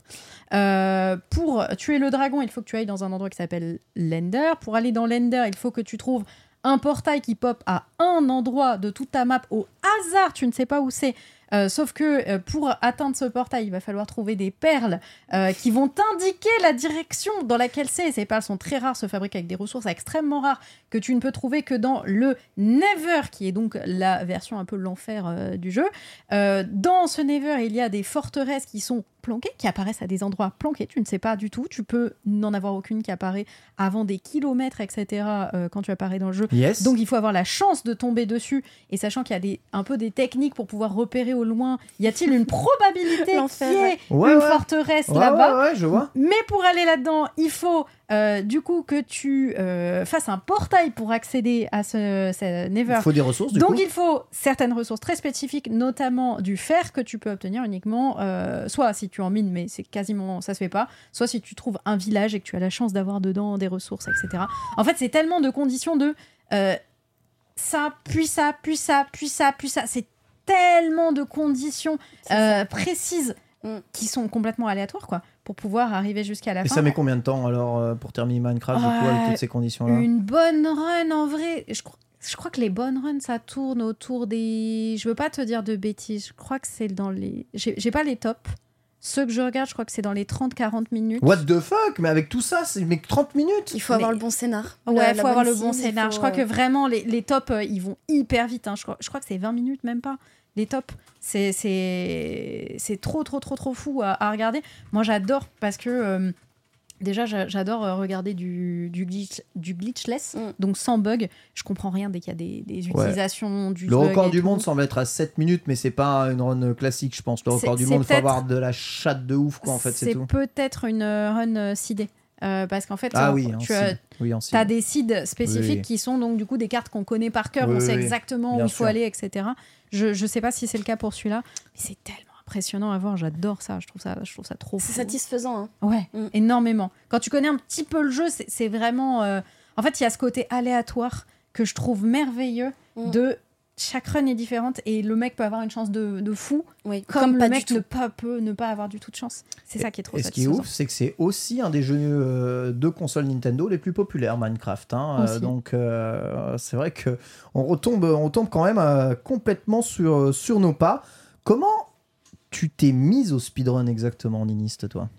Pour tuer le dragon, il faut que tu ailles dans un endroit qui s'appelle l'Ender. Pour aller dans l'Ender, il faut que tu trouves un portail qui pop à un endroit de toute ta map au hasard, tu ne sais pas où c'est. Euh, sauf que euh, pour atteindre ce portail, il va falloir trouver des perles euh, qui vont t'indiquer la direction dans laquelle c'est. Ces perles sont très rares, se fabriquent avec des ressources extrêmement rares que tu ne peux trouver que dans le Never, qui est donc la version un peu l'enfer du jeu. Dans ce Never, il y a des forteresses qui sont planquées, qui apparaissent à des endroits planqués. Tu ne sais pas du tout. Tu peux n'en avoir aucune qui apparaît avant des kilomètres, etc. euh, quand tu apparais dans le jeu. Yes. Donc il faut avoir la chance de tomber dessus et sachant qu'il y a des, un peu des techniques pour pouvoir repérer au loin, y a-t-il une probabilité qu'il y ait ouais. Une ouais. forteresse Ouais, là-bas ouais, ouais, je vois. mais pour aller là-dedans, il faut euh, du coup que tu euh, fasses un portail pour accéder à ce, ce Never. Il faut des ressources, du Donc coup. il faut certaines ressources très spécifiques, notamment du fer que tu peux obtenir uniquement, euh, soit si tu en mines, mais c'est quasiment ça se fait pas, soit si tu trouves un village et que tu as la chance d'avoir dedans des ressources, etc. En fait, c'est tellement de conditions de euh, ça, puis ça, puis ça, puis ça, puis ça. C'est tellement de conditions euh, précises Mm. qui sont complètement aléatoires, quoi, pour pouvoir arriver jusqu'à la Et fin. ça met combien de temps alors euh, pour terminer Minecraft, du coup, avec toutes ces conditions-là? Une bonne run, en vrai, je crois, je crois que les bonnes runs, ça tourne autour des... Je veux pas te dire de bêtises, je crois que c'est dans les... J'ai j'ai pas les tops. Ceux que je regarde, je crois que c'est dans les 30-40 minutes. What the fuck? Mais avec tout ça, c'est mais 30 minutes Il faut avoir le bon scénar. Ouais, La- il la faut avoir le bon scénar. faut, Je crois que euh, vraiment, les, les tops, euh, ils vont hyper vite. hein. Je, crois, je crois que c'est 20 minutes, même pas. Les tops, c'est c'est c'est trop, trop, trop, trop fou à, à regarder. Moi, j'adore parce que... euh, Déjà, j'a- j'adore euh, regarder du, du, glitch, du glitchless, Mm. donc sans bug. Je comprends rien dès qu'il y a des, des Ouais. utilisations du Le record du tout. monde semble être à 7 minutes, mais c'est pas une run classique, je pense. Le C'est- record du c'est monde, il faut avoir de la chatte de ouf, quoi, en fait, c'est C'est tout. peut-être une euh, run euh, sidée. Euh, parce qu'en fait, Ah oui, tu as. Oui, des seeds spécifiques Oui. qui sont donc du coup des cartes qu'on connaît par cœur, Oui, on sait exactement où il faut sûr. aller, etc. Je, je sais pas si c'est le cas pour celui-là, mais c'est tellement impressionnant à voir, j'adore ça, je trouve ça, je trouve ça trop C'est satisfaisant. hein. Ouais, Mm. énormément. Quand tu connais un petit peu le jeu, c'est vraiment. euh, En fait, il y a ce côté aléatoire que je trouve merveilleux Mm. de chaque run est différente et le mec peut avoir une chance de, de fou, Oui, comme, comme, le pas mec ne pas, peut ne pas avoir du tout de chance. C'est ça qui est trop Et ce qui est ouf, c'est que c'est aussi un des jeux euh, de console Nintendo les plus populaires, Minecraft. hein. Euh, donc euh, c'est vrai que on retombe, on tombe quand même euh, complètement sur, sur nos pas. Comment tu t'es mise au speedrun exactement, Niniste, toi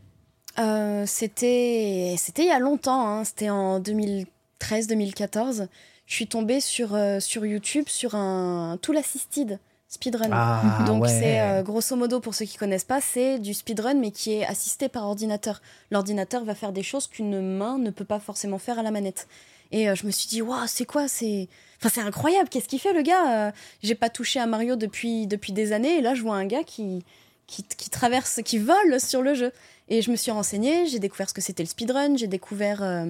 Euh, c'était c'était il y a longtemps, hein. c'était en 2013-2014. Je suis tombée sur, euh, sur YouTube sur un Tool Assisted speedrun. Ah, Donc ouais. c'est euh, grosso modo pour ceux qui connaissent pas, c'est du speedrun mais qui est assisté par ordinateur. L'ordinateur va faire des choses qu'une main ne peut pas forcément faire à la manette. Et euh, je me suis dit waouh, c'est quoi c'est Enfin c'est incroyable, qu'est-ce qu'il fait le gars Euh, J'ai pas touché à Mario depuis depuis des années et là je vois un gars qui qui, qui traverse qui vole sur le jeu. Et je me suis renseignée, j'ai découvert ce que c'était le speedrun, j'ai découvert euh,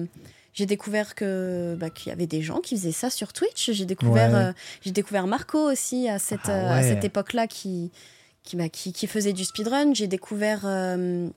j'ai découvert que bah, qu'il y avait des gens qui faisaient ça sur Twitch. J'ai découvert, Ouais. euh, j'ai découvert Marco aussi à cette, Ah euh, à cette époque-là qui, qui, bah, qui, qui faisait du speedrun. J'ai découvert, euh,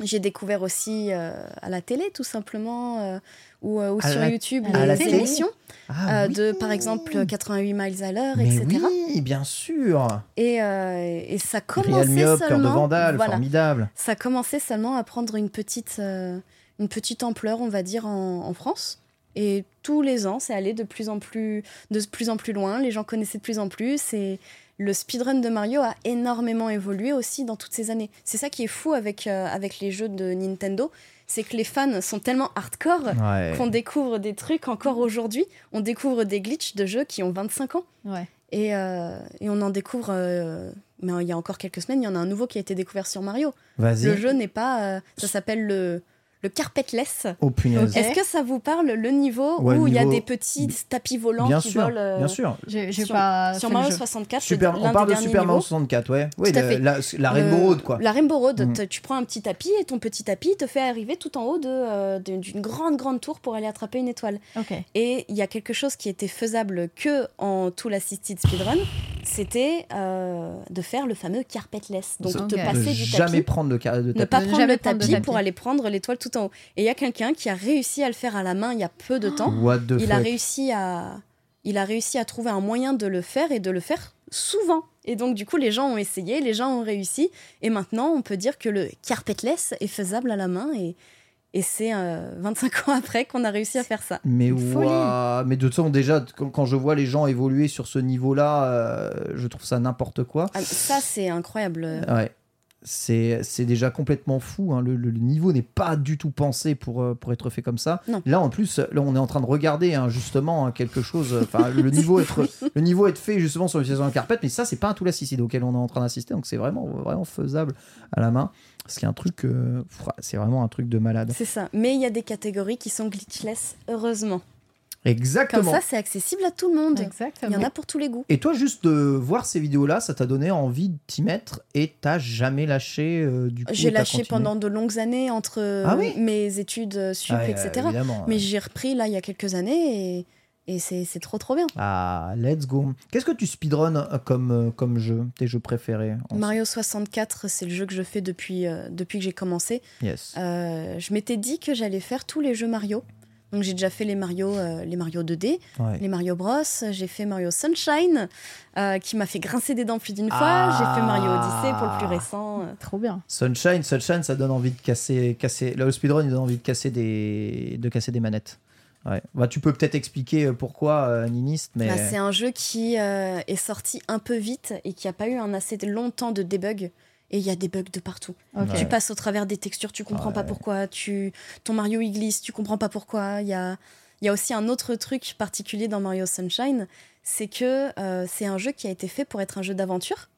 j'ai découvert aussi euh, à la télé tout simplement euh, ou, euh, ou sur la- YouTube à les émissions Ah de par exemple 88 miles à l'heure, etc. oui, bien sûr. Et, et ça commençait Cœur de seulement. Vandale, voilà, formidable. ça commençait seulement à prendre une petite, une petite ampleur, on va dire, en, en France. Et tous les ans, c'est allé de plus en plus, de plus en plus loin. Les gens connaissaient de plus en plus. Et le speedrun de Mario a énormément évolué aussi dans toutes ces années. C'est ça qui est fou avec, euh, avec les jeux de Nintendo, c'est que les fans sont tellement hardcore Ouais. qu'on découvre des trucs encore aujourd'hui. On découvre des glitches de jeux qui ont 25 ans. Ouais. Et, euh, et on en découvre, euh, mais il y a encore quelques semaines, il y en a un nouveau qui a été découvert sur Mario. Vas-y. Le jeu n'est pas. euh, ça s'appelle le, le carpetless. Oh punaise. Est-ce que ça vous parle le niveau Ouais, où il y a des petits tapis volants Bien qui sûr, volent euh, bien sûr. J'ai j'ai sur, pas Mario jeu. 64 Super, on parle de Super Mario niveaux. 64, ouais. Oui, Tout le- la, la Rainbow Le- Road, quoi. La Rainbow Road, Mm. tu prends un petit tapis et ton petit tapis te fait arriver tout en haut de, euh, d'une grande, grande tour pour aller attraper une étoile. Et il y a quelque chose qui était faisable que en Tool Assisted Speedrun, c'était euh, de faire le fameux carpetless. Donc te De passer Ne du jamais tapis, prendre de, de ne tapis. pas prendre jamais le prendre tapis tapis. pour aller prendre l'étoile tout en haut. Et il y a quelqu'un qui a réussi à le faire à la main il y a peu de temps. What the Il a réussi à, il a réussi à trouver un moyen de le faire et de le faire souvent. Et donc du coup, les gens ont essayé, les gens ont réussi, et maintenant on peut dire que le carpetless est faisable à la main et et c'est euh, 25 ans après qu'on a réussi à faire ça. Mais mais de toute façon déjà quand, quand je vois les gens évoluer sur ce niveau-là, euh, je trouve ça n'importe quoi. Ah, ça c'est incroyable. Ouais. C'est déjà complètement fou. hein. Le, le- le niveau n'est pas du tout pensé pour, euh, pour être fait comme ça. Non. Là, en plus, là, on est en train de regarder hein, justement hein, quelque chose. Enfin, le niveau être le niveau être fait justement sur l'utilisation de carpette, mais ça, c'est pas un tout assisté auquel on est en train d'assister. Donc, c'est vraiment vraiment faisable à la main. A un truc, euh, c'est vraiment un truc de malade. C'est ça. Mais il y a des catégories qui sont glitchless, heureusement. Comme Exactement. ça, c'est accessible à tout le monde. Exactement. Il y en a pour tous les goûts. Et toi, juste de voir ces vidéos-là, ça t'a donné envie de t'y mettre et t'as jamais lâché euh, du coup J'ai lâché continué pendant de longues années entre Ah oui mes études euh, sup, Ah etc. évidemment, Mais ouais. j'ai repris là il y a quelques années et, et c'est trop trop bien. Ah, let's go. Qu'est-ce que tu speedrun euh, comme, euh, comme jeu Tes jeux préférés Mario 64, c'est le jeu que je fais depuis, euh, depuis que j'ai commencé. Yes. Euh, je m'étais dit que j'allais faire tous les jeux Mario. Donc j'ai déjà fait les Mario, euh, les Mario 2D, Ouais. les Mario Bros. J'ai fait Mario Sunshine, euh, qui m'a fait grincer des dents plus d'une fois. Ah. J'ai fait Mario Odyssey pour le plus récent. euh. Trop bien. Sunshine, Sunshine, ça donne envie de casser, casser. Là, le speedrun, il donne envie de casser des, de casser des manettes. Ouais. Bah, tu peux peut-être expliquer pourquoi, euh, Niniste, mais Bah, c'est un jeu qui euh, est sorti un peu vite et qui n'a pas eu un assez long temps de debug. Et il y a des bugs de partout. Tu passes au travers des textures, tu comprends pas Ouais. pourquoi. Tu... Ton Mario il glisse, tu comprends pas pourquoi. Il y a... il y a aussi un autre truc particulier dans Mario Sunshine, c'est que euh, c'est un jeu qui a été fait pour être un jeu d'aventure.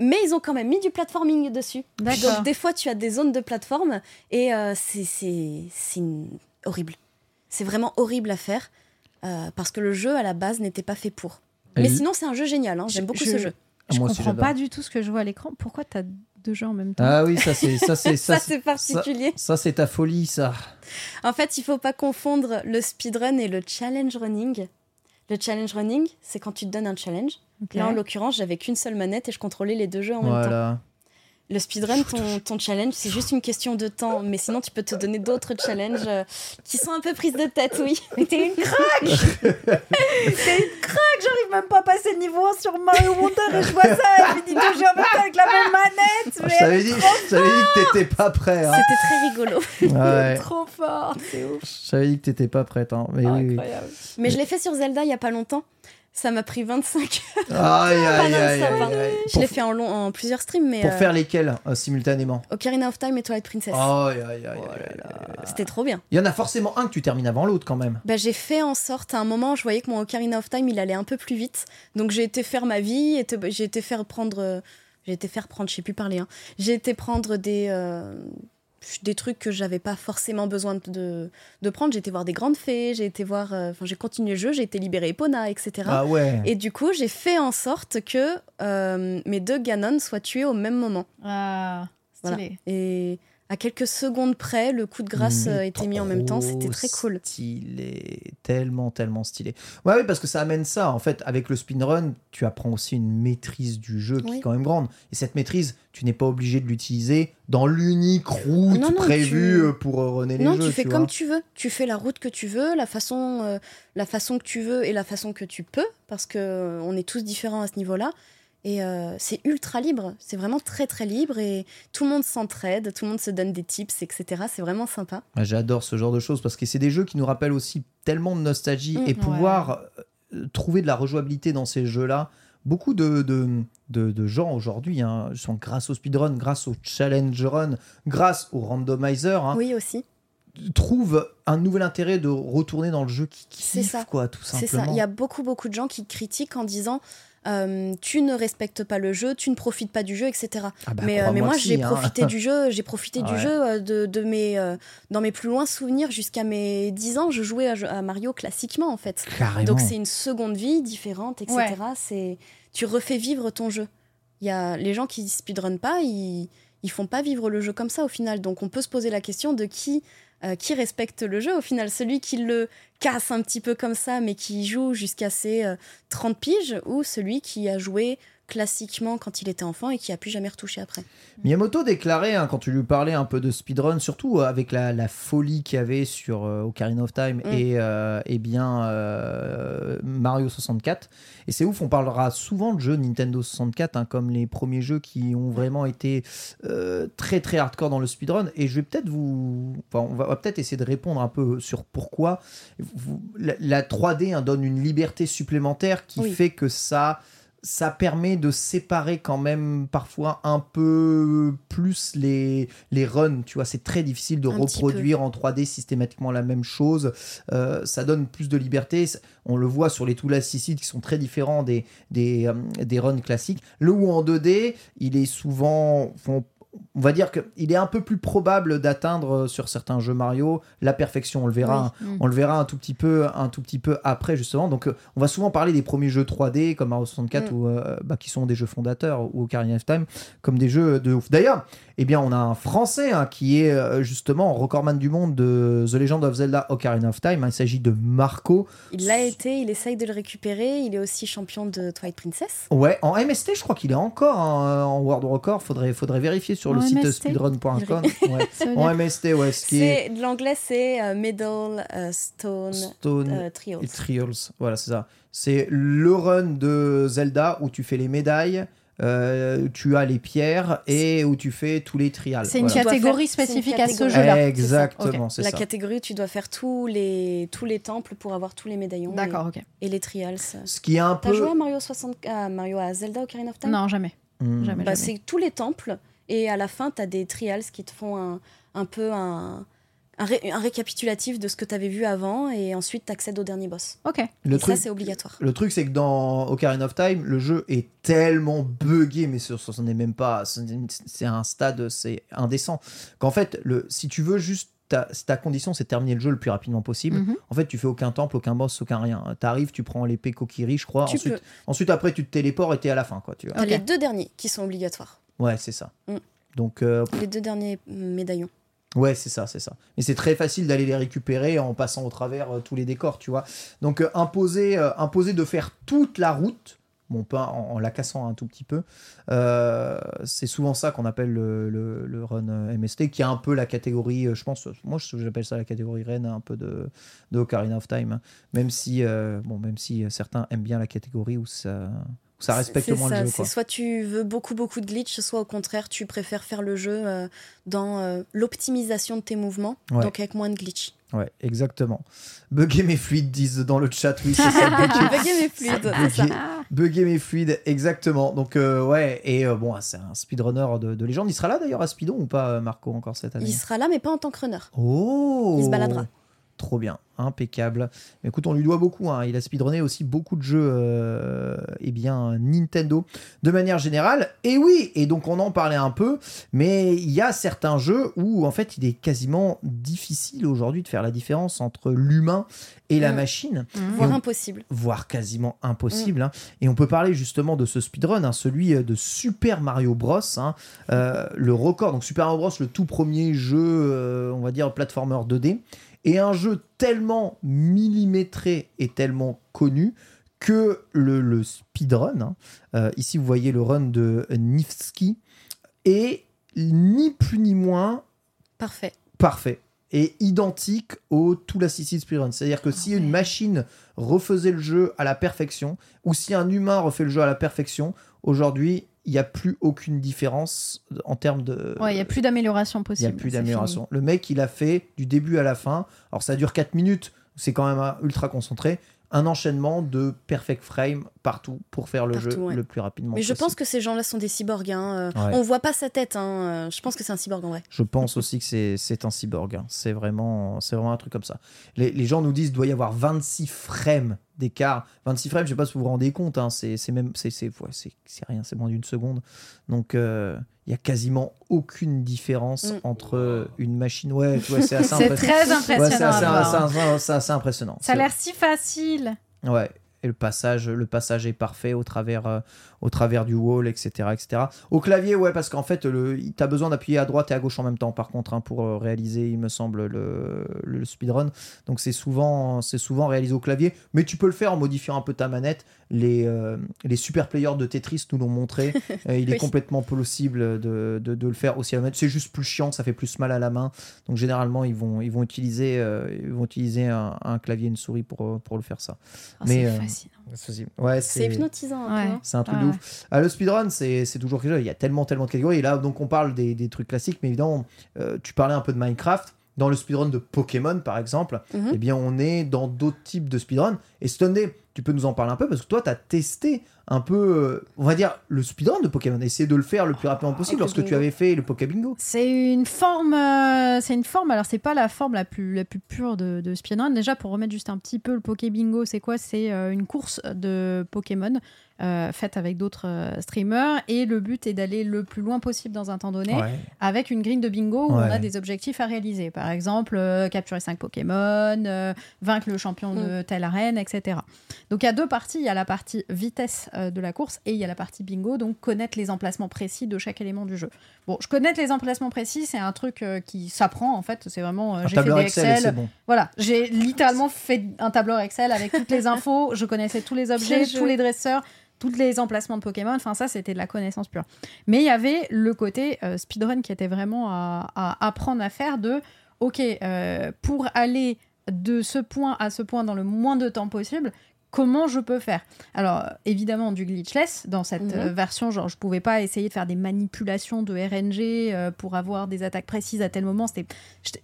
Mais ils ont quand même mis du platforming dessus. D'accord. Donc des fois tu as des zones de plateforme et euh, c'est- c'est c'est une- horrible. C'est vraiment horrible à faire euh, parce que le jeu à la base n'était pas fait pour. Mais sinon c'est un jeu génial, hein. j'aime beaucoup je- ce jeu. Je Moi comprends pas du tout ce que je vois à l'écran. Pourquoi t'as deux jeux en même temps Ah oui, ça c'est ça c'est Ça, c'est particulier. Ça, c'est ta folie, ça. En fait, il faut pas confondre le speedrun et le challenge running. Le challenge running, c'est quand tu te donnes un challenge. Là, en l'occurrence, j'avais qu'une seule manette et je contrôlais les deux jeux en même temps. Le speedrun, ton, ton challenge, c'est juste une question de temps. Mais sinon, tu peux te donner d'autres challenges euh, qui sont un peu prises de tête, oui. Mais t'es une craque T'es une craque J'arrive même pas à passer le niveau 1 sur Mario Wonder et je vois ça et je me dis deux jeux en même temps avec la même manette Je mais t'avais dit, je t'avais dit que t'étais pas prêt. hein. C'était très rigolo. Ouais. trop fort, c'est ouf. Je t'avais dit que t'étais pas prête. Hein. Mais oui, oui. Incroyable. Mais je l'ai fait sur Zelda il y a pas longtemps. Ça m'a pris 25 heures. Aïe, aïe, aïe. Je l'ai fait en, long, en plusieurs streams, mais pour euh, faire lesquels euh, simultanément? Ocarina of Time et Twilight Princess. Aïe, aïe, aïe, aïe. C'était trop bien. Il y en a forcément un que tu termines avant l'autre quand même. Bah, j'ai fait en sorte, à un moment, je voyais que mon Ocarina of Time, il allait un peu plus vite. Donc j'ai été faire ma vie, j'ai été faire prendre... euh, J'ai été faire prendre, je sais plus parler, hein. J'ai été prendre des... euh, des trucs que j'avais pas forcément besoin de, de prendre. J'ai été voir des grandes fées, j'ai été voir... euh, Enfin, j'ai continué le jeu, j'ai été libérer Epona, etc. Ah ouais. Et du coup, j'ai fait en sorte que euh, mes deux Ganon soient tués au même moment. Ah, Voilà. stylé. Et à quelques secondes près, le coup de grâce Mais euh, était mis en même temps. C'était très cool. Stylé, tellement, tellement stylé. Ouais, oui, parce que ça amène ça. En fait, avec le speedrun, tu apprends aussi une maîtrise du jeu qui Oui. est quand même grande. Et cette maîtrise, tu n'es pas obligé de l'utiliser dans l'unique route Non, non, prévue tu- euh, pour euh, runner les Non, jeux. tu fais comme tu veux. Tu fais la route que tu veux, la façon, euh, la façon que tu veux et la façon que tu peux, parce que euh, on est tous différents à ce niveau-là. Et euh, c'est ultra libre. C'est vraiment très très libre et tout le monde s'entraide, tout le monde se donne des tips, etc. C'est vraiment sympa. Ah, J'adore ce genre de choses parce que c'est des jeux qui nous rappellent aussi tellement de nostalgie Mm, et pouvoir euh, trouver de la rejouabilité dans ces jeux-là. Beaucoup de, de, de- de gens aujourd'hui hein, sont grâce au speedrun, grâce au challenge run, grâce au randomizer, hein, Oui aussi. trouvent un nouvel intérêt de retourner dans le jeu qui C'est kiffe, ça. quoi, tout C'est simplement. ça. Il y a beaucoup beaucoup de gens qui critiquent en disant. Euh, tu ne respectes pas le jeu, tu ne profites pas du jeu, etc. Ah bah, mais, euh, mais moi, si, j'ai hein. profité du jeu, j'ai profité Ouais. du jeu euh, de, de mes, euh, dans mes plus loins souvenirs jusqu'à mes 10 ans. Je jouais à, Mario classiquement, en fait. Carrément. Donc c'est une seconde vie différente, etc. Ouais. C'est tu refais vivre ton jeu. Il y a les gens qui speedrun pas, ils ils font pas vivre le jeu comme ça au final. Donc on peut se poser la question de qui euh, qui respecte le jeu. Au final, celui qui le casse un petit peu comme ça, mais qui joue jusqu'à ses euh, 30 piges, ou celui qui a joué classiquement quand il était enfant et qui a plus jamais retouché après. Miyamoto déclarait, hein, quand tu lui parlais un peu de speedrun, surtout avec la, la folie qu'il y avait sur euh, Ocarina of Time Mm. et, euh, eh bien euh, Mario 64. Et c'est ouf, on parlera souvent de jeux Nintendo 64 hein, comme les premiers jeux qui ont vraiment été euh, très très hardcore dans le speedrun. Et je vais peut-être vous. Enfin, on va, peut-être essayer de répondre un peu sur pourquoi. Vous- la, la 3D hein, donne une liberté supplémentaire qui Oui. fait que ça ça permet de séparer quand même parfois un peu plus les, les runs. Tu vois, c'est très difficile de Un reproduire en 3D systématiquement la même chose. Euh, ça donne plus de liberté. On le voit sur les Tool Assisted qui sont très différents des, des, euh, des runs classiques. Le ou en 2D, il est souvent. On va dire qu'il est un peu plus probable d'atteindre euh, sur certains jeux Mario la perfection. On le verra, Oui. Mm. on le verra un tout petit peu, un tout petit peu après justement. Donc, euh, on va souvent parler des premiers jeux 3D comme Mario 64 Mm. ou euh, bah, qui sont des jeux fondateurs ou Ocarina of Time comme des jeux de ouf. D'ailleurs, eh bien, on a un Français hein, qui est justement recordman du monde de The Legend of Zelda Ocarina of Time. Il s'agit de Marco. Il l'a été, il essaye de le récupérer. Il est aussi champion de Twilight Princess. Ouais, en MST, je crois qu'il est encore hein, en World Record. Faudrait, faudrait vérifier sur le En site speedrun.com. Ouais. En MST, ouais, ce qui est C'est de l'anglais, c'est euh, Middle euh, Stone Stone euh, Trials. et Trials. Voilà, c'est ça. C'est le run de Zelda où tu fais les médailles, euh, tu as les pierres et où tu fais tous les trials. C'est une Voilà. Catégorie faire- c'est une spécifique à ce jeu-là. Exactement, c'est La ça. catégorie où tu dois faire tous les, tous les temples pour avoir tous les médaillons D'accord, ok. et, et les trials. Ce qui est un T'as peu. joué à Mario 60, à Mario à Zelda Ocarina of Time? Non, jamais. Hmm. Jamais, Bah, jamais. c'est tous les temples et à la fin t'as des trials qui te font un, un peu un, un, ré- un récapitulatif de ce que t'avais vu avant et ensuite t'accèdes au dernier boss. Ok. Le et truc, ça c'est obligatoire. le truc, c'est que dans Ocarina of Time, le jeu est tellement buggé, mais ce n'est même pas. C'est un stade, c'est indécent. Qu'en fait, le, si tu veux juste ta, si ta condition c'est de terminer le jeu le plus rapidement possible, Mhm. en fait, tu fais aucun temple, aucun boss, aucun rien. T'arrives, tu prends l'épée Kokiri, je crois. Tu ensuite, peux. ensuite, après, tu te téléportes et t'es à la fin, quoi. Tu vois. Les deux derniers qui sont obligatoires. Ouais, c'est ça. Mm. Donc, euh, Les deux derniers médaillons. Ouais, c'est ça, c'est ça. Mais c'est très facile d'aller les récupérer en passant au travers euh, tous les décors, tu vois. Donc euh, imposer, euh, imposer de faire toute la route, bon pas en, en la cassant un tout petit peu, c'est souvent ça qu'on appelle le, le- le run MST, qui est un peu la catégorie, je pense, moi j'appelle ça la catégorie reine un peu de, de Ocarina of Time, hein. même si, bon, même si certains aiment bien la catégorie où ça, ça respecte moins ça, le jeu. C'est soit tu veux beaucoup beaucoup de glitch, soit au contraire tu préfères faire le jeu euh, dans euh, l'optimisation de tes mouvements, Ouais. donc avec moins de glitch. Ouais, exactement. Bugger mes fluides, disent dans le chat, oui, c'est ça. bugger- Bugger mes fluides, c'est. Bugger, mes fluides, exactement. Donc, euh, ouais, et euh, bon, c'est un speedrunner de, de légende. Il sera là d'ailleurs à Speedon ou pas, Marco, encore cette année? Il sera là mais pas en tant que runner. Oh Il se baladera. Trop bien, impeccable. Écoute, on lui doit beaucoup. hein. Il a speedrunné aussi beaucoup de jeux, euh, eh bien, Nintendo, de manière générale. Et oui, et donc on en parlait un peu, mais il y a certains jeux où, en fait, il est quasiment difficile aujourd'hui de faire la différence entre l'humain et la Mm. machine Voire Et on- impossible. voire quasiment impossible. hein. Et on peut parler justement de ce speedrun, hein, celui euh, de Super Mario Bros. Euh, le record, donc Super Mario Bros, le tout premier jeu, euh, on va dire, platformer 2D, et un jeu tellement millimétré et tellement connu que le, le speedrun, hein, euh, ici vous voyez le run de Nifsky, est ni plus ni moins Parfait. parfait et identique au tout l'assisted speedrun. C'est-à-dire que si une machine refaisait le jeu à la perfection, ou si un humain refait le jeu à la perfection, aujourd'hui, il n'y a plus aucune différence en termes de... Ouais, il n'y a plus d'amélioration Il n'y possible. a plus d'amélioration. Le mec, il a fait du début à la fin. Alors, ça dure 4 minutes. C'est quand même un ultra concentré. Un enchaînement de perfect frame partout pour faire le Partout, jeu ouais. le plus rapidement Mais je possible. pense que ces gens-là sont des cyborgs. Hein. euh, Ouais. On voit pas sa tête. Hein. euh, Je pense que c'est un cyborg en vrai. Je pense aussi que c'est- c'est un cyborg. hein. C'est vraiment, c'est vraiment un truc comme ça. Les, les gens nous disent qu'il doit y avoir 26 frames d'écart. 26 frames, je sais pas si vous vous rendez compte. hein, c'est c'est même, c'est c'est- ouais, c'est- c'est rien, c'est moins d'une seconde. Donc euh, il y a quasiment aucune différence Mm. entre une machine. Ouais, c'est assez C'est impressionnant. très Ouais, impressionnant. c'est assez, impressionnant. Ça a l'air si facile. Ouais. Et le passage, le passage est parfait au travers, euh, au travers du wall, etc., etc. Au clavier, ouais, parce qu'en fait, le, t'as besoin d'appuyer à droite et à gauche en même temps, par contre, hein, pour euh, réaliser, il me semble, le, le speedrun. Donc c'est souvent, c'est souvent réalisé au clavier, mais tu peux le faire en modifiant un peu ta manette. Les, euh, les super players de Tetris nous l'ont montré. Euh, il est Oui. complètement possible de, de, de le faire aussi à la manette. C'est juste plus chiant, ça fait plus mal à la main. Donc généralement, ils vont, ils vont utiliser, euh, ils vont utiliser un, un clavier et une souris pour, pour le faire ça. Oh, Mais, c'est euh, fascinant. Ouais, C'est hypnotisant Ouais. hein. c'est un truc de ouais. ouf. Ah, le speedrun, c'est c'est toujours quelque chose. Il y a tellement, tellement de catégories. Et là, donc, on parle des, des trucs classiques, mais évidemment, euh, tu parlais un peu de Minecraft. Dans le speedrun de Pokémon, par exemple, Mhm. eh bien, on est dans d'autres types de speedrun. Et Stunday, tu peux nous en parler un peu parce que toi, tu as testé un peu, euh, on va dire, le speedrun de Pokémon. Essayer de le faire le plus rapidement possible le lorsque tu avais fait le Pokébingo. C'est une forme, euh, c'est une forme. Alors c'est pas la forme la plus la plus pure de, de speedrun. Déjà pour remettre juste un petit peu le Poké Bingo, c'est quoi? C'est euh, une course de Pokémon euh, faite avec d'autres euh, streamers et le but est d'aller le plus loin possible dans un temps donné Ouais. avec une grille de bingo où Ouais. on a des objectifs à réaliser. Par exemple, euh, capturer 5 Pokémon, euh, vaincre le champion de telle arène, etc. Donc il y a deux parties. Il y a la partie vitesse euh, de la course et il y a la partie bingo, donc connaître les emplacements précis de chaque élément du jeu. Bon, je connaître les emplacements précis, c'est un truc euh, qui s'apprend en fait. C'est vraiment, euh, Un j'ai fait tableur des Excel, Excel. bon. Voilà, j'ai littéralement fait un tableur Excel avec toutes les infos. Je connaissais tous les objets, tous les dresseurs, tous les emplacements de Pokémon. Enfin, ça, c'était de la connaissance pure. Mais il y avait le côté euh, speedrun qui était vraiment à, apprendre à faire de OK, euh, pour aller de ce point à ce point dans le moins de temps possible, comment je peux faire Alors, évidemment, du glitchless dans cette Mhm. euh, version, genre, je pouvais pas essayer de faire des manipulations de RNG euh, pour avoir des attaques précises à tel moment. C'était,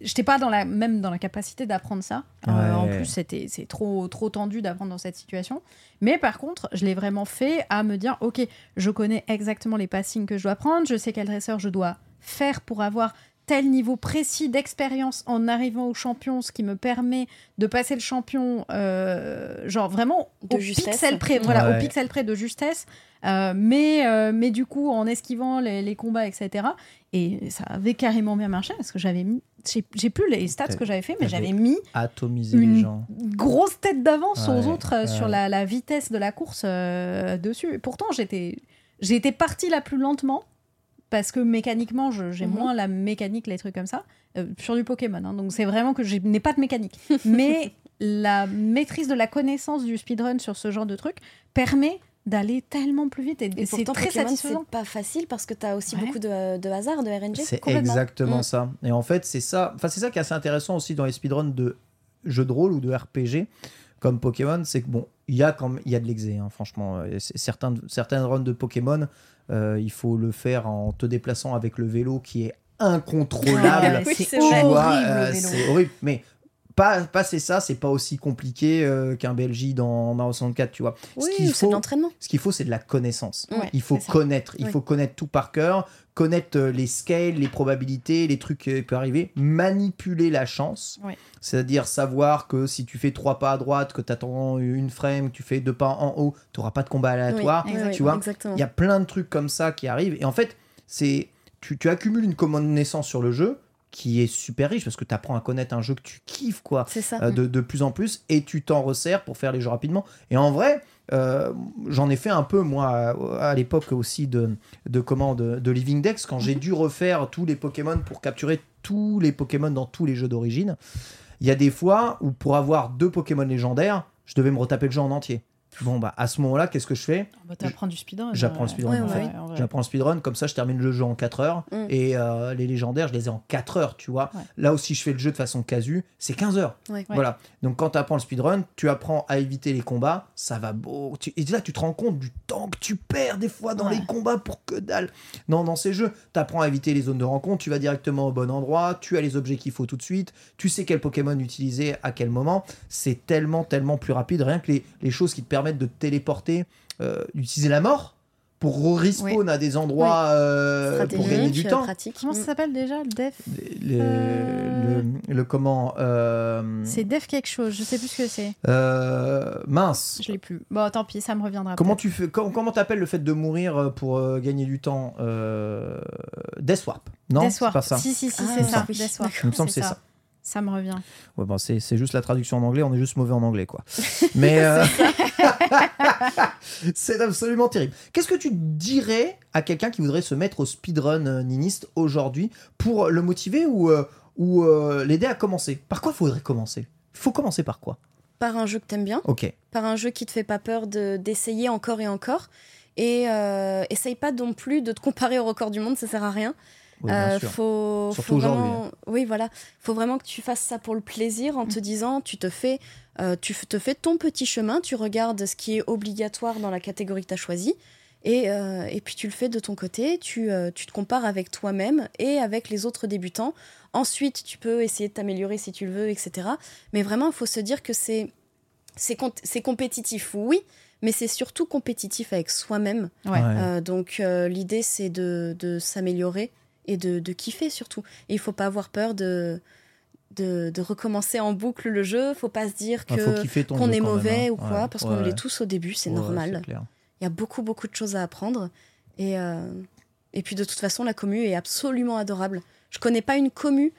j'étais- pas dans la même dans la capacité d'apprendre ça. Euh, Ouais. en plus, c'était c'est trop trop tendu d'apprendre dans cette situation. Mais par contre, je l'ai vraiment fait à me dire, ok, je connais exactement les passings que je dois prendre, je sais quel dresseur je dois faire pour avoir tel niveau précis d'expérience en arrivant au champion, ce qui me permet de passer le champion, euh, genre vraiment De au justesse. pixel près, voilà, Ouais. au pixel près de justesse, euh, mais, euh, mais du coup en esquivant les, les combats, etc. Et ça avait carrément bien marché parce que j'avais mis j'ai plus les stats que j'avais fait, mais j'avais mis Atomiser les une gens. grosse tête d'avance aux autres ouais. sur la, la vitesse de la course euh, dessus. Et pourtant, j'étais j'ai été partie la plus lentement parce que mécaniquement, j'ai Mhm. moins la mécanique, les trucs comme ça, euh, sur du Pokémon. hein. donc c'est vraiment que je n'ai pas de mécanique. Mais la maîtrise de la connaissance du speedrun sur ce genre de truc permet d'aller tellement plus vite et, Et c'est très Pokémon, satisfaisant. c'est pas facile parce que tu as aussi Ouais. beaucoup de, de hasard, de RNG. C'est exactement Mm. ça. Et en fait, c'est ça. Enfin, c'est ça qui est assez intéressant aussi dans les speedruns de jeux de rôle ou de RPG comme Pokémon, c'est que bon, il y a quand même- il y a de l'exé, hein, franchement. Certains, certaines runs de Pokémon, euh, il faut le faire en te déplaçant avec le vélo qui est incontrôlable. Ouais, Oui, c'est horrible, euh, horrible. Mais pas, passer ça, c'est pas aussi compliqué euh, qu'un Belgie dans Mario 64, tu vois. Ce qu'il c'est faut- de l'entraînement. ce qu'il faut, c'est de la connaissance. Ouais, il faut connaître. Il Oui. faut connaître tout par cœur, connaître euh, les scales, les probabilités, les trucs qui peuvent arriver, manipuler la chance. Ouais. C'est-à-dire savoir que si tu fais trois pas à droite, que tu attends une frame, que tu fais deux pas en haut, tu n'auras pas de combat aléatoire. Oui, tu vois. Il y a plein de trucs comme ça qui arrivent. Et en fait, c'est tu, tu accumules une connaissance sur le jeu qui est super riche parce que tu apprends à connaître un jeu que tu kiffes, quoi ça. euh, de, de plus en plus et tu t'en resserres pour faire les jeux rapidement. Et en vrai, euh, j'en ai fait un peu moi à, à l'époque aussi de, de, comment, de, de Living Dex quand j'ai dû refaire tous les Pokémon pour capturer tous les Pokémon dans tous les jeux d'origine. Il y a des fois où pour avoir deux Pokémon légendaires, je devais me retaper le jeu en entier. Bon, bah, à ce moment-là, qu'est-ce que je fais Bah, T'apprends du speedrun. J'apprends le speedrun, Ouais, en ouais, fait. J'apprends le speedrun, comme ça je termine le jeu en 4 heures. Mm. Et euh, les légendaires, je les ai en 4 heures, tu vois. Ouais. Là aussi, je fais le jeu de façon casu, c'est 15 heures. Ouais. Voilà. Donc quand tu apprends le speedrun, tu apprends à éviter les combats, ça va beau. Tu- Et là, tu te rends compte du temps que tu perds des fois dans Ouais. les combats pour que dalle. Non, dans ces jeux, tu apprends à éviter les zones de rencontre, tu vas directement au bon endroit, tu as les objets qu'il faut tout de suite, tu sais quel Pokémon utiliser à quel moment. C'est tellement, tellement plus rapide. Rien que les, les choses qui te permettent de te téléporter, euh, d'utiliser la mort pour respawn à des endroits euh, pour gagner du temps. pratique. Comment Mm. ça s'appelle déjà le def Le, Euh, le, le comment euh, C'est def quelque chose, je sais plus ce que c'est. euh, mince. Je l'ai plus. Bon, tant pis, ça me reviendra. Comment tu fais com- Comment t'appelles le fait de mourir euh, pour euh, gagner du temps euh, Death Warp Non, Death Warp. pas ça. Si, si, si, Ah, c'est ça. Death Warp. Il me semble c'est ça. Ça me revient. Ouais, bon, c'est c'est juste la traduction en anglais. On est juste mauvais en anglais, quoi. Mais euh, c'est absolument terrible. Qu'est-ce que tu dirais à quelqu'un qui voudrait se mettre au speedrun euh, niniste aujourd'hui pour le motiver ou euh, ou euh, l'aider à commencer? Par quoi faudrait commencer? Il faut commencer par quoi? Par un jeu que t'aimes bien, Ok. par un jeu qui te fait pas peur de- d'essayer encore et encore. Et euh, essaye pas non plus de te comparer au record du monde, ça sert à rien. Oui, bien Euh, sûr. faut, Surtout faut aujourd'hui, hein. vraiment, oui voilà, faut vraiment que tu fasses ça pour le plaisir en te disant, tu te fais, euh, tu te fais ton petit chemin, tu regardes ce qui est obligatoire dans la catégorie que tu as choisie, et, euh, et puis tu le fais de ton côté, tu, euh, tu te compares avec toi-même et avec les autres débutants. Ensuite, tu peux essayer de t'améliorer si tu le veux, etc. Mais vraiment, il faut se dire que c'est c'est com- c'est compétitif, oui, mais c'est surtout compétitif avec soi-même. Ouais. Euh, donc euh, l'idée c'est de, de s'améliorer et de, de kiffer surtout. Et il faut pas avoir peur de, de, de recommencer en boucle le jeu. Faut pas se dire Ah, que qu'on est même, mauvais hein. ou quoi, Ouais, parce qu'on ouais. l'est tous au début, c'est normal. Il y a beaucoup beaucoup de choses à apprendre et euh, et puis de toute façon la commu est absolument adorable. Je connais pas une commu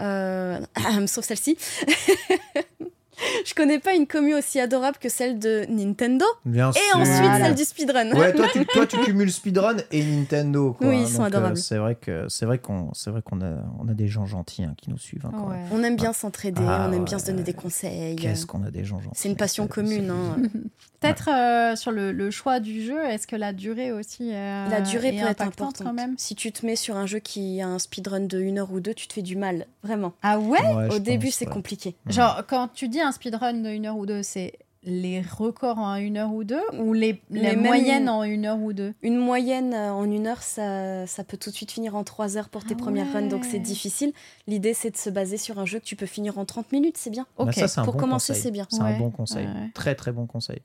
euh, sauf celle-ci. Je connais pas une commu aussi adorable que celle de Nintendo Bien et sûr. ensuite Voilà. celle du speedrun. Ouais, toi tu, toi, tu cumules speedrun et Nintendo. Quoi. Oui, ils sont Donc, euh, adorables. c'est vrai que c'est vrai qu'on c'est vrai qu'on a on a des gens gentils hein, qui nous suivent. hein, quand même. Ouais. On aime bien s'entraider, Ah, on aime bien ouais. se donner des conseils. Qu'est-ce qu'on a des gens gentils. C'est une passion commune. hein. Peut-être euh, sur le, le choix du jeu, est-ce que la durée aussi euh, La durée est peut être importante quand même? Si tu te mets sur un jeu qui a un speedrun de une heure ou deux, tu te fais du mal, vraiment. Ah ouais? Ouais, Au début, c'est ouais. compliqué. Genre, quand tu dis un speedrun de une heure ou deux, c'est les records en une heure ou deux ou les, moyennes en une heure ou deux? Une moyenne euh, en une heure, ça, ça peut tout de suite finir en trois heures pour tes Ah premières runs, donc c'est difficile. L'idée, c'est de se baser sur un jeu que tu peux finir en 30 minutes, c'est bien. Bah, ça, un Pour bon commencer, c'est bien. C'est Ouais, un bon conseil. ouais. Très très bon conseil.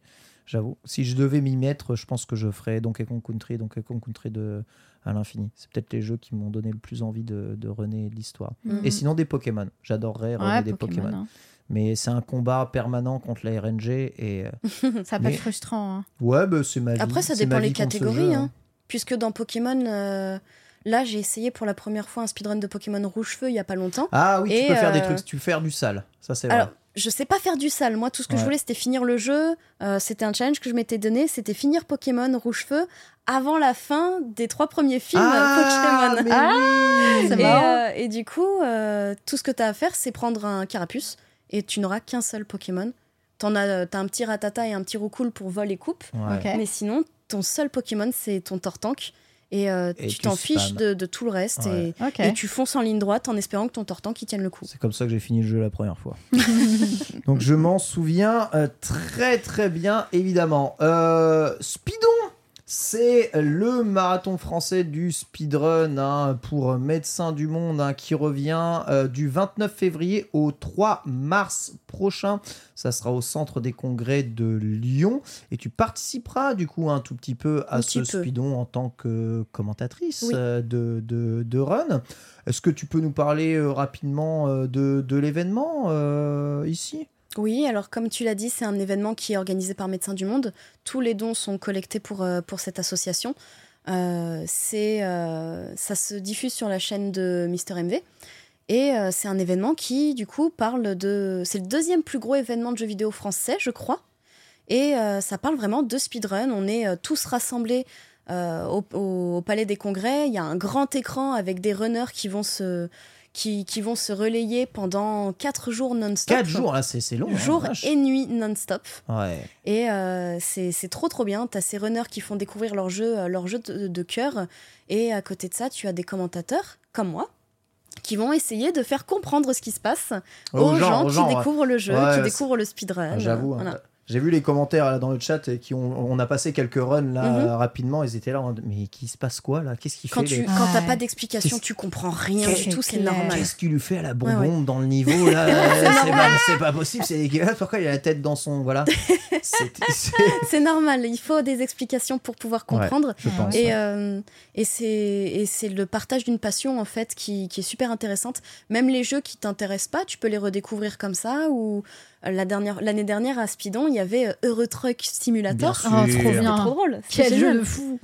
J'avoue. Si je devais m'y mettre, je pense que je ferais Donkey Kong Country, Donkey Kong Country de à l'infini. C'est peut-être les jeux qui m'ont donné le plus envie de, de runner l'histoire. Mhm. Et sinon des Pokémon. J'adorerais runner Ouais, des Pokémon. Pokémon. Mais c'est un combat permanent contre la RNG et euh, hein. Ça peut Mais- être frustrant. hein. ouais, bah, c'est ma vie. Après, ça dépend ce catégories. jeu, hein. Puisque dans Pokémon, euh, Là, j'ai essayé pour la première fois un speedrun de Pokémon Rouge Feu il y a pas longtemps. Ah oui, tu peux faire des euh, trucs, tu peux faire du sale. Ça, c'est vrai. Alors, je sais pas faire du sale. Moi, tout ce que je voulais, c'était finir le jeu. Euh, c'était un challenge que je m'étais donné. C'était finir Pokémon Rouge Feu avant la fin des trois premiers films ah, Pokémon. mais oui. et, euh, du coup, tout ce que tu as à faire, c'est prendre un carapuce et tu n'auras qu'un seul Pokémon. T'en as, euh, t'as un petit ratata et un petit roucoule pour vol et coupe. Ouais. Mais sinon, ton seul Pokémon, c'est ton Tortank. Et, euh, Et tu tu t'en fiches de, de tout le reste. Ouais. Et, tu fonces en ligne droite en espérant que ton Tortank il tienne le coup. C'est comme ça que j'ai fini le jeu la première fois. Donc je m'en souviens euh, très très bien, évidemment. Euh, Speedon c'est le marathon français du speedrun hein, pour Médecins du Monde hein, qui revient euh, du 29 février au 3 mars prochain. Ça sera au centre des congrès de Lyon et tu participeras du coup un tout petit peu à Un ce speedon en tant que commentatrice Oui. euh, de, de, de run. Est-ce que tu peux nous parler euh, rapidement de, de l'événement ici? Oui, alors comme tu l'as dit, c'est un événement qui est organisé par Médecins du Monde. Tous les dons sont collectés pour, euh, pour cette association. Euh, c'est, euh, ça se diffuse sur la chaîne de Mister MV. Et c'est un événement qui, du coup, parle de... C'est le deuxième plus gros événement de jeux vidéo français, je crois. Et ça parle vraiment de speedrun. On est tous rassemblés au- au Palais des Congrès. Il y a un grand écran avec des runners qui vont se, qui, qui vont se relayer pendant 4 jours non-stop. 4 jours, là, c'est long. hein, Jour et nuit non-stop. Ouais. Et euh, c'est trop trop bien. Tu as ces runners qui font découvrir leur jeu, euh, leur jeu de, de cœur. Et à côté de ça, tu as des commentateurs, comme moi, qui vont essayer de faire comprendre ce qui se passe aux, gens, aux qui gens, ouais. découvrent le jeu, Ouais, qui découvrent le speedrun. Ah, J'avoue. hein. J'ai vu les commentaires là, dans le chat et qui ont, on a passé quelques runs là Mhm. rapidement. Ils étaient là, en mode, mais qui se passe quoi là? Qu'est-ce qu'il Quand fait tu les- quand t'as pas d'explication, tu comprends rien du tout, c'est normal. Qu'est-ce qu'il lui fait à la Ouais, bonbonne dans le niveau là? C'est pas, possible, c'est dégueulasse. Pourquoi il a la tête dans son voilà? C'est- normal, il faut des explications pour pouvoir Ouais, comprendre. Je pense. Et, ouais. euh, et c'est le partage d'une passion en fait qui, qui est super intéressante. Même les jeux qui t'intéressent pas, tu peux les redécouvrir comme ça. Ou la dernière l'année dernière à Speedon, il y avait euh, Euro Truck Simulator. Oh, trop bien. trop drôle. Quel jeu de fou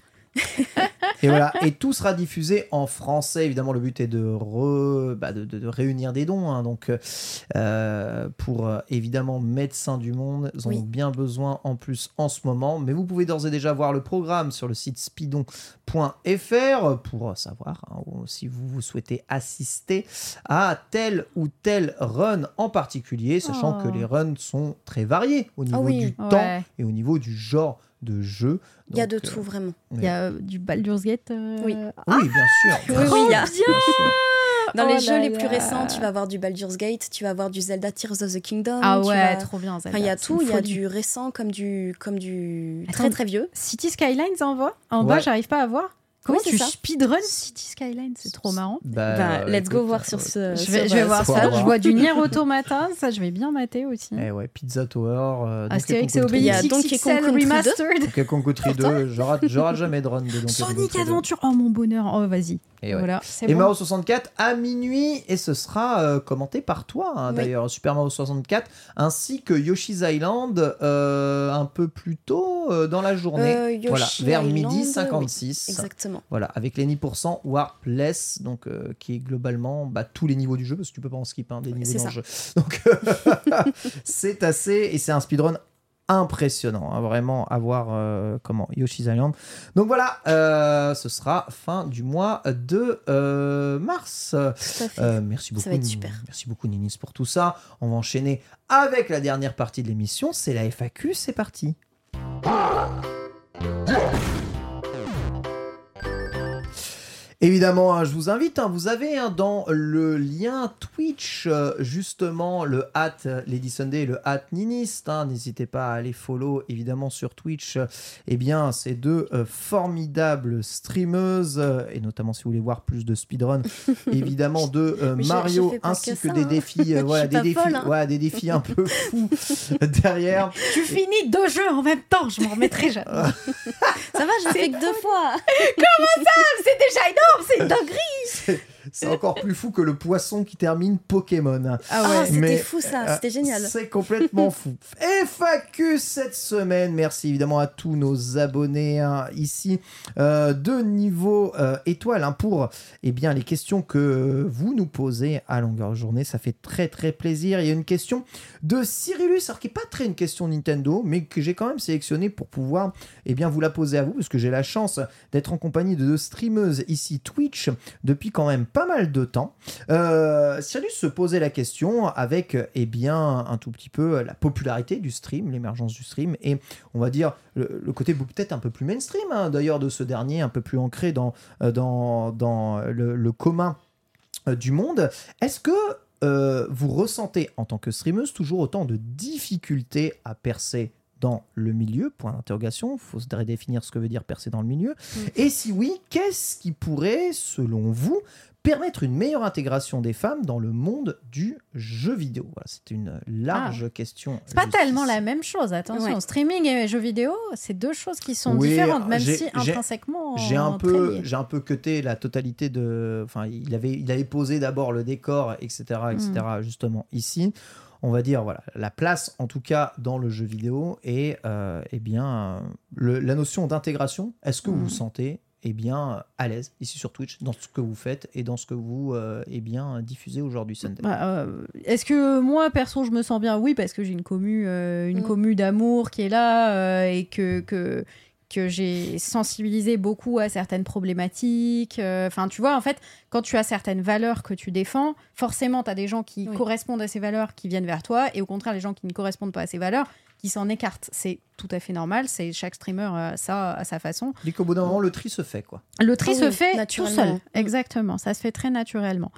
Et voilà, et tout sera diffusé en français. Évidemment, le but est de, re- bah, de, de- de réunir des dons. hein. donc, euh, pour euh, évidemment Médecins du Monde, ils en Oui. ont bien besoin en plus en ce moment. Mais vous pouvez d'ores et déjà voir le programme sur le site speedon.fr pour savoir hein, si vous, vous souhaitez assister à tel ou tel run en particulier, sachant Oh. que les runs sont très variés au niveau oui. du temps et au niveau du genre de jeu. Il y a de euh, tout vraiment. Il y a euh, du Baldur's Gate. euh, Oui. oui, bien sûr. Oui, oui, il y a- Bien sûr. Dans Oh les là jeux les là. plus récents, tu vas avoir du Baldur's Gate, tu vas avoir du Zelda Tears of the Kingdom. Ah ouais, vas- trop bien. Enfin, il y a Zelda, tout, il y a du récent comme du comme du Attends. très très vieux. City Skylines en bas, en bas, j'arrive pas à voir. Comment Oui, tu ça. speedrun City Skylines C'est trop marrant. Bah, Bah, euh, let's go écoute, voir euh, sur ce. Je sur, vais, je vais euh, voir ça. Je vois du Nier Automata, ça je vais bien mater aussi. Eh ouais, Pizza Tower. euh, Astérix et Obélix Donkey Kong Country 2. Remastered. Donkey Kong Country 2, je rate, jamais de run de Donkey Sonic Country 2. Adventure. Oh mon bonheur. Oh vas-y. Et ouais. Voilà, Et bon. Mario 64 à minuit et ce sera euh, commenté par toi hein, Oui. d'ailleurs Super Mario 64 ainsi que Yoshi's Island euh, un peu plus tôt euh, dans la journée voilà vers Island, midi oui, 56 Exactement. voilà avec les 10% Warpless donc qui est globalement bah, tous les niveaux du jeu parce que tu peux pas en skip hein, des niveaux dans le jeu donc c'est assez et c'est un speedrun impressionnant, hein, vraiment à voir euh, comment Yoshi's Island. Donc voilà, euh, ce sera fin du mois de euh, mars. Tout à fait. Euh, merci beaucoup. Ça va être super. Merci beaucoup Ninis pour tout ça. On va enchaîner avec la dernière partie de l'émission, c'est la FAQ, c'est parti. Évidemment, hein, je vous invite, hein, vous avez hein, dans le lien Twitch euh, justement le hat Lady Sunday et le hat Ninist. hein. N'hésitez pas à aller follow évidemment sur Twitch. eh bien, ces deux euh, formidables streameuses, euh, et notamment si vous voulez voir plus de speedrun, évidemment de euh, Mario ainsi que que, ça, des défis, euh, voilà, des défis, folle, hein. voilà, des défis un peu fous derrière. Tu finis deux jeux en même temps, je m'en remettrai jamais. Ça va, je fait que deux fois. c'est déjà énorme, c'est une dinguerie. C'est encore plus fou que le poisson qui termine Pokémon. Ah Ah, ouais. c'était Mais, fou ça, euh, c'était génial. C'est complètement fou. FAQ cette semaine. Merci évidemment à tous nos abonnés hein, ici euh, de niveau euh, étoile hein, pour eh bien, les questions que vous nous posez à longueur de journée. Ça fait très très plaisir. Il y a une question de Cyrillus, alors qui n'est pas très une question Nintendo, mais que j'ai quand même sélectionné pour pouvoir eh bien, vous la poser à vous, parce que j'ai la chance d'être en compagnie de deux streameuses ici Twitch depuis quand même pas mal de temps. Euh, Cyrus se posait la question avec eh bien un tout petit peu la popularité du stream, l'émergence du stream et on va dire le, le côté peut-être un peu plus mainstream hein, d'ailleurs de ce dernier, un peu plus ancré dans, euh, dans, dans le, le commun euh, du monde. Est-ce que euh, vous ressentez en tant que streameuse toujours autant de difficultés à percer dans le milieu? Point d'interrogation. Il faut se redéfinir ce que veut dire percer dans le milieu. Et si oui, qu'est-ce qui pourrait, selon vous, permettre une meilleure intégration des femmes dans le monde du jeu vidéo Voilà, C'est une large question. C'est pas tellement la même chose, attention. Ouais. Streaming et jeux vidéo, c'est deux choses qui sont Oui, différentes, même si intrinsèquement. J'ai un très peu, j'ai un peu cuté la totalité de. Enfin, il avait, il avait posé d'abord le décor, etc., etc. Mm. Justement ici, on va dire voilà la place en tout cas dans le jeu vidéo et euh, eh bien euh, le- la notion d'intégration. Est-ce que vous Mm. vous sentez eh bien à l'aise ici sur Twitch dans ce que vous faites et dans ce que vous euh, eh bien diffusez aujourd'hui Sunday. Bah, euh, Est-ce que moi, perso, je me sens bien? Oui, parce que j'ai une commu, euh, une Mm. commu d'amour qui est là euh, et que, que, que j'ai sensibilisé beaucoup à certaines problématiques. euh, Enfin, tu vois, en fait, quand tu as certaines valeurs que tu défends, forcément, tu as des gens qui Oui. correspondent à ces valeurs qui viennent vers toi et au contraire, les gens qui ne correspondent pas à ces valeurs qui s'en écartent. C'est tout à fait normal. C'est chaque streamer a ça à sa façon. Dis qu'au bout d'un moment le tri se fait quoi. Le tri Ah se oui, fait tout naturellement. seul. Mm. Exactement. Ça se fait très naturellement.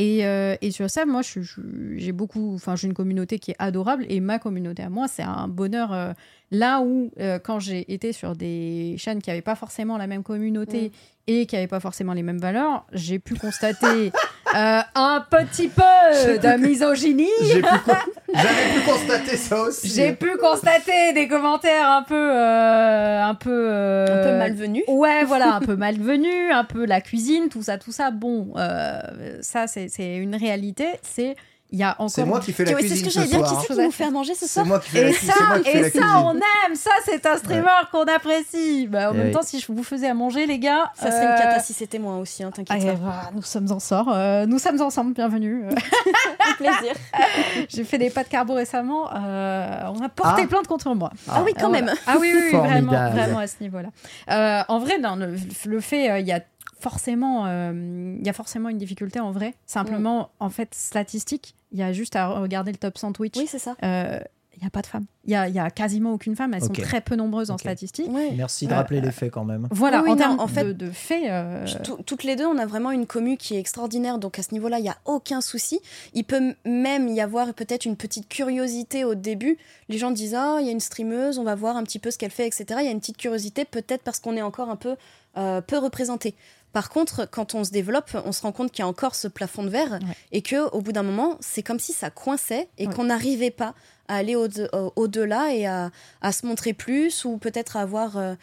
Et, euh, et sur ça, moi, je- je- j'ai beaucoup, enfin, j'ai une communauté qui est adorable et ma communauté à moi, c'est un bonheur. euh, là où, euh, quand j'ai été sur des chaînes qui n'avaient pas forcément la même communauté et qui n'avaient pas forcément les mêmes valeurs, j'ai pu constater euh, un petit peu de misogynie. J'ai pu con- J'avais pu constater ça aussi. J'ai pu constater des commentaires un peu, euh, un peu, euh, Un peu malvenu. Ouais, voilà, un peu malvenu, un peu la cuisine, tout ça, tout ça. Bon, euh, ça, c'est c'est une réalité. C'est il y a encore. C'est moi qui fais la Ouais, c'est cuisine ce que j'allais dire. Qui c'est qui nous fait à manger ce C'est soir moi qui fais la Et ça, c'est et ça, cuisine. on aime. Ça, c'est un streamer qu'on apprécie. Bah, en même oui. temps, si je vous faisais à manger, les gars, Ça serait une euh, cata si c'était moi aussi, hein, ah, t'inquiète pas. bah, nous sommes en sort. euh, nous sommes ensemble. Bienvenue. Un plaisir. J'ai fait des pâtes carbo récemment. euh, on a porté Ah. plainte contre moi. Ah oui, quand Euh, même. Ah oui, oui, oui, vraiment, vraiment à ce niveau-là. Euh, en vrai, non, le, le fait, euh, il y a forcément, euh, il y a forcément une difficulté en vrai. Simplement, en fait, statistique, il y a juste à regarder le top 100 Twitch. Oui, c'est ça. Euh, Il n'y a pas de femmes. Il y a, quasiment aucune femme. Elles sont très peu nombreuses en. Ouais. Merci de Euh, rappeler les faits quand même. Voilà, Oui, en termes en fait, de, de faits. euh, Tout- toutes les deux, on a vraiment une commu qui est extraordinaire. Donc à ce niveau-là, il n'y a aucun souci. Il peut même y avoir peut-être une petite curiosité au début. Les gens disent Ah, il y a une streameuse, on va voir un petit peu ce qu'elle fait, etc. Il y a une petite curiosité, peut-être parce qu'on est encore un peu euh, peu représenté. Par contre, quand on se développe, on se rend compte qu'il y a encore ce plafond de verre Ouais. et que au bout d'un moment, c'est comme si ça coinçait et Ouais. qu'on n'arrivait pas à aller au- au- au-delà et à, à se montrer plus ou peut-être à avoir euh,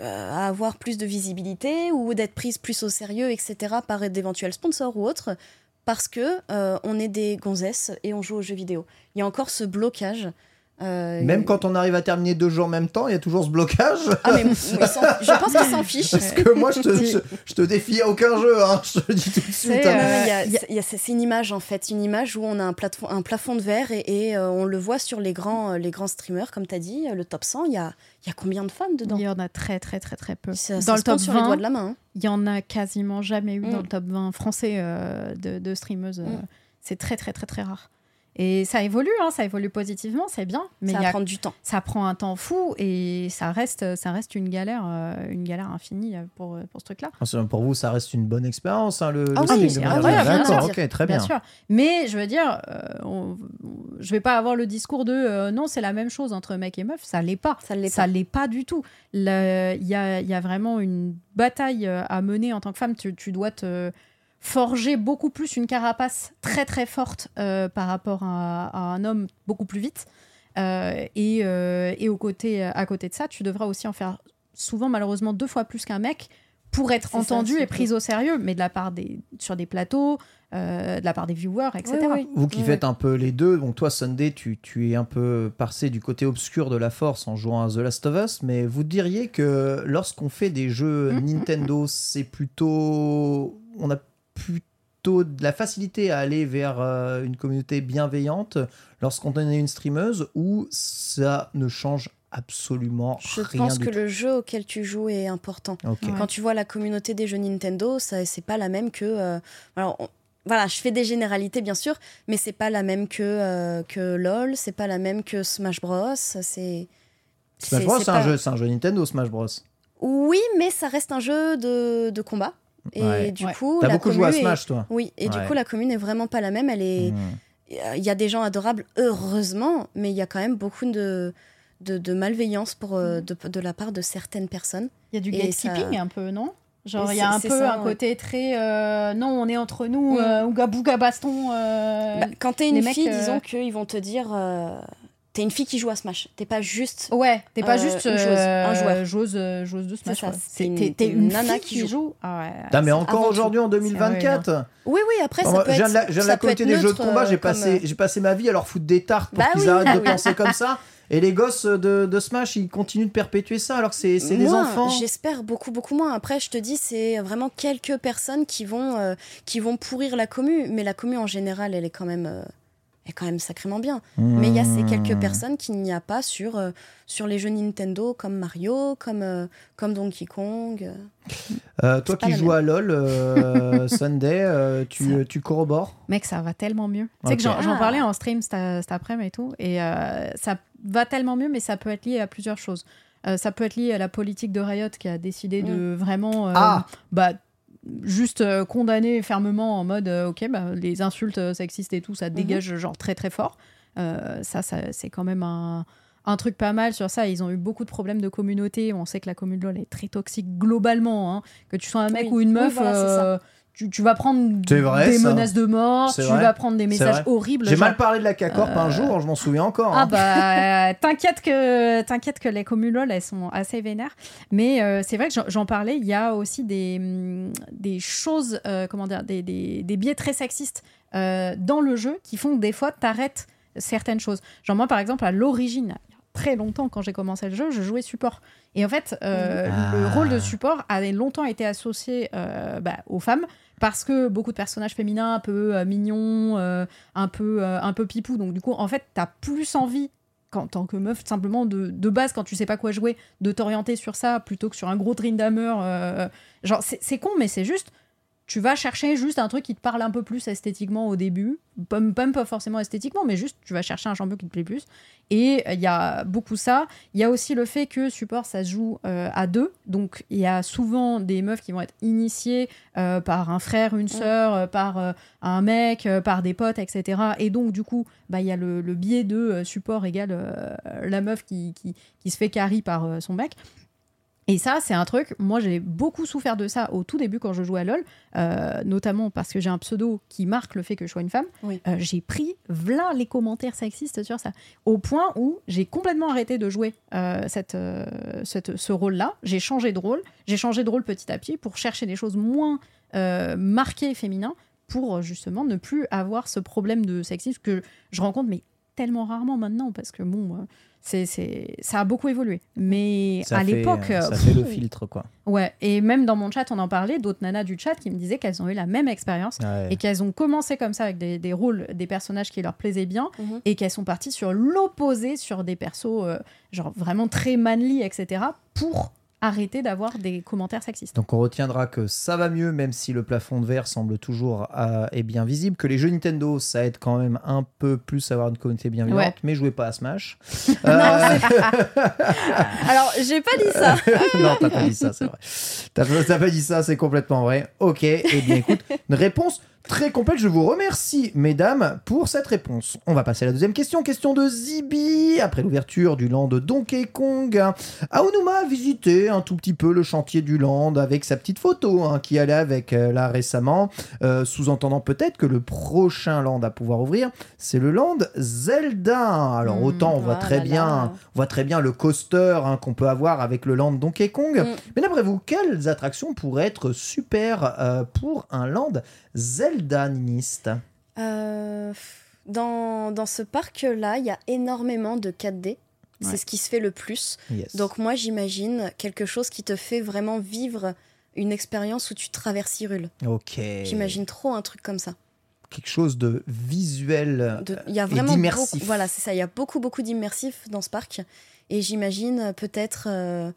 à avoir plus de visibilité ou d'être prise plus au sérieux, etc., par d'éventuels sponsors ou autres, parce que euh, on est des gonzesses et on joue aux jeux vidéo. Il y a encore ce blocage. Euh, Même quand on arrive à terminer deux jeux en même temps, il y a toujours ce blocage. Ah, mais, je pense qu'ils s'en fichent. Parce que moi, je te, je, je te défie à aucun jeu, hein, je te le dis tout de suite. C'est, hein. Euh, c'est une image en fait, une image où on a un, plafond, un plafond de verre et, et, euh, on le voit sur les grands, euh, les grands streamers, comme tu as dit, le top 100, il y a, il y a combien de femmes dedans? Il y en a très, très, très, très peu. Ça- Dans ça le top sur les 20, doigts de la main. hein. il y en a quasiment jamais eu Mm. dans le top 20 français euh, de, de streameuses. Mm. C'est très, très, très, très rare. Et ça évolue, hein, ça évolue positivement, c'est bien. Mais ça va a prendre du temps. ça prend un temps fou et ça reste, ça reste une galère, euh, une galère infinie euh, pour, pour ce truc-là. Enfin, Pour vous, ça reste une bonne expérience, hein, le, Ah le oui, de D'accord, sûr. ok, très bien. Bien sûr. Mais je veux dire, euh, on- je vais pas avoir le discours de euh, non, c'est la même chose entre mec et meuf. Ça l'est pas. Ça l'est Ça pas. l'est pas du tout. Il y a, il y a vraiment une bataille euh, à mener en tant que femme. Tu, tu dois te forger beaucoup plus une carapace très très forte euh, par rapport à, à un homme beaucoup plus vite. Euh, et euh, et au côté, à côté de ça, tu devras aussi en faire souvent malheureusement deux fois plus qu'un mec pour être ça, c'est et prise au sérieux, mais de la part des sur des plateaux, euh, de la part des viewers, etc. Oui, oui. Vous qui faites un peu les deux, donc toi Sunday, tu, tu es un peu passé du côté obscur de la force en jouant à The Last of Us, mais vous diriez que lorsqu'on fait des jeux Mm, Nintendo, c'est plutôt... On a plutôt de la facilité à aller vers euh, une communauté bienveillante lorsqu'on est une streameuse ou ça ne change absolument Je rien pense du que tout le jeu auquel tu joues est important. Ouais. Quand tu vois la communauté des jeux Nintendo, ça c'est pas la même que. euh, alors, on- voilà, je fais des généralités bien sûr, mais c'est pas la même que euh, que LOL, c'est pas la même que Smash Bros. C'est. Smash Bros, c'est un, pas- jeu, c'est un jeu Nintendo, Smash Bros. Oui, mais ça reste un jeu de, de combat. Et Ouais. du Ouais. coup, T'as la beaucoup joué à commu est- Smash, toi Oui, et Ouais. du coup, la commune est vraiment pas la même. Elle est. Hmm. Il y a des gens adorables, heureusement, mais il y a quand même beaucoup de, de, de malveillance pour, euh, de, de la part de certaines personnes. Il y a du gatekeeping ça- un peu, non? Genre, il y a un peu ça, un ouais. côté très. euh, non, on est entre nous, Mm. euh, ouga bouga baston. euh, Bah, quand t'es une les mecs, fille, euh, disons qu'ils vont te dire euh, t'es une fille qui joue à Smash. T'es pas juste. Ouais, t'es pas Euh, juste une joueuse, euh, un joueur. joueuse, euh, joueuse de Smash. une- T'es une une nana fille qui joue. joue. Ah ouais. Putain, mais encore aujourd'hui en C'est 2024 Oui, oui, après, ça peut je viens être. de la, être des jeux de combat, euh, j'ai comme, passé, euh, j'ai passé ma vie à leur foutre des tartes pour Bah qu'ils oui. arrêtent Ah de oui. penser comme ça. Et les gosses de, de Smash, ils continuent de perpétuer ça alors que c'est c'est des enfants. J'espère beaucoup, beaucoup moins. Après, je te dis, c'est vraiment quelques personnes qui vont, euh, qui vont pourrir la commu. Mais la commu, en général, elle est quand même, euh, est quand même sacrément bien. Mais il y a ces Mmh. quelques personnes qu'il n'y a pas sur, euh, sur les jeux Nintendo comme Mario, comme, euh, comme Donkey Kong. euh. Toi qui joues à LoL, euh, Sunday, euh, tu, Ça- tu corrobores Mec, ça va tellement mieux. Tu sais que j'en Ah. parlais en stream cet, cet après-midi et tout. Et euh, ça va tellement mieux, mais ça peut être lié à plusieurs choses. Euh, ça peut être lié à la politique de Riot qui a décidé de vraiment. euh, Ah. bah, juste euh, condamner fermement en mode euh, ok bah, les insultes sexistes et tout ça dégage genre très très fort. Euh, ça, ça c'est quand même un, un truc pas mal sur ça. Ils ont eu beaucoup de problèmes de communauté. On sait que la communauté LOL est très toxique globalement hein. que tu sois un mec Oui. ou une Oui, meuf voilà, tu, tu vas prendre vrai, des ça. menaces de mort tu vrai. vas prendre des messages horribles J'ai genre- mal parlé de la un Euh, jour, je m'en souviens encore. ah hein. bah t'inquiète que t'inquiète que les communes LOL elles sont assez vénères mais euh, c'est vrai que j'en- parlais il y a aussi des, hum, des choses euh, comment dire des, des, des biais très sexistes euh, dans le jeu qui font que des fois t'arrêtes certaines choses genre moi par exemple à l'origine très longtemps quand j'ai commencé le jeu je jouais support et en fait euh, le Ah. rôle de support a longtemps été associé euh, bah, aux femmes parce que beaucoup de personnages féminins un peu euh, mignons euh, un peu euh, un peu pipou donc du coup en fait t'as plus envie en tant que meuf simplement de, de base quand tu sais pas quoi jouer de t'orienter sur ça plutôt que sur un gros euh, genre c'est con mais c'est juste tu vas chercher juste un truc qui te parle un peu plus esthétiquement au début. Pas, pas- forcément esthétiquement mais juste tu vas chercher un champion qui te plaît plus. Et il y a beaucoup ça. Il y a aussi le fait que support ça se joue euh, à deux. Donc il y a souvent des meufs qui vont être initiées euh, par un frère une sœur euh, par euh, un mec euh, par des potes etc et donc du coup bah il y a le, le biais de euh, support égale euh, la meuf qui, qui, qui se fait carry par euh, son mec et ça, c'est un truc, moi j'ai beaucoup souffert de ça au tout début quand je jouais à LoL, euh, notamment parce que j'ai un pseudo qui marque le fait que je sois une femme. Oui. Euh, j'ai pris v'là les commentaires sexistes sur ça, au point où j'ai complètement arrêté de jouer euh, cette, cette- ce rôle-là. J'ai changé de rôle, j'ai changé de rôle petit à petit pour chercher des choses moins marquées féminins, pour justement ne plus avoir ce problème de sexisme que je rencontre, mais tellement rarement maintenant, parce que bon, c'est, c'est, ça a beaucoup évolué. Mais Ça à fait- l'époque. Ça euh, fait le filtre, quoi. Ouais, et même dans mon chat, on en parlait, d'autres nanas du chat qui me disaient qu'elles ont eu la même expérience Ouais. et qu'elles ont commencé comme ça avec des, des rôles, des personnages qui leur plaisaient bien Mhm. et qu'elles sont parties sur l'opposé, sur des persos euh, genre vraiment très manly, etc., pour arrêter d'avoir des commentaires sexistes. Donc on retiendra que ça va mieux, même si le plafond de verre semble toujours euh, est bien visible, que les jeux Nintendo, ça aide quand même un peu plus à avoir une communauté bienveillante, Ouais. mais jouez pas à Smash. Euh, Alors, j'ai pas dit ça. non, t'as pas dit ça, c'est vrai. T'as t'as pas dit ça, c'est complètement vrai. Ok, et bien écoute, une réponse Très complexe, je vous remercie, mesdames, pour cette réponse. On va passer à la deuxième question. Question de Zibi. Après l'ouverture du land Donkey Kong, Aonuma a visité un tout petit peu le chantier du land avec sa petite photo hein, qui allait avec euh, là récemment, euh, sous-entendant peut-être que le prochain land à pouvoir ouvrir, c'est le land Zelda. Alors Hmm, autant on voit oh très là bien, là. on voit très bien le coaster hein, qu'on peut avoir avec le land Donkey Kong. Mm. Mais d'après vous, quelles attractions pourraient être super euh, pour un land Zelda Niniste Euh, dans, dans ce parc-là, il y a énormément de 4D. C'est Ouais. ce qui se fait le plus. Yes. Donc moi, j'imagine quelque chose qui te fait vraiment vivre une expérience où tu traverses Hyrule. ok. J'imagine trop un truc comme ça. quelque chose de visuel. De- Il y a et vraiment d'immersif. beaucoup, voilà, c'est ça. Il y a beaucoup, beaucoup d'immersif dans ce parc. Et j'imagine euh, peut-être, euh,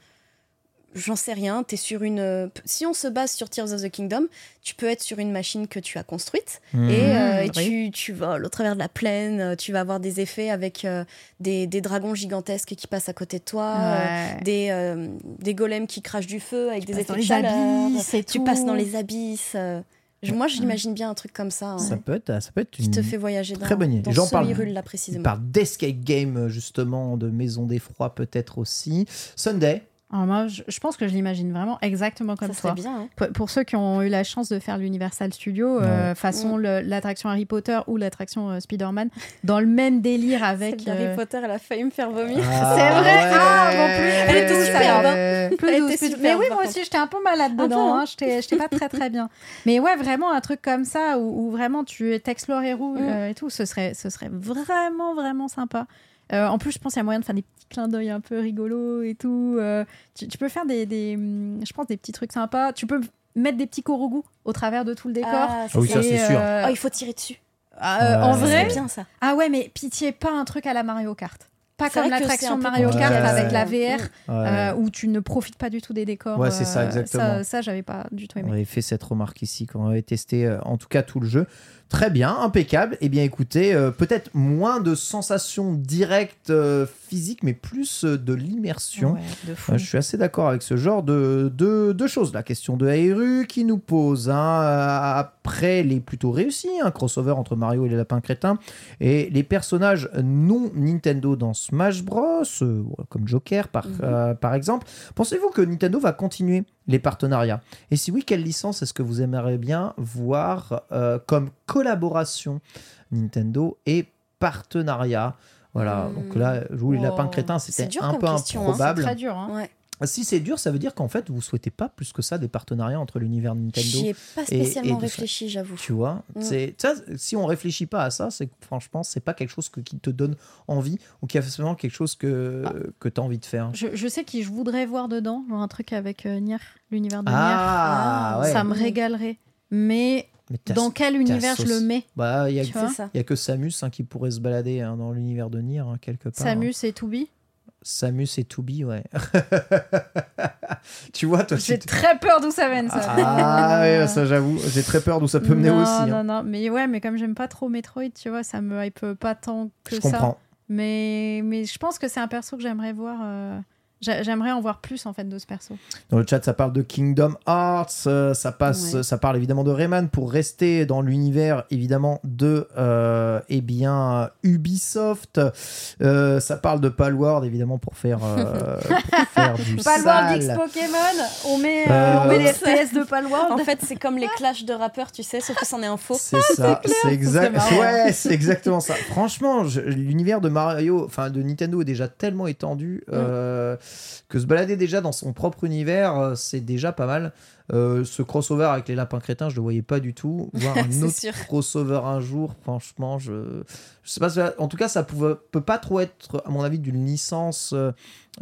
j'en sais rien. T'es sur une. Si on se base sur Tears of the Kingdom, tu peux être sur une machine que tu as construite Mhm. et, euh, et oui. tu, tu voles au travers de la plaine. euh, Tu vas avoir des effets avec euh, des, des dragons gigantesques qui passent à côté de toi. euh, Ouais. des, euh, des golems qui crachent du feu avec des passes effets dans de les chaleur. abysses et tu tout. passes dans les abysses. euh. Je- Moi, j'imagine bien un truc comme ça. hein, Ça peut être, ça peut être qui une te fait voyager dans, très bonne idée. dans J'en ce parle. Il précisément. parle d'escape game justement, de maison d'effroi peut-être aussi. Sunday. Alors moi, je, je pense que je l'imagine vraiment exactement comme ça serait toi. bien. hein. Pour, pour ceux qui ont eu la chance de faire l'Universal Studio, euh, façon le- l'attraction Harry Potter ou l'attraction euh, Spider-Man, dans le même délire avec. D'Harry euh, Potter, elle a failli me faire vomir. C'est vrai Ah, bon, plus- Elle était superbe, hein. plus Elle douce, était Mais oui, moi aussi, j'étais un peu malade dedans. hein. hein. J'étais j'étais pas très très bien. Mais ouais, vraiment un truc comme ça où, où vraiment tu t'explores et roules Mm. euh, et tout, ce serait, ce serait vraiment vraiment sympa. Euh, en plus, je pense qu'il y a moyen de faire des petits clins d'œil un peu rigolos et tout. Euh, tu, tu peux faire des, des, je pense, des petits trucs sympas. Tu peux mettre des petits korogus au travers de tout le décor. Ah, Ah oui, ça, c'est sûr. euh, Oh, il faut tirer dessus. euh, En vrai, C'est bien ça. ah ouais, mais pitié, pas un truc à la Mario Kart. Pas comme l'attraction Mario Kart avec la. VR, Ouais. euh, où tu ne profites pas du tout des décors. Ouais, c'est ça, exactement. Ça, ça, j'avais pas du tout aimé. On avait fait cette remarque ici quand on avait testé en tout cas tout le jeu. Très bien, impeccable. Eh bien écoutez, euh, peut-être moins de sensations directes euh, physiques, mais plus euh, de l'immersion. Ouais, de fou. Je suis assez d'accord avec ce genre de, de, de choses. La question de Hairu qui nous pose, hein, après les plutôt réussis, un crossover entre Mario et les lapins crétins, et les personnages non Nintendo dans Smash Bros, comme Joker par, Mhm. par exemple, pensez-vous que Nintendo va continuer les partenariats Et si oui, quelle licence est-ce que vous aimeriez bien voir euh, comme collaboration Nintendo et partenariat? Voilà, Hmm. donc là, jouer les Wow. lapins crétins, C'est c'était dur un peu question, hein. improbable. Très dur. Hein. Ouais. Si c'est dur, ça veut dire qu'en fait, vous souhaitez pas plus que ça des partenariats entre l'univers J'y Nintendo. ai pas et- et spécialement réfléchi, j'avoue. Tu vois, Mm. c'est ça. Si on réfléchit pas à ça, c'est franchement, c'est pas quelque chose que, qui te donne envie ou qui est forcément quelque chose que Ah. que tu as envie de faire. Je, je sais qui je voudrais voir dedans, genre un truc avec euh, Nier, l'univers de Ah, Nier. ouais. Ça me régalerait. Mais dans quel univers je le mets Bah, il y a que Samus hein, qui pourrait se balader hein, dans l'univers de Nier hein, quelque part. Samus et Toubi Samus et Toubi, ouais. tu vois, toi, J'ai tu- très peur d'où ça mène, ça. Ah ouais, ça j'avoue, j'ai très peur d'où ça peut mener non, aussi. hein. Non, non, mais ouais, mais comme j'aime pas trop Metroid, tu vois, ça me hype pas tant que Je ça. comprends. Mais, mais je pense que c'est un perso que j'aimerais voir. euh, J'aimerais en voir plus en fait de ce perso. Dans le chat, ça parle de Kingdom Hearts, euh, ça passe, Ouais. ça parle évidemment de Rayman pour rester dans l'univers évidemment de euh, eh bien Ubisoft. Euh, ça parle de Palworld évidemment pour faire, euh, pour faire du Palworld X. Pokémon, on met, euh, Euh, on met les. FPS de Palworld. En fait, c'est comme les clashs de rappeurs, tu sais, sauf que c'en est un faux. C'est ça, c'est exact. marrant. Ouais, c'est exactement ça. Franchement, l'univers de Mario, enfin de Nintendo est déjà tellement étendu euh, que se balader déjà dans son propre univers, euh, c'est déjà pas mal. Euh, ce crossover avec les lapins crétins, je le voyais pas du tout. Voir un autre sûr. crossover un jour, franchement, je, je sais pas. En tout cas, ça pouvait, peut pas trop être, à mon avis, d'une licence euh,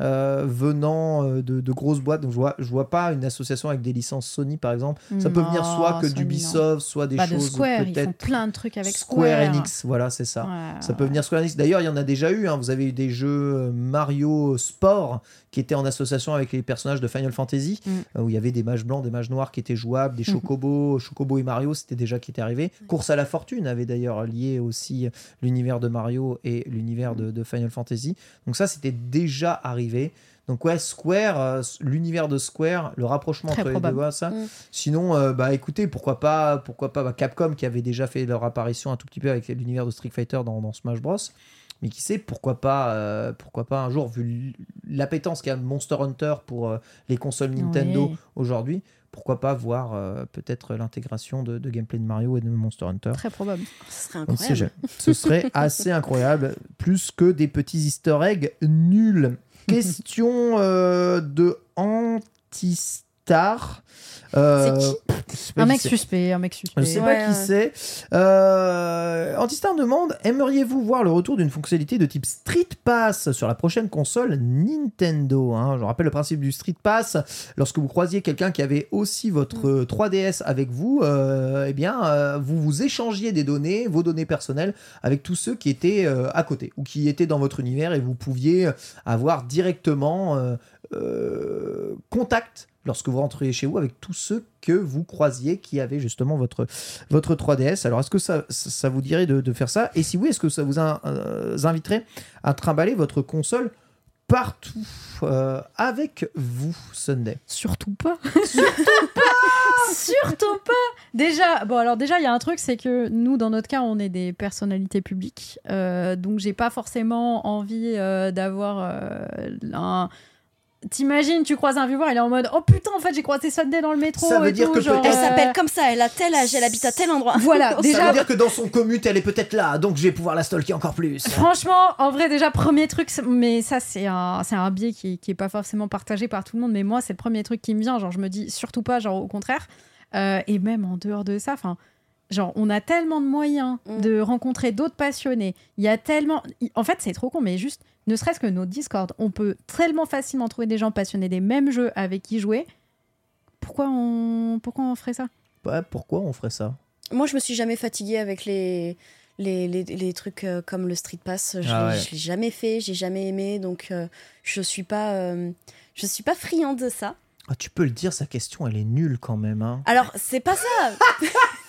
euh, venant de, de grosses boîtes. Donc je vois, je vois pas une association avec des licences Sony, par exemple. Ça peut venir soit que d'Ubisoft, soit des de choses Square, ils font peut-être plein de trucs avec Square Square. Enix, voilà, c'est ça. Ouais, Ça peut venir Square Enix. D'ailleurs, il y en a déjà eu. hein. Vous avez eu des jeux Mario Sport qui étaient en association avec les personnages de Final Fantasy, Mm. où il y avait des mages blancs, des mages noirs qui étaient jouables, des Mhm. chocobos, Chocobo et Mario, c'était déjà qui était arrivé. Course à la fortune avait d'ailleurs lié aussi l'univers de Mario et l'univers de, de Final Fantasy. Donc ça, c'était déjà arrivé. Donc ouais, Square, euh, l'univers de Square, le rapprochement Très entre les deux, probable. voilà, ça. Mm. Sinon, euh, bah écoutez, pourquoi pas, pourquoi pas bah, Capcom qui avait déjà fait leur apparition un tout petit peu avec l'univers de Street Fighter dans, dans Smash Bros. Mais qui sait, pourquoi pas, euh, pourquoi pas un jour, vu l'appétence qu'a Monster Hunter pour les consoles Nintendo Oui. aujourd'hui, pourquoi pas voir euh, peut-être l'intégration de, de gameplay de Mario et de Monster Hunter. Très probable. Ce serait incroyable. Ce serait assez incroyable, plus que des petits easter eggs nuls. Question euh, de Antistar. Euh, C'est je sais pas Un qui mec c'est. suspect, un mec Je suspect. sais Ouais, pas qui ouais. c'est. Euh, Antistar demande Aimeriez-vous voir le retour d'une fonctionnalité de type Street Pass sur la prochaine console Nintendo hein? Je rappelle le principe du Street Pass. Lorsque vous croisiez quelqu'un qui avait aussi votre euh, 3DS avec vous, euh, eh bien, euh, vous vous échangiez des données, vos données personnelles, avec tous ceux qui étaient euh, à côté ou qui étaient dans votre univers et vous pouviez avoir directement euh, contact lorsque vous rentriez chez vous avec tous ceux que vous croisiez qui avaient justement votre, votre 3DS. Alors, est-ce que ça, ça, vous dirait de, de faire ça? Et si oui, est-ce que ça vous in- euh, inviterait à trimballer votre console partout euh, avec vous, Sunday? Surtout pas. Surtout pas. Surtout pas. Déjà, bon alors déjà il y a un truc, c'est que nous dans notre cas on est des personnalités publiques, Euh, donc j'ai pas forcément envie d'avoir un. T'imagines, tu croises un viewer, il est en mode oh putain en fait j'ai croisé Sunday dans le métro. Ça veut et dire tout, que genre, peut-être- Elle euh, s'appelle comme ça, elle a tel âge, elle habite à tel endroit. Voilà, Ça déjà veut dire que dans son commute, elle est peut-être là, donc je vais pouvoir la stalker encore plus. Franchement, en vrai, déjà, premier truc, mais ça, c'est un, c'est un biais qui, qui est pas forcément partagé par tout le monde, mais moi, c'est le premier truc qui me vient. Genre, je me dis surtout pas, genre, au contraire. Euh, et même en dehors de ça, enfin, genre, on a tellement de moyens Mm. de rencontrer d'autres passionnés. Il y a tellement. En fait, c'est trop con, mais juste, ne serait-ce que nos Discord, on peut tellement facilement trouver des gens passionnés des mêmes jeux avec qui jouer. Pourquoi on, pourquoi on ferait ça? Ouais, pourquoi on ferait ça? Moi, je me suis jamais fatiguée avec les, les, les, les trucs euh, comme le Street Pass. Je Ah l'ai- ouais. je l'ai jamais fait, j'ai jamais aimé, donc euh, je suis pas, euh, je suis pas friande de ça. Ah, Tu peux le dire, sa question, elle est nulle quand même. Hein. Alors, c'est pas ça.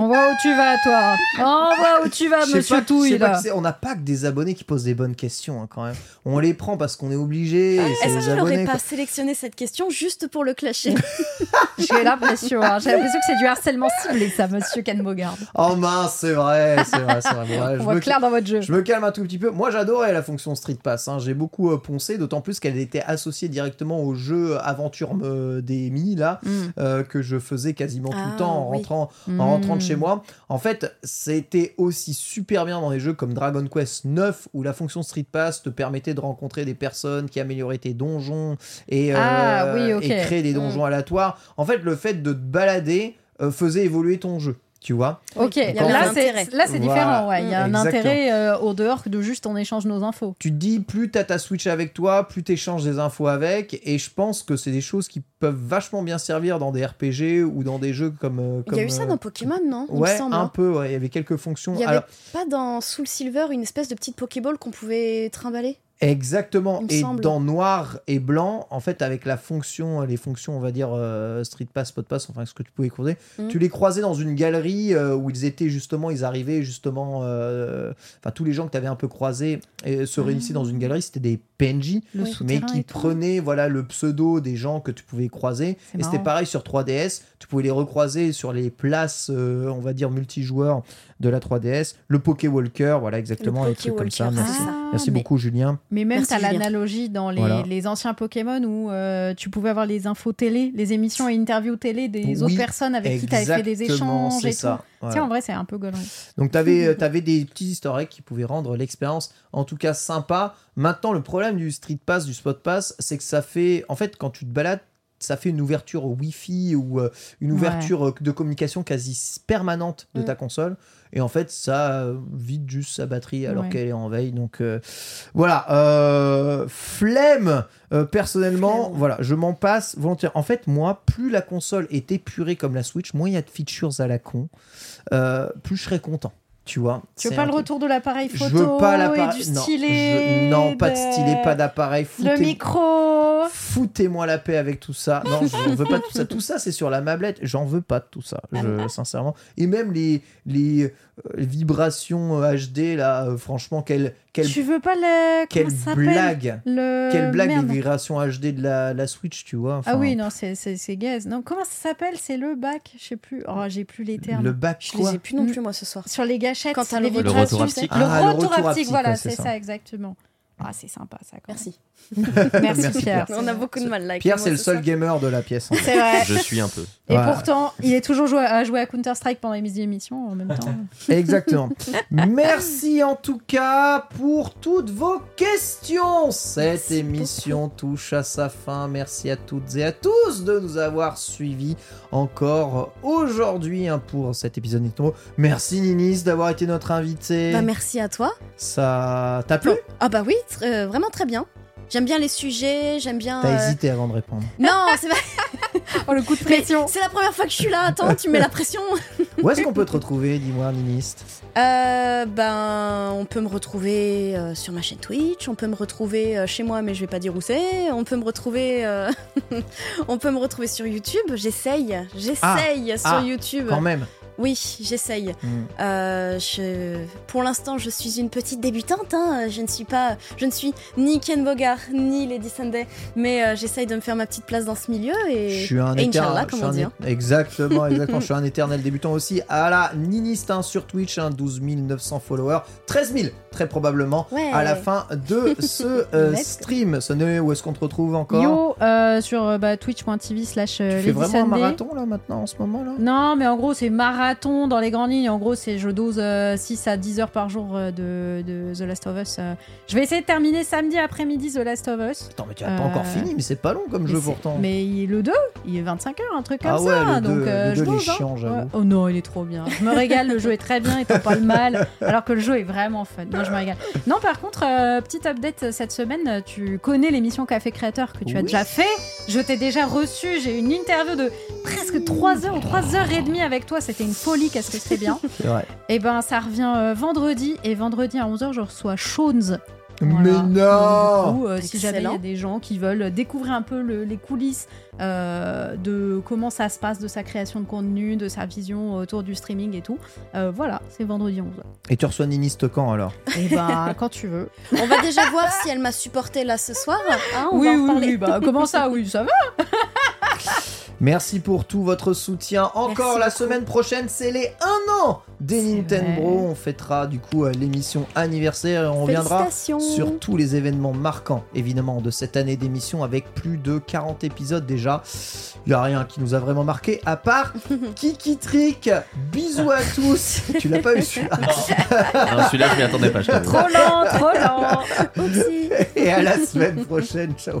On voit où tu vas, toi. On voit où tu vas, monsieur pas- Touille, pas on n'a pas que des abonnés qui posent des bonnes questions hein, quand même. On les prend parce qu'on est obligé. Est-ce les que je n'aurais abonnés, pas sélectionné cette question juste pour le clasher J'ai l'impression, hein. j'ai l'impression que c'est du harcèlement ciblé, ça, monsieur Ken Bogard. Oh mince, c'est vrai, c'est vrai, c'est vrai. Bon, ouais, On je, voit me, clair dans votre jeu. je me calme un tout petit peu. Moi, j'adorais la fonction Street Pass. hein. J'ai beaucoup euh, poncé, d'autant plus qu'elle était associée directement au jeu Aventure euh, des Mi là, Mm. euh, que je faisais quasiment tout Ah, le temps en oui. rentrant, Mm. en rentrant de chez moi. En fait, c'était aussi super bien dans des jeux comme Dragon Quest 9 où la fonction Street Pass te permettait de rencontrer des personnes qui amélioraient tes donjons et, euh, Ah, oui, et créer des donjons aléatoires. En fait, le fait de te balader euh, faisait évoluer ton jeu, tu vois. Ok, là c'est Voilà. différent, ouais. Il y a un Exactement. intérêt euh, au dehors que de juste on échange nos infos. Tu te dis, plus t'as ta Switch avec toi, plus t'échanges des infos avec, et je pense que c'est des choses qui peuvent vachement bien servir dans des RPG ou dans des jeux comme. euh, Il y a eu ça euh, dans Pokémon, non Il me Ouais, semble, un hein. peu, ouais, il y avait quelques fonctions. Il y avait Alors, pas dans Soul Silver une espèce de petite Pokéball qu'on pouvait trimballer? Exactement. Et semble. dans noir et blanc, en fait, avec la fonction, les fonctions, on va dire euh, Street Pass, Spot Pass, enfin ce que tu pouvais croiser, Mhm. tu les croisais dans une galerie euh, où ils étaient justement, ils arrivaient justement, euh, enfin tous les gens que tu avais un peu croisés et se réunissaient dans une galerie, c'était des PNJ, Oui. mais qui prenaient voilà le pseudo des gens que tu pouvais croiser. Et c'était pareil sur 3DS, tu pouvais les recroiser sur les places, euh, on va dire multijoueurs de la 3DS, le Poké Walker, voilà exactement, les trucs comme ça. Merci. Ah, Merci mais- beaucoup Julien. Mais même Merci, t'as Julien. l'analogie dans les, Voilà. les anciens Pokémon où euh, tu pouvais avoir les infos télé, les émissions et interviews télé des Oui, autres personnes avec qui tu avais fait des échanges c'est et ça. tout. Voilà. Tiens, en vrai, c'est un peu gaulerie. Donc tu avais, des petits historiques qui pouvaient rendre l'expérience en tout cas sympa. Maintenant le problème du Street Pass, du Spot Pass, c'est que ça fait, en fait quand tu te balades, ça fait une ouverture Wi-Fi ou euh, une ouverture euh, de communication quasi permanente de Mm. ta console. Et en fait ça vide juste sa batterie alors Ouais. qu'elle est en veille. Donc euh, voilà, euh, flemme euh, personnellement, Flemme. voilà, je m'en passe volontaire. En fait moi, plus la console est épurée comme la Switch, moins il y a de features à la con, plus je serais content. Tu vois, Tu veux pas le truc- retour de l'appareil photo je veux pas et Non, stylet je- non, pas de stylet, pas d'appareil. Le Foutez- micro Oh. Foutez-moi la paix avec tout ça. Non, j'en veux pas de tout ça. Tout ça, c'est sur la mablette. J'en veux pas de tout ça, je- sincèrement. Et même les, les euh, vibrations HD, là, euh, franchement, quelle, quelle, Tu veux pas le. quelle ça blague. Le... Quelle blague, merde. les vibrations HD de la, la Switch, tu vois. Ah oui, non, c'est c'est c'est gaze. Non, comment ça s'appelle? C'est le bac Je sais plus. Oh, j'ai plus les termes. Le bac, Je quoi? les ai plus non plus, moi, ce soir. Sur les gâchettes, Quand les le retour- vibrations, Le retour. Le Ah, le retour retour haptique, haptique, voilà, c'est c'est ça. ça. exactement. Ah, c'est sympa ça. quand. Merci. Merci Pierre. On a beaucoup de mal là. Pierre, c'est le seul gamer de la pièce. en fait. C'est vrai. Je suis un peu. Et Voilà. pourtant, il est toujours joué à jouer à Counter Strike pendant les émissions en même temps. Exactement. Merci en tout cas pour toutes vos questions. Cette Merci émission touche à sa fin. Merci à toutes et à tous de nous avoir suivis encore aujourd'hui hein, pour cet épisode Nintendo. Merci Ninis d'avoir été notre invité. Bah, merci à toi. Ça t'a plu? Ah bah oui, tr- euh, vraiment très bien. J'aime bien les sujets, j'aime bien. T'as euh, hésité avant de répondre. Non, c'est pas. Oh le coup de pression. c'est la première fois que je suis là. Attends, tu mets la pression. Où est-ce qu'on peut te retrouver, dis-moi, Niniste? Euh, ben, on peut me retrouver euh, sur ma chaîne Twitch. On peut me retrouver euh, chez moi, mais je vais pas dire où c'est. On peut me retrouver. euh, on peut me retrouver sur YouTube. J'essaye, j'essaye sur ah, YouTube. Quand même. Oui, j'essaye. Hmm. Euh, je, pour l'instant, je suis une petite débutante. hein. Je ne suis pas, je ne suis ni Ken Bogart ni Lady Sunday, mais euh, j'essaye de me faire ma petite place dans ce milieu et, Je suis un et éternel. Dit. hein. Exactement, exactement. je suis un éternel débutant aussi à la Niniste hein, sur Twitch, hein, 12 900 followers, 13 000 très probablement Ouais. à la fin de ce euh, stream. Sonné, où est-ce qu'on te retrouve encore Yo euh, sur bah, twitch.tv slash Tu fais vraiment un Sunday. marathon là maintenant en ce moment là? Non, mais en gros, c'est marathon dans les grandes lignes. En gros, c'est je dose euh, 6 à 10 heures par jour euh, de, de The Last of Us. euh. Je vais essayer de terminer samedi après-midi The Last of Us. Attends, mais tu as pas Euh, encore fini, mais c'est pas long comme jeu pourtant. Mais il- le 2, il est 25 heures, un truc comme Ah ouais, ça. le donc, 2, le je 2, il est dose, hein. chiant. Ouais. Oh non, il est trop bien. Je me régale, le jeu est très bien, il t'en parle mal, alors que le jeu est vraiment fun. Non, je me régale. Non, par contre, petite update cette semaine, tu connais l'émission Café Créateur que tu as déjà fait. Je t'ai déjà reçu, j'ai une interview de presque 3 heures ou 3 heures et demie avec toi. C'était une folie, qu'est-ce que c'était bien. C'est vrai. Et ben, ça revient euh, vendredi, et vendredi à 11h, je reçois Shones. Mais non Donc, du coup, euh, si jamais il y a Excellent. des gens qui veulent découvrir un peu le- les coulisses euh, de comment ça se passe, de sa création de contenu, de sa vision autour du streaming et tout, euh, voilà, c'est vendredi 11h. Et tu reçois Niniste quand alors? Et ben, quand tu veux. On va déjà voir si elle m'a supporté là ce soir. hein, on oui, va en oui, oui, bah, comment ça? Oui, ça va. Merci pour tout votre soutien. Encore Merci la beaucoup. semaine prochaine, c'est les 1 an des Nintendo. vrai. On fêtera du coup euh, l'émission anniversaire et on reviendra sur tous les événements marquants, évidemment, de cette année d'émission avec plus de 40 épisodes déjà. Il n'y a rien qui nous a vraiment marqué à part Kiki Trick. Bisous à tous. tu l'as pas eu celui-là Non, celui-là, je m'y attendais pas, je. Trop lent, trop lent. Oupsie. Et à la semaine prochaine. Ciao.